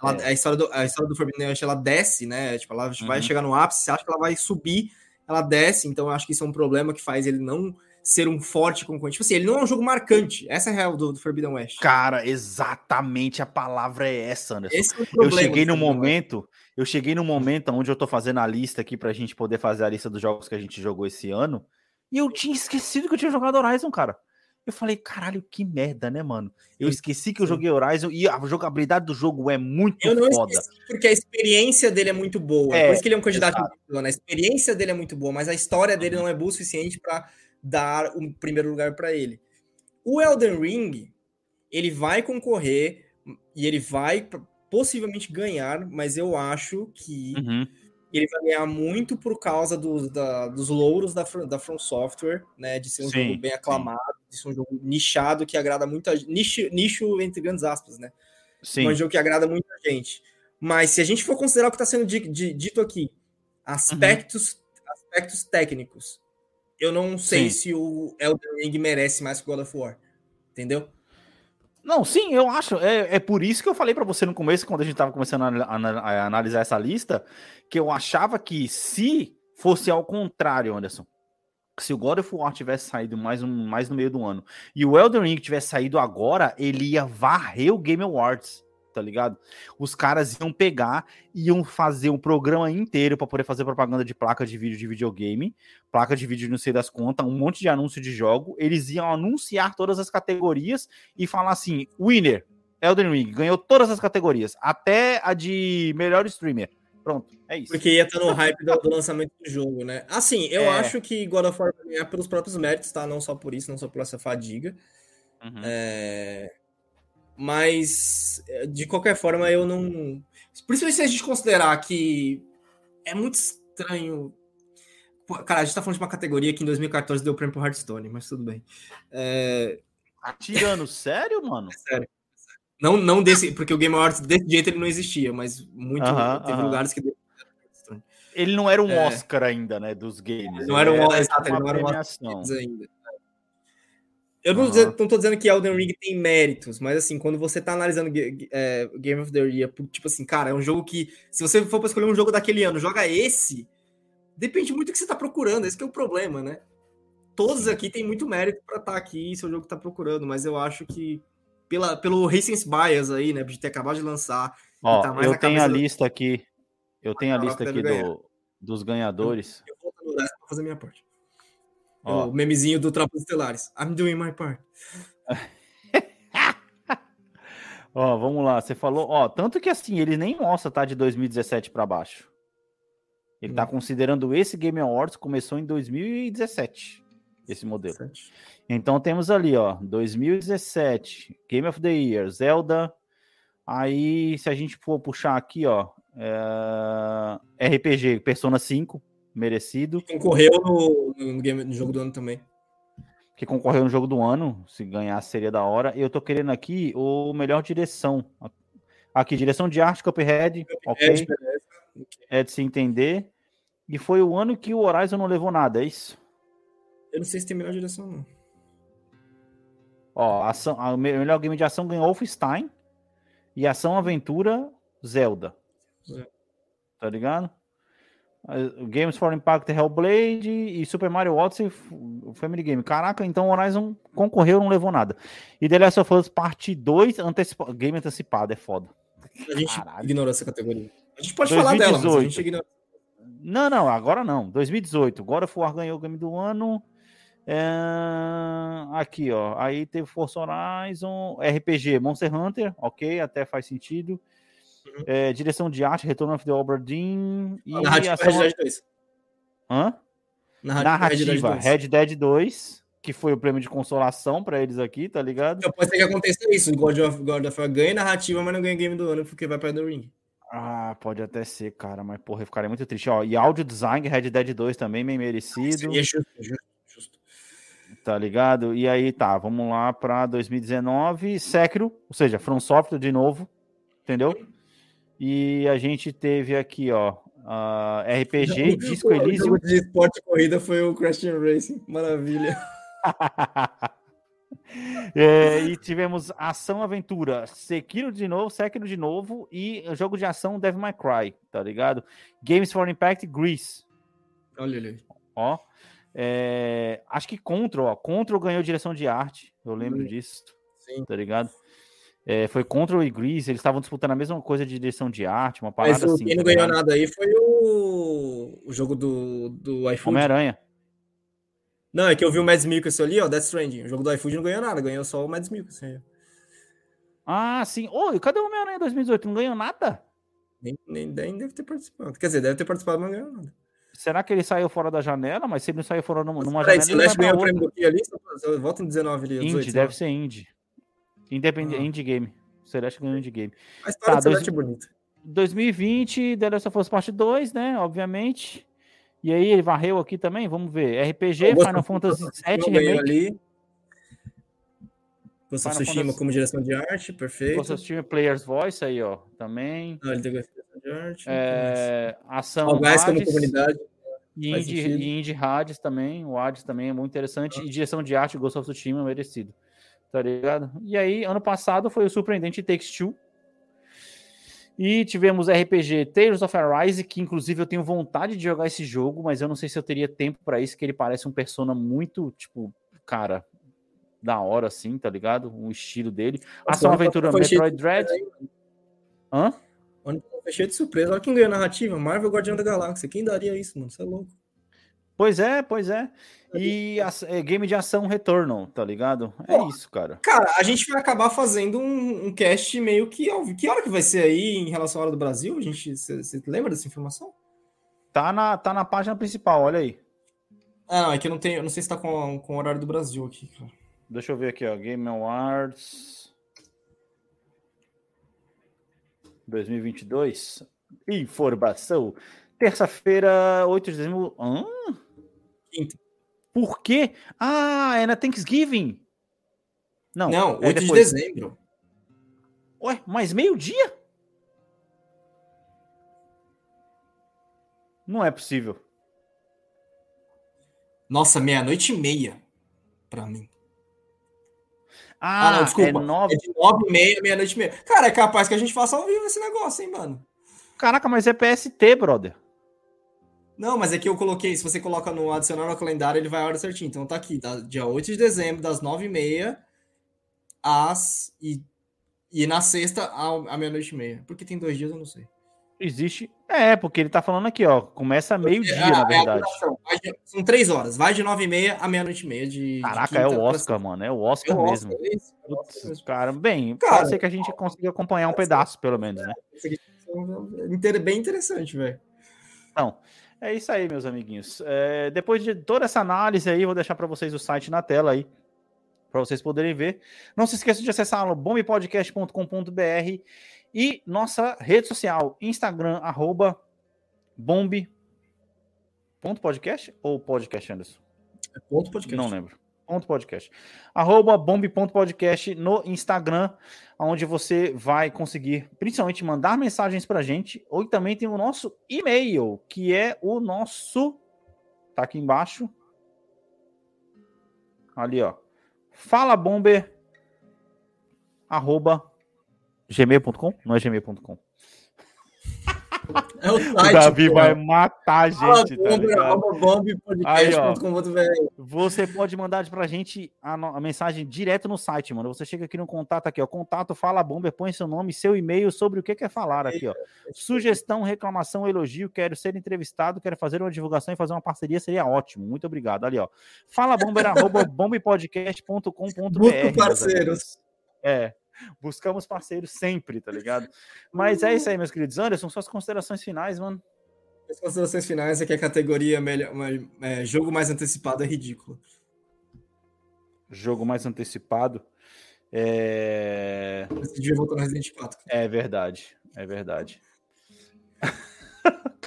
Ela, é. a, história do, a história do Forbidden West, ela desce, né? Tipo, ela uhum. vai chegar no ápice, você acha que ela vai subir, ela desce, então eu acho que isso é um problema que faz ele não ser um forte concorrente. Tipo assim, ele não é um jogo marcante. Essa é a real do, do Forbidden West. Cara, exatamente a palavra é essa, Anderson. Esse é o problema, eu cheguei no momento, eu cheguei no momento onde eu tô fazendo a lista aqui pra gente poder fazer a lista dos jogos que a gente jogou esse ano. E eu tinha esquecido que eu tinha jogado Horizon, cara. Eu falei, caralho, que merda, né, mano? Eu esqueci que eu joguei Horizon e a jogabilidade do jogo é muito eu não foda. Esqueci porque a experiência dele é muito boa. É, Por isso que ele é um candidato. A experiência dele é muito boa, mas a história dele não é boa o suficiente para dar o primeiro lugar para ele. O Elden Ring, ele vai concorrer e ele vai possivelmente ganhar, mas eu acho que uhum. ele vai ganhar muito por causa do, da, dos louros da, da From Software, né? De ser um sim, jogo bem aclamado, sim. de ser um jogo nichado que agrada muita nicho, nicho entre grandes aspas, né? Sim. Um jogo que agrada muita gente. Mas se a gente for considerar o que está sendo dito aqui, aspectos, uhum. aspectos técnicos, eu não sei Sim. se o Elden Ring merece mais que o God of War. Entendeu? Não, sim, eu acho. É, é por isso que eu falei para você no começo, quando a gente tava começando a, a, a, analisar essa lista, que eu achava que se fosse ao contrário, Anderson, se o God of War tivesse saído mais, um, mais no meio do ano e o Elden Ring tivesse saído agora, ele ia varrer o Game Awards tá ligado? Os caras iam pegar, iam fazer um programa inteiro para poder fazer propaganda de placa de vídeo de videogame, placa de vídeo não sei das contas, um monte de anúncio de jogo. Eles iam anunciar todas as categorias e falar assim: winner, Elden Ring, ganhou todas as categorias, até a de melhor streamer. Pronto, é isso. Porque ia estar no hype do, lançamento do jogo, né? Assim, eu é. acho que God of War vai ganhar pelos próprios méritos, tá? Não só por isso, não só por essa fadiga. Uhum. É... Mas, de qualquer forma, eu não. Principalmente se a gente considerar que é muito estranho. Cara, a gente tá falando de uma categoria que em 2014 deu prêmio pro Hearthstone, mas tudo bem. É... Tá tirando sério, mano? É sério. Não, não desse, porque o Game Awards desse jeito ele não existia, mas muito. Uh -huh, teve uh -huh. lugares que deu. Ele não era um é... Oscar ainda, né? Dos games. Não era um Oscar, ele não era um Oscar ainda. Eu não, tô dizendo que Elden Ring tem méritos, mas assim, quando você tá analisando é, Game of the Year, tipo assim, cara, é um jogo que, se você for pra escolher um jogo daquele ano, joga esse, depende muito do que você tá procurando, esse é o problema, né? Todos aqui tem muito mérito para estar tá aqui, se o jogo tá procurando, mas eu acho que pela, pelo Recency Bias aí, né, de ter acabado de lançar. Ó, tá eu tenho a lista aqui, eu tenho a lista aqui do, dos ganhadores. Eu, eu vou fazer minha parte. Ó. O memezinho do Tropas Estelares. I'm doing my part. ó, vamos lá. Você falou, ó, tanto que assim, ele nem mostra, tá? De 2017 para baixo. Ele tá hum. tá considerando esse Game Awards começou em 2017, esse modelo. 17. Então temos ali, ó, 2017, Game of the Year, Zelda. Aí, se a gente for puxar aqui, ó, é... RPG, Persona 5, merecido. Concorreu no, no, game, no jogo do ano também. Que concorreu no jogo do ano, se ganhar seria da hora. Eu tô querendo aqui o melhor direção. Aqui, direção de arte, Cuphead, ok. É de se entender. E foi o ano que o Horizon não levou nada, é isso? Eu não sei se tem melhor direção, não. Ó, ação, a melhor game de ação ganhou Wolfenstein. E ação aventura, Zelda. É. Tá ligado? Games for Impact Hellblade e Super Mario Odyssey Family Game. Caraca, então Horizon concorreu não levou nada. E The Last of Us Parte 2, antecipa... game antecipado, é foda. A gente Caralho. ignorou essa categoria. A gente pode 2018. falar dela, mas a gente ignora. Não, não, agora não. 2018. God of War ganhou o game do ano. É... Aqui, ó. Aí teve Forza Horizon, RPG, Monster Hunter, ok, até faz sentido. Uhum. É, direção de arte, Return of the Obra Dinn. E Narrativa ação... Red Dead 2. Hã? Narrativa, Narrativa Red, Dead 2, que foi o prêmio de consolação para eles aqui, tá ligado? Então pode ser que aconteça isso. God of, God of War ganha narrativa, mas não ganha game do ano porque vai para The Ring. Ah, pode até ser, cara, mas porra, eu ficaria muito triste. Ó, e áudio design, Red Dead 2 também, bem merecido. Justo, justo, justo. Tá ligado? E aí, tá, vamos lá para 2019. Sekiro, ou seja, From Software de novo, entendeu? E a gente teve aqui, ó, uh, RPG, o, Disco Elysium. O de esporte corrida foi o Crash Racing, maravilha. é, e tivemos Ação Aventura, Sekiro de novo, Sekiro de novo e jogo de ação Devil May Cry, tá ligado? Games for Impact, Grease. Olha ali. Ó, é, acho que Control, ó, Control ganhou direção de arte, eu lembro hum. disso, Sim. tá ligado? É, foi Control e Grease, eles estavam disputando a mesma coisa de direção de arte, uma parada Mas assim. Quem não tá ganhou nada aí foi o, o jogo do, do iFood. Homem-Aranha. Não, é que eu vi o Mads Mikkelsen ali, ó, Death Stranding. O jogo do iFood não ganhou nada, ganhou só o Mads Mikkelsen. Ah, sim. Oi, cadê o Homem-Aranha 2018? Não ganhou nada? Nem, nem, nem deve ter participado. Quer dizer, deve ter participado, mas não ganhou nada. Será que ele saiu fora da janela? Mas se ele não saiu fora numa, numa janela. Celeste ganhou o prêmio do ali? Volta em 19 ali. 18, deve ser Indie. Independente, ah. Indie Game. Celeste ganhou de game. A história tá, Celeste dois... é bonita. 2020, The Last of Us Parte 2, né? Obviamente. E aí ele varreu aqui também, vamos ver. RPG, Final Fantasy VII Remake. Ali. Ghost of Tsushima como direção de arte, perfeito. Ghost of Tsushima Player's Voice aí, ó, também. Ah, ele tem direção de arte. É, ação Hades, como comunidade. E Indie, e Indie Hades também, o Hades também é muito interessante. Ah. E direção de arte, Ghost of Tsushima, merecido. Tá ligado? E aí, ano passado foi o surpreendente Takes Two. E tivemos RPG Tales of Arise, que inclusive eu tenho vontade de jogar esse jogo, mas eu não sei se eu teria tempo para isso, que ele parece um persona muito, tipo, cara, da hora assim, tá ligado? O estilo dele. Ação Aventura Metroid Dread. Hã? Foi cheio de surpresa. Olha quem ganhou a narrativa. Marvel Guardião da Galáxia. Quem daria isso, mano? Você é louco. Pois é, pois é. E a, é, game de ação Returnal, tá ligado? É Pô, isso, cara. Cara, a gente vai acabar fazendo um, um cast meio que. Que hora que vai ser aí em relação à hora do Brasil? A gente. Você lembra dessa informação? Tá na, tá na página principal, olha aí. Ah, não, é que eu não tenho. Eu não sei se tá com, com o horário do Brasil aqui, cara. Deixa eu ver aqui, ó. Game Awards 2022. Informação. Terça-feira, 8 de dezembro. Hã? Quinta. Por quê? Ah, é na Thanksgiving. Não, Não 8 é de dezembro. Ué, mas meio-dia? Não é possível. Nossa, meia-noite e meia. Pra mim. Ah, ah não, desculpa. É, nove... é de nove e meia, meia-noite e meia. Cara, é capaz que a gente faça ao vivo esse negócio, hein, mano? Caraca, mas é PST, brother. Não, mas é que eu coloquei, se você coloca no adicionar no calendário, ele vai a hora certinho. Então tá aqui, tá? dia 8 de dezembro, das 9h30 às. E, e na sexta, à meia-noite e meia. Porque tem dois dias, eu não sei. Existe. É, porque ele tá falando aqui, ó. Começa meio-dia, é, na verdade. É de, são três horas. Vai de nove e meia a meia-noite e meia. De, Caraca, de é o Oscar, pra... mano. É o Oscar, é o Oscar mesmo. É isso, é Putz, mesmo. cara, bem, cara, pode ser que a gente consiga acompanhar um pedaço, pelo menos, né? É bem interessante, velho. Então, é isso aí, meus amiguinhos. É, depois de toda essa análise aí, vou deixar para vocês o site na tela aí, para vocês poderem ver. Não se esqueçam de acessar bombpodcast.com.br e nossa rede social, Instagram, arroba bombe. Ponto podcast ou podcast, Anderson? É ponto podcast. Não lembro. Ponto podcast. Arroba bombe.podcast no Instagram, onde você vai conseguir principalmente mandar mensagens pra gente. Ou também tem o nosso e-mail, que é o nosso. Tá aqui embaixo. Ali, ó. Fala bomber. Arroba gmail.com? Não é gmail.com. É o, site, o Davi vai matar a gente, tá você pode mandar pra gente a, a, mensagem direto no site, mano. Você chega aqui no contato aqui, ó. Contato Fala Bomber, põe seu nome, seu e-mail sobre o que quer falar aqui, ó. Sugestão, reclamação, elogio, quero ser entrevistado, quero fazer uma divulgação e fazer uma parceria, seria ótimo. Muito obrigado. Ali, ó. Fala Bomber, arroba bombepodcast.com.br. parceiros. É. Buscamos parceiros sempre, tá ligado? Mas é isso aí, meus queridos. Anderson, suas considerações finais, mano. As considerações finais é que a categoria melhor, é, jogo mais antecipado é ridículo. Jogo mais antecipado. É... Você devia voltar no Resident 4. Cara. É verdade, é verdade.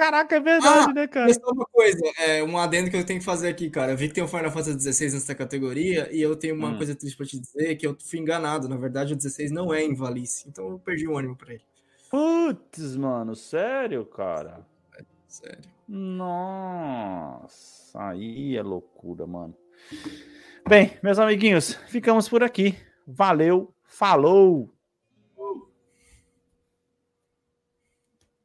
Caraca, é verdade, ah, né, cara? Só uma coisa, é, um adendo que eu tenho que fazer aqui, cara. Eu vi que tem o Final Fantasy XVI nessa categoria e eu tenho uma hum. coisa triste pra te dizer, que eu fui enganado. Na verdade, o 16 não é em Valice, então eu perdi o ânimo pra ele. Putz, mano, sério, cara? É, sério. Nossa, aí é loucura, mano. Bem, meus amiguinhos, ficamos por aqui. Valeu, falou!